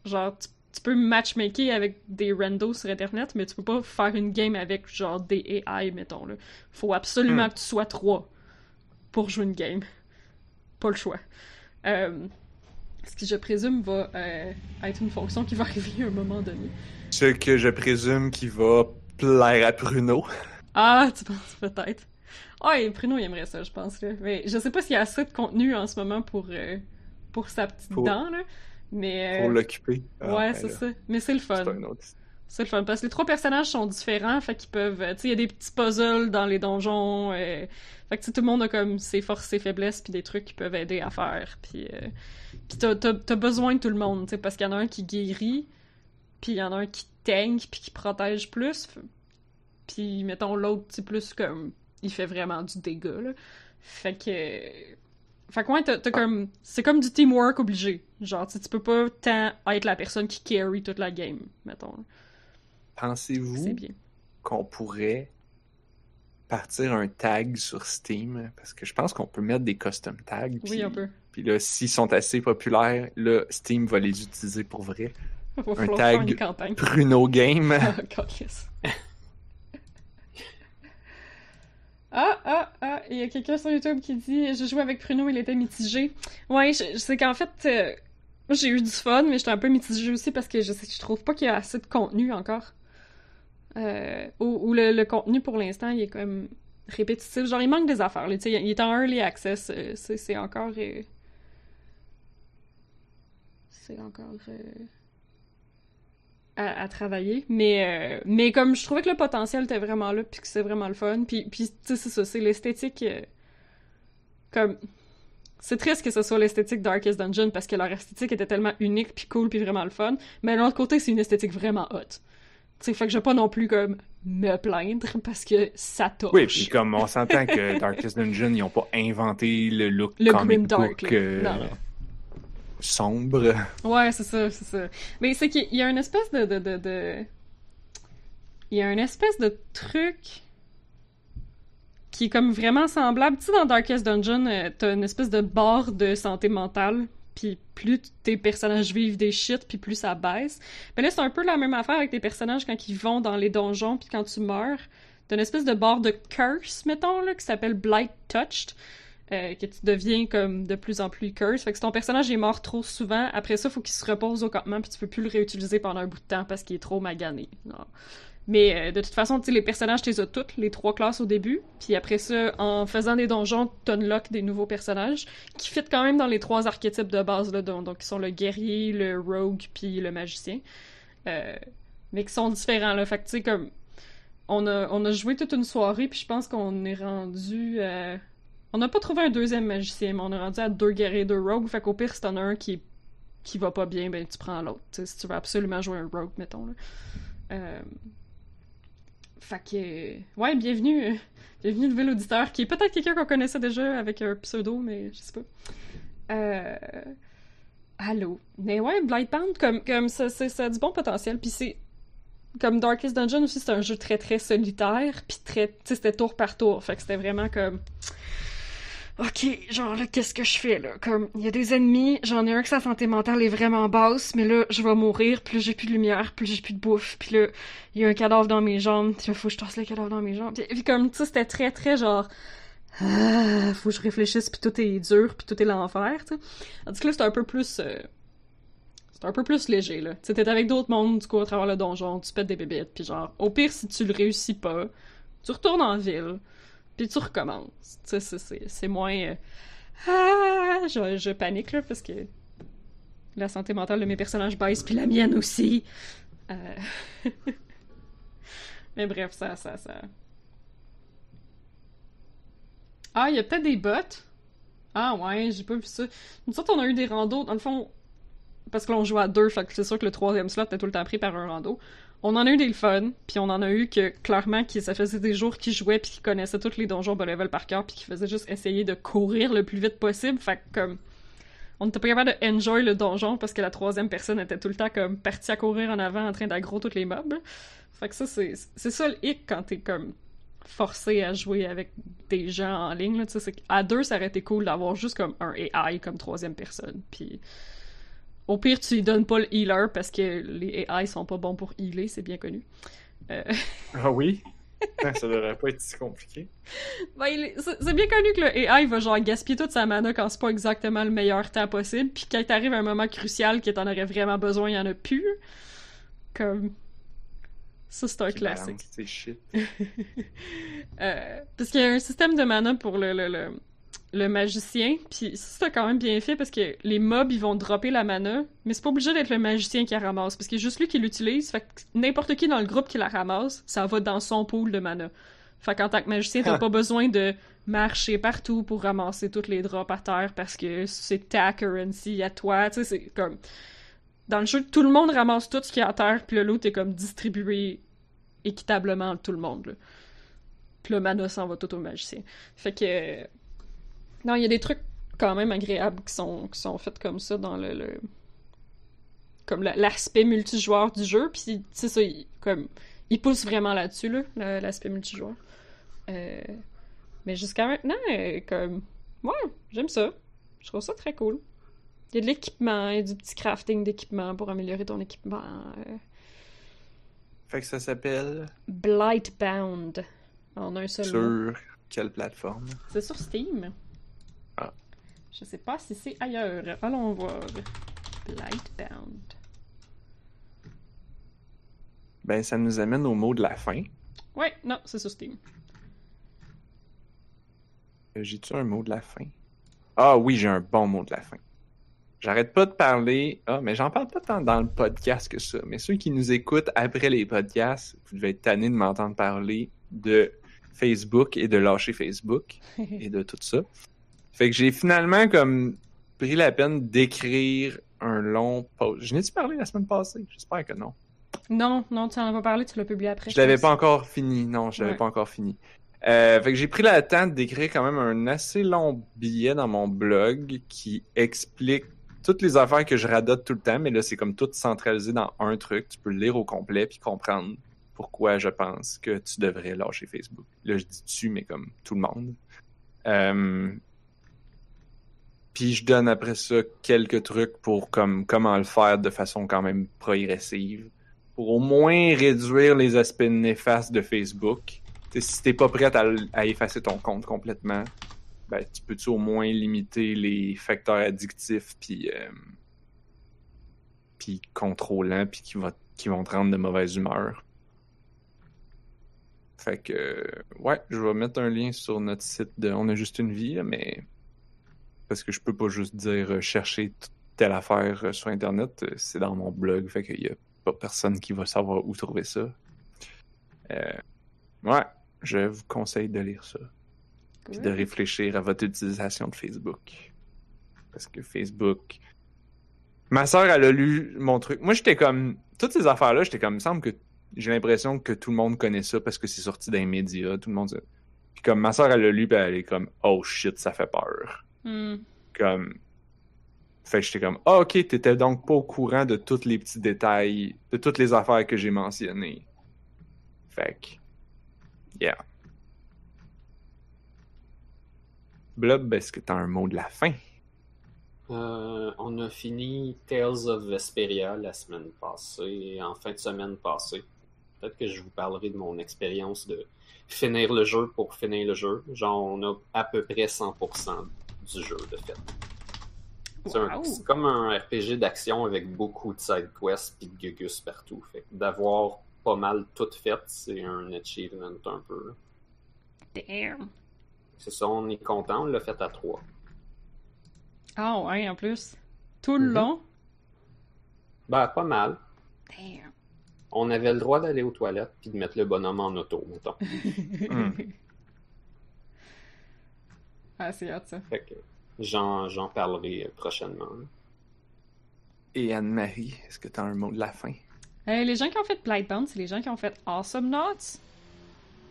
Genre, tu, tu peux matchmaker avec des randos sur Internet, mais tu peux pas faire une game avec, genre, des AI, mettons, là. Faut absolument Hmm. que tu sois trois pour jouer une game. Pas le choix. Euh, ce qui, je présume, va euh, être une fonction qui va arriver à un moment donné. Ce que je présume qui va plaire à Bruno. Ah, tu penses peut-être. Ah, et Bruno, il aimerait ça, je pense. Là. Mais je sais pas s'il y a assez de contenu en ce moment pour, euh, pour sa petite Pour- dent, là. Mais. Pour euh, l'occuper. Ah, ouais, ben c'est ça. Mais c'est le fun. C'est un autre. C'est le fun. Parce que les trois personnages sont différents, fait qu'ils peuvent. Tu sais, il y a des petits puzzles dans les donjons. euh, Fait que tout le monde a comme ses forces, ses faiblesses, puis des trucs qui peuvent aider à faire. Puis, euh, puis t'as, t'as- t'as besoin de tout le monde, tu sais, parce qu'il y en a un qui guérit, puis il y en a un qui tank, puis qui protège plus. Puis, mettons, l'autre, c'est plus comme. Il fait vraiment du dégât, là. Fait que. Fait que ouais, t'as, t'as comme. C'est comme du teamwork obligé. Genre, tu peux pas tant être la personne qui carry toute la game, mettons. Pensez-vous bien. qu'on pourrait partir un tag sur Steam? Parce que je pense qu'on peut mettre des custom tags. Oui, puis- un peu. Puis là, s'ils sont assez populaires, là, Steam va les utiliser pour vrai. Un tag. une. Bruno Game. Ah, Ah, ah, ah, il y a quelqu'un sur YouTube qui dit Je jouais avec Pruno, il était mitigé. Ouais, sais qu'en fait, euh, j'ai eu du fun, mais j'étais un peu mitigé aussi parce que je, trouve pas qu'il y a assez de contenu encore. Euh, ou le, contenu pour l'instant, il est même répétitif. Genre, il manque des affaires. là, il est en early access. euh, c'est c'est encore. C'est encore. À, à travailler. Mais, euh, mais comme je trouvais que le potentiel était vraiment là, puis que c'est vraiment le fun. Puis, puis tu sais, c'est ça, c'est l'esthétique. euh, comme. C'est triste que ce soit l'esthétique Darkest Dungeon parce que leur esthétique était tellement unique, puis cool, puis vraiment le fun. Mais de l'autre côté, c'est une esthétique vraiment hot. sais, fait que je vais pas non plus comme me plaindre parce que ça torche. Oui, puis comme on s'entend que Darkest Dungeon, ils ont pas inventé le look Le comic book là. euh, Non, non. Sombre. Ouais, c'est ça, c'est ça. Mais c'est qu'il y a une espèce de, Il y a une espèce de truc qui est comme vraiment semblable. Tu sais, dans Darkest Dungeon, euh, t'as une espèce de barre de santé mentale, puis plus tes personnages vivent des shit, puis plus ça baisse. Mais là, c'est un peu la même affaire avec tes personnages quand ils vont dans les donjons, puis quand tu meurs. T'as une espèce de barre de curse, mettons, là, qui s'appelle Blight Touched. Euh, que tu deviens comme de plus en plus curse. Fait que si ton personnage est mort trop souvent, après ça, faut qu'il se repose au campement puis tu peux plus le réutiliser pendant un bout de temps parce qu'il est trop magané. Mais euh, de toute façon, tu les personnages, tu les as toutes, les trois classes au début. Puis après ça, en faisant des donjons, t'unlock des nouveaux personnages qui fit quand même dans les trois archétypes de base, là, donc, donc qui sont le guerrier, le rogue, puis le magicien. Euh, mais qui sont différents, là. Fait que tu sais, comme... On a, on a joué toute une soirée, puis je pense qu'on est rendu... On n'a pas trouvé un deuxième magicien, mais on est rendu à deux guerriers, deux rogues. Fait qu'au pire, si t'en as un qui, qui va pas bien, ben tu prends l'autre. Si tu veux absolument jouer un rogue, mettons. Là. Euh, Fait que... Ouais, bienvenue, euh, bienvenue nouvel auditeur, qui est peut-être quelqu'un qu'on connaissait déjà avec un pseudo, mais je sais pas. Euh... Allô? Mais ouais, Blightbound, comme, comme ça, ça, ça a du bon potentiel, puis c'est... Comme Darkest Dungeon aussi, c'est un jeu très très solitaire, puis très... Tu sais, c'était tour par tour, fait que c'était vraiment comme... Ok, genre là, qu'est-ce que je fais là? Comme, il y a des ennemis, j'en ai un que sa santé mentale est vraiment basse, mais là, je vais mourir, là, j'ai plus de lumière, là, j'ai plus de bouffe, puis là, il y a un cadavre dans mes jambes, puis là, faut que je torse le cadavre dans mes jambes. Puis, comme, sais, c'était très, très genre... Ah, faut que je réfléchisse, puis tout est dur, puis tout est l'enfer, tu sais. Tandis que là, c'est un peu plus... euh, C'est un peu plus léger, là. Tu t'es avec d'autres mondes, du coup, à travers le donjon, tu pètes des bébêtes, puis genre, au pire, si tu le réussis pas, tu retournes en ville, puis tu recommences. Tu sais, c'est- moins... euh, Ah! Je, panique, là, parce que la santé mentale de mes personnages baisse, puis la mienne aussi. Euh, Mais bref, ça, ça, ça... Ah, il y a peut-être des bots. Ah ouais, j'ai pas vu ça. Nous autres, on a eu des randos, dans le fond, parce que l'on joue à deux, fait que c'est sûr que le troisième slot était tout le temps pris par un rando. On en a eu des fun, puis on en a eu que clairement qui ça faisait des jours qu'ils jouaient puis qu'ils connaissaient tous les donjons bas level par cœur puis qu'ils faisaient juste essayer de courir le plus vite possible. Fait que comme on n'était pas capable de enjoy le donjon parce que la troisième personne était tout le temps comme partie à courir en avant en train d'aggro tous les mobs. Fait que ça c'est c'est ça le hic quand t'es comme forcé à jouer avec des gens en ligne là, tu sais qu'à deux ça aurait été cool d'avoir juste comme un AI comme troisième personne puis au pire, tu lui donnes pas le healer parce que les AI sont pas bons pour healer, c'est bien connu. Euh, Ah oui? ça devrait pas être si compliqué. ben, c'est bien connu que le AI va genre gaspiller toute sa mana quand c'est pas exactement le meilleur temps possible, puis quand t'arrives à un moment crucial que t'en aurais vraiment besoin, il y en a plus. Comme. Ça, c'est un classique. C'est shit. Euh, parce qu'il y a un système de mana pour le, le, le, le magicien, puis c'est quand même bien fait parce que les mobs ils vont dropper la mana, mais c'est pas obligé d'être le magicien qui la ramasse parce a juste lui qui l'utilise, fait que n'importe qui dans le groupe qui la ramasse, ça va dans son pool de mana. Fait qu'en tant que magicien, t'as Ah. pas besoin de marcher partout pour ramasser toutes les drops à terre parce que c'est ta currency à toi, tu sais, c'est comme... Dans le jeu, tout le monde ramasse tout ce qui est à terre, puis le lot est comme distribué équitablement à tout le monde, là. Puis le mana s'en va tout au magicien. Fait que... Non, il y a des trucs quand même agréables qui sont, qui sont faits comme ça dans le... le- Comme la- l'aspect multijoueur du jeu, puis tu sais ça, il, comme... Il pousse vraiment là-dessus, là, la- l'aspect multijoueur. Euh, Mais jusqu'à maintenant, euh, comme... Ouais, j'aime ça. Je trouve ça très cool. Il y a de l'équipement, il y a du petit crafting d'équipement pour améliorer ton équipement. euh. Fait que ça s'appelle Blightbound. En un seul mot. sur quelle plateforme? C'est sur Steam. Je sais pas si c'est ailleurs. Allons voir. Blightbound. Ben, ça nous amène au mot de la fin. Ouais, non, c'est sur Steam. Euh, J'ai-tu un mot de la fin? Ah oui, j'ai un bon mot de la fin. J'arrête pas de parler. Ah, mais j'en parle pas tant dans le podcast que ça. Mais ceux qui nous écoutent après les podcasts, vous devez être tannés de m'entendre parler de Facebook et de lâcher Facebook et de tout ça. Fait que j'ai finalement comme pris la peine d'écrire un long post. Je n'ai-tu parlé la semaine passée? J'espère que non. Non, non, tu en as pas parlé, tu l'as publié après. Je l'avais pas encore fini. Non, je l'avais Ouais. pas encore fini. Euh, fait que j'ai pris le temps d'écrire quand même un assez long billet dans mon blog qui explique toutes les affaires que je radote tout le temps, mais là, c'est comme tout centralisé dans un truc. Tu peux le lire au complet puis comprendre pourquoi je pense que tu devrais lâcher Facebook. Là, je dis tu, mais comme tout le monde. Euh, Puis je donne après ça quelques trucs pour comme comment le faire de façon quand même progressive pour au moins réduire les aspects néfastes de Facebook. T'sais, si t'es pas prête à, effacer ton compte complètement, ben tu peux-tu au moins limiter les facteurs addictifs puis euh, contrôlants puis qui, qui vont te rendre de mauvaise humeur? Fait que ouais, je vais mettre un lien sur notre site de On a juste une vie, là, mais parce que je peux pas juste dire euh, chercher telle affaire euh, sur internet, euh, c'est dans mon blog, fait qu'il y a pas personne qui va savoir où trouver ça. Euh, ouais, je vous conseille de lire ça, puis de réfléchir à votre utilisation de Facebook. Parce que Facebook... Ma soeur, elle a lu mon truc. Moi, j'étais comme... Toutes ces affaires-là, j'étais comme... Il me semble que j'ai l'impression que tout le monde connaît ça parce que c'est sorti dans les médias, tout le monde... Puis comme ma soeur, elle l'a lu, puis elle est comme... Oh shit, ça fait peur Comme fait que j'étais comme ah ok t'étais donc pas au courant de tous les petits détails de toutes les affaires que j'ai mentionnées fait que yeah Blob est-ce que t'as un mot de la fin? Euh, on a fini Tales of Vesperia la semaine passée, en fin de semaine passée. Peut-être que je vous parlerai de mon expérience de finir le jeu pour finir le jeu. Genre, on a à peu près 100% du jeu, de fait. C'est un- Wow. c'est comme un RPG d'action avec beaucoup de side quests et de gugus partout. Fait d'avoir pas mal tout fait, c'est un achievement un peu. Damn. C'est ça, on est content, on l'a fait à trois. Ah ouais, en plus. Tout le Mhm. long? Ben, pas mal. Damn. On avait le droit d'aller aux toilettes puis de mettre le bonhomme en auto, mettons. Hmm. Ah, c'est hot ça. Fait que j'en, j'en parlerai prochainement. et Anne-Marie est-ce que t'as un mot de la fin? Euh, les gens qui ont fait Blightbound, c'est les gens qui ont fait Awesome Notes.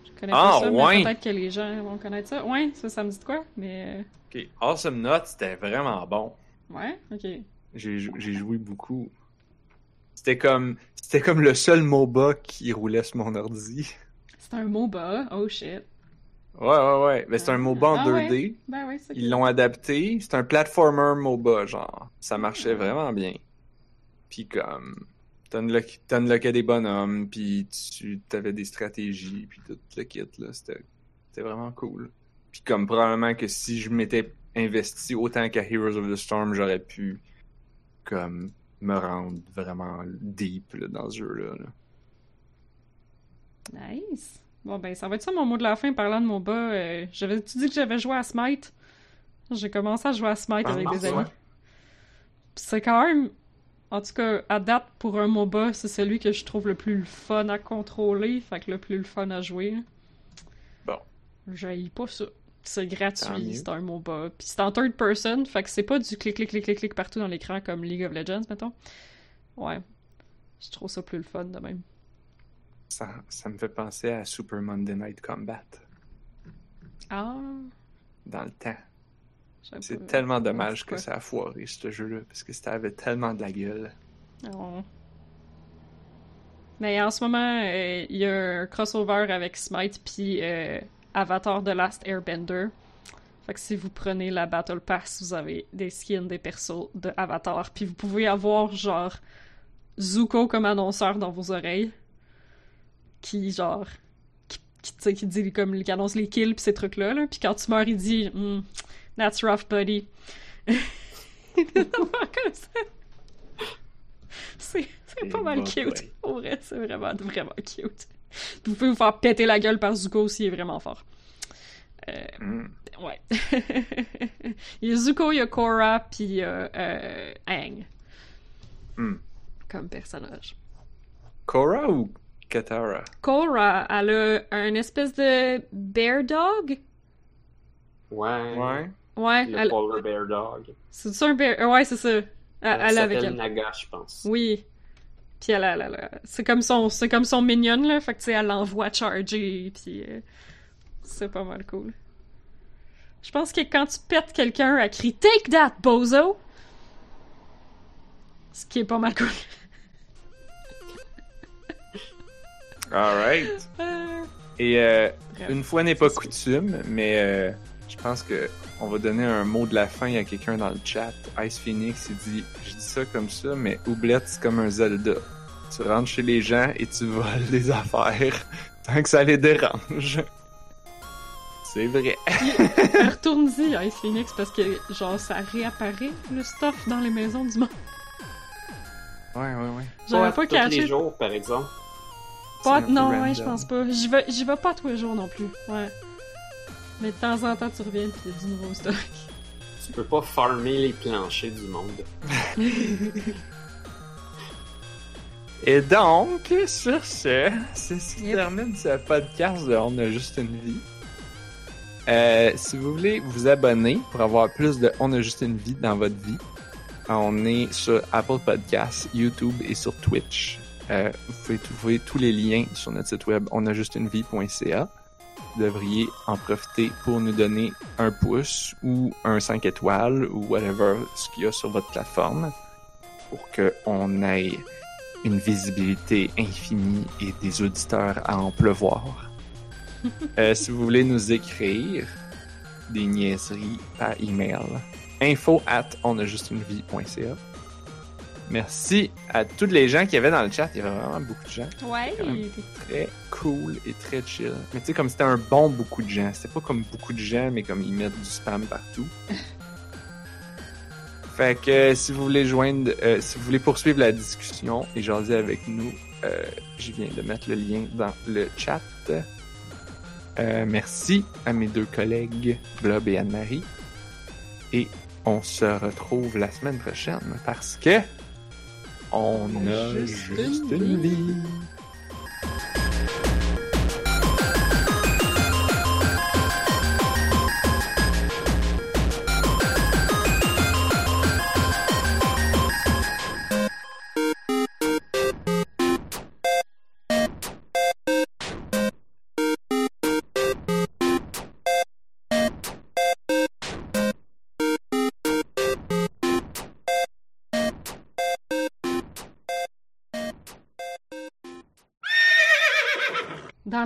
Je connais Ah, pas ça, ouais. mais peut-être que les gens vont connaître ça. Ouais, ça, ça me dit de quoi? Mais. ok Awesome Note c'était vraiment bon euh, Ouais, ok. j'ai joué beaucoup c'était comme c'était comme le seul MOBA qui roulait sur mon ordi C'est un MOBA? Oh shit. Ouais ouais ouais mais c'est un MOBA en Ah 2D ouais. Ben ouais, Ils l'ont adapté. C'est un platformer MOBA, genre. Ça marchait vraiment bien. Puis comme... T'unlock- T'unlockais des bonhommes, puis tu avais des stratégies, puis tout le kit, là. C'était c'était vraiment cool. Puis comme probablement que si je m'étais investi autant qu'à Heroes of the Storm, j'aurais pu comme me rendre vraiment deep là, dans ce jeu-là. là. Nice. Bon, ben, ça va être ça mon mot de la fin parlant de MOBA. Euh, J'avais-tu dit que j'avais joué à Smite? J'ai commencé à jouer à Smite Ah, avec non, des amis. C'est quand même. En tout cas, à date, pour un MOBA, c'est celui que je trouve le plus fun à contrôler, fait que le plus le fun à jouer. Bon. J'haïs pas ça. C'est gratuit, c'est un MOBA. Puis c'est en third person, fait que c'est pas du clic, clic, clic, clic, clic partout dans l'écran comme League of Legends, mettons. Ouais. Je trouve ça plus le fun de même. Ça, ça me fait penser à Super Monday Night Combat Ah. dans le temps. C'est tellement dommage que ça a foiré, ce jeu-là, parce que ça avait tellement de la gueule. Oh. Mais en ce moment, euh, il y a un crossover avec Smite puis euh, Avatar The Last Airbender. Fait que si vous prenez la Battle Pass, vous avez des skins des persos de Avatar. Puis vous pouvez avoir genre Zuko comme annonceur dans vos oreilles. Qui genre. Qui, qui, tu sais, qui dit comme qui annonce les kills pis ces trucs-là. Là. Puis quand tu meurs, il dit Hmm, That's rough, buddy. C'est pas mal cute. Pour vrai, c'est vraiment, vraiment cute. Vous pouvez vous faire péter la gueule par Zuko aussi, il est vraiment fort. Euh, Hmm. ouais. il y a Zuko, il y a Korra, puis il y a euh, Aang Hmm. comme personnage. Korra ou Katara? Korra, elle a un espèce de bear dog? Ouais. Ouais. Ouais, Le elle... Polar Bear Dog. c'est ça un bear. euh, Ouais, c'est ça. Elle, Elle elle est avec s'appelle elle. Naga, je pense. Oui. Puis elle, elle- elle- elle- c'est comme son, c'est comme son minion là, fait que tu sais, elle l'envoie charger, puis euh, c'est pas mal cool. Je pense que quand tu pètes quelqu'un, elle crie Take that, bozo! Ce qui est pas mal cool. Alright. Euh, Et euh, bref. une fois n'est pas coutume, mais euh, je pense que on va donner un mot de la fin à quelqu'un dans le chat. Ice Phoenix, il dit Je dis ça comme ça, mais Oublette, c'est comme un Zelda. Tu rentres chez les gens et tu voles des affaires tant que ça les dérange. C'est vrai. Retourne-y, Ice Phoenix, parce que genre ça réapparaît le stuff dans les maisons du monde. Ouais, ouais, ouais. J'avais pas tous les jours, par exemple. Pas- non, ouais, je pense pas. J'y vais, j'y vais pas tous les jours non plus. Ouais. Mais de temps en temps, tu reviens pis a du nouveau stock. Tu peux pas farmer les planchers du monde. Et donc, sur ce, c'est ce qui Yep. termine ce podcast de On a juste une vie. Euh, si vous voulez vous abonner pour avoir plus de On a juste une vie dans votre vie, on est sur Apple Podcasts, YouTube et sur Twitch. Euh, vous pouvez trouver tous les liens sur notre site web onajustunevie.ca. Vous devriez en profiter pour nous donner un pouce ou un 5 étoiles ou whatever ce qu'il y a sur votre plateforme pour qu'on ait une visibilité infinie et des auditeurs à en pleuvoir. Euh, si vous voulez nous écrire des niaiseries par email, info at onajustunevie.ca. Merci à tous les gens qui y avait dans le chat. Il y avait vraiment beaucoup de gens. Ouais. Très cool et très chill. Mais tu sais, comme c'était un bon beaucoup de gens. C'était pas comme beaucoup de gens, mais comme ils mettent du spam partout. Fait que euh, si vous voulez joindre, euh, si vous voulez poursuivre la discussion et jaser avec nous, euh, je viens de mettre le lien dans le chat. Euh, merci à mes deux collègues Blob et Anne-Marie. Et on se retrouve la semaine prochaine parce que on a Juste une vie.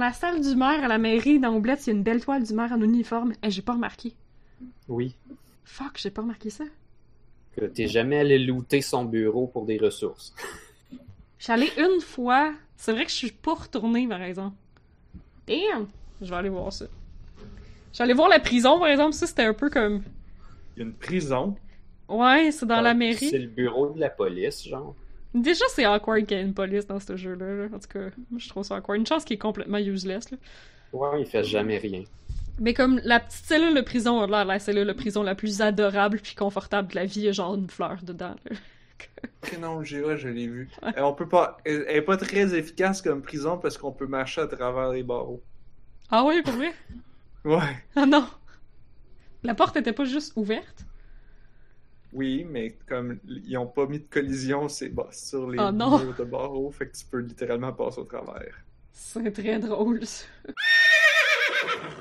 La salle du maire à la mairie, dans Oublette, il y a une belle toile du maire en uniforme. Eh, j'ai pas remarqué. Oui. Fuck, j'ai pas remarqué ça. Que t'es jamais allé looter son bureau pour des ressources. Allée une fois. C'est vrai que je suis pas retournée, par exemple. Damn! Je vais aller voir ça. Je suis allée voir la prison, par exemple. Ça, c'était un peu comme... Il y a une prison. Ouais, c'est dans la C'est mairie. le bureau de la police, genre. Déjà, c'est awkward qu'il y ait une police dans ce jeu-là. là. En tout cas, moi, je trouve ça awkward. Une chance qu'il est complètement useless, là. Ouais, il fait jamais rien. Mais comme la petite cellule de prison l'air la cellule de prison la plus adorable puis confortable de la vie, il y a genre une fleur dedans. là. Prénom Gira, je l'ai vu. Euh, on peut pas. Elle elle est pas très efficace comme prison parce qu'on peut marcher à travers les barreaux. Ah oui, pour vrai? Ouais. Ah non! La porte était pas juste ouverte? Oui, mais comme ils ont pas mis de collision c'est sur les Oh murs de barreaux, fait que tu peux littéralement passer au travers. C'est très drôle, ça.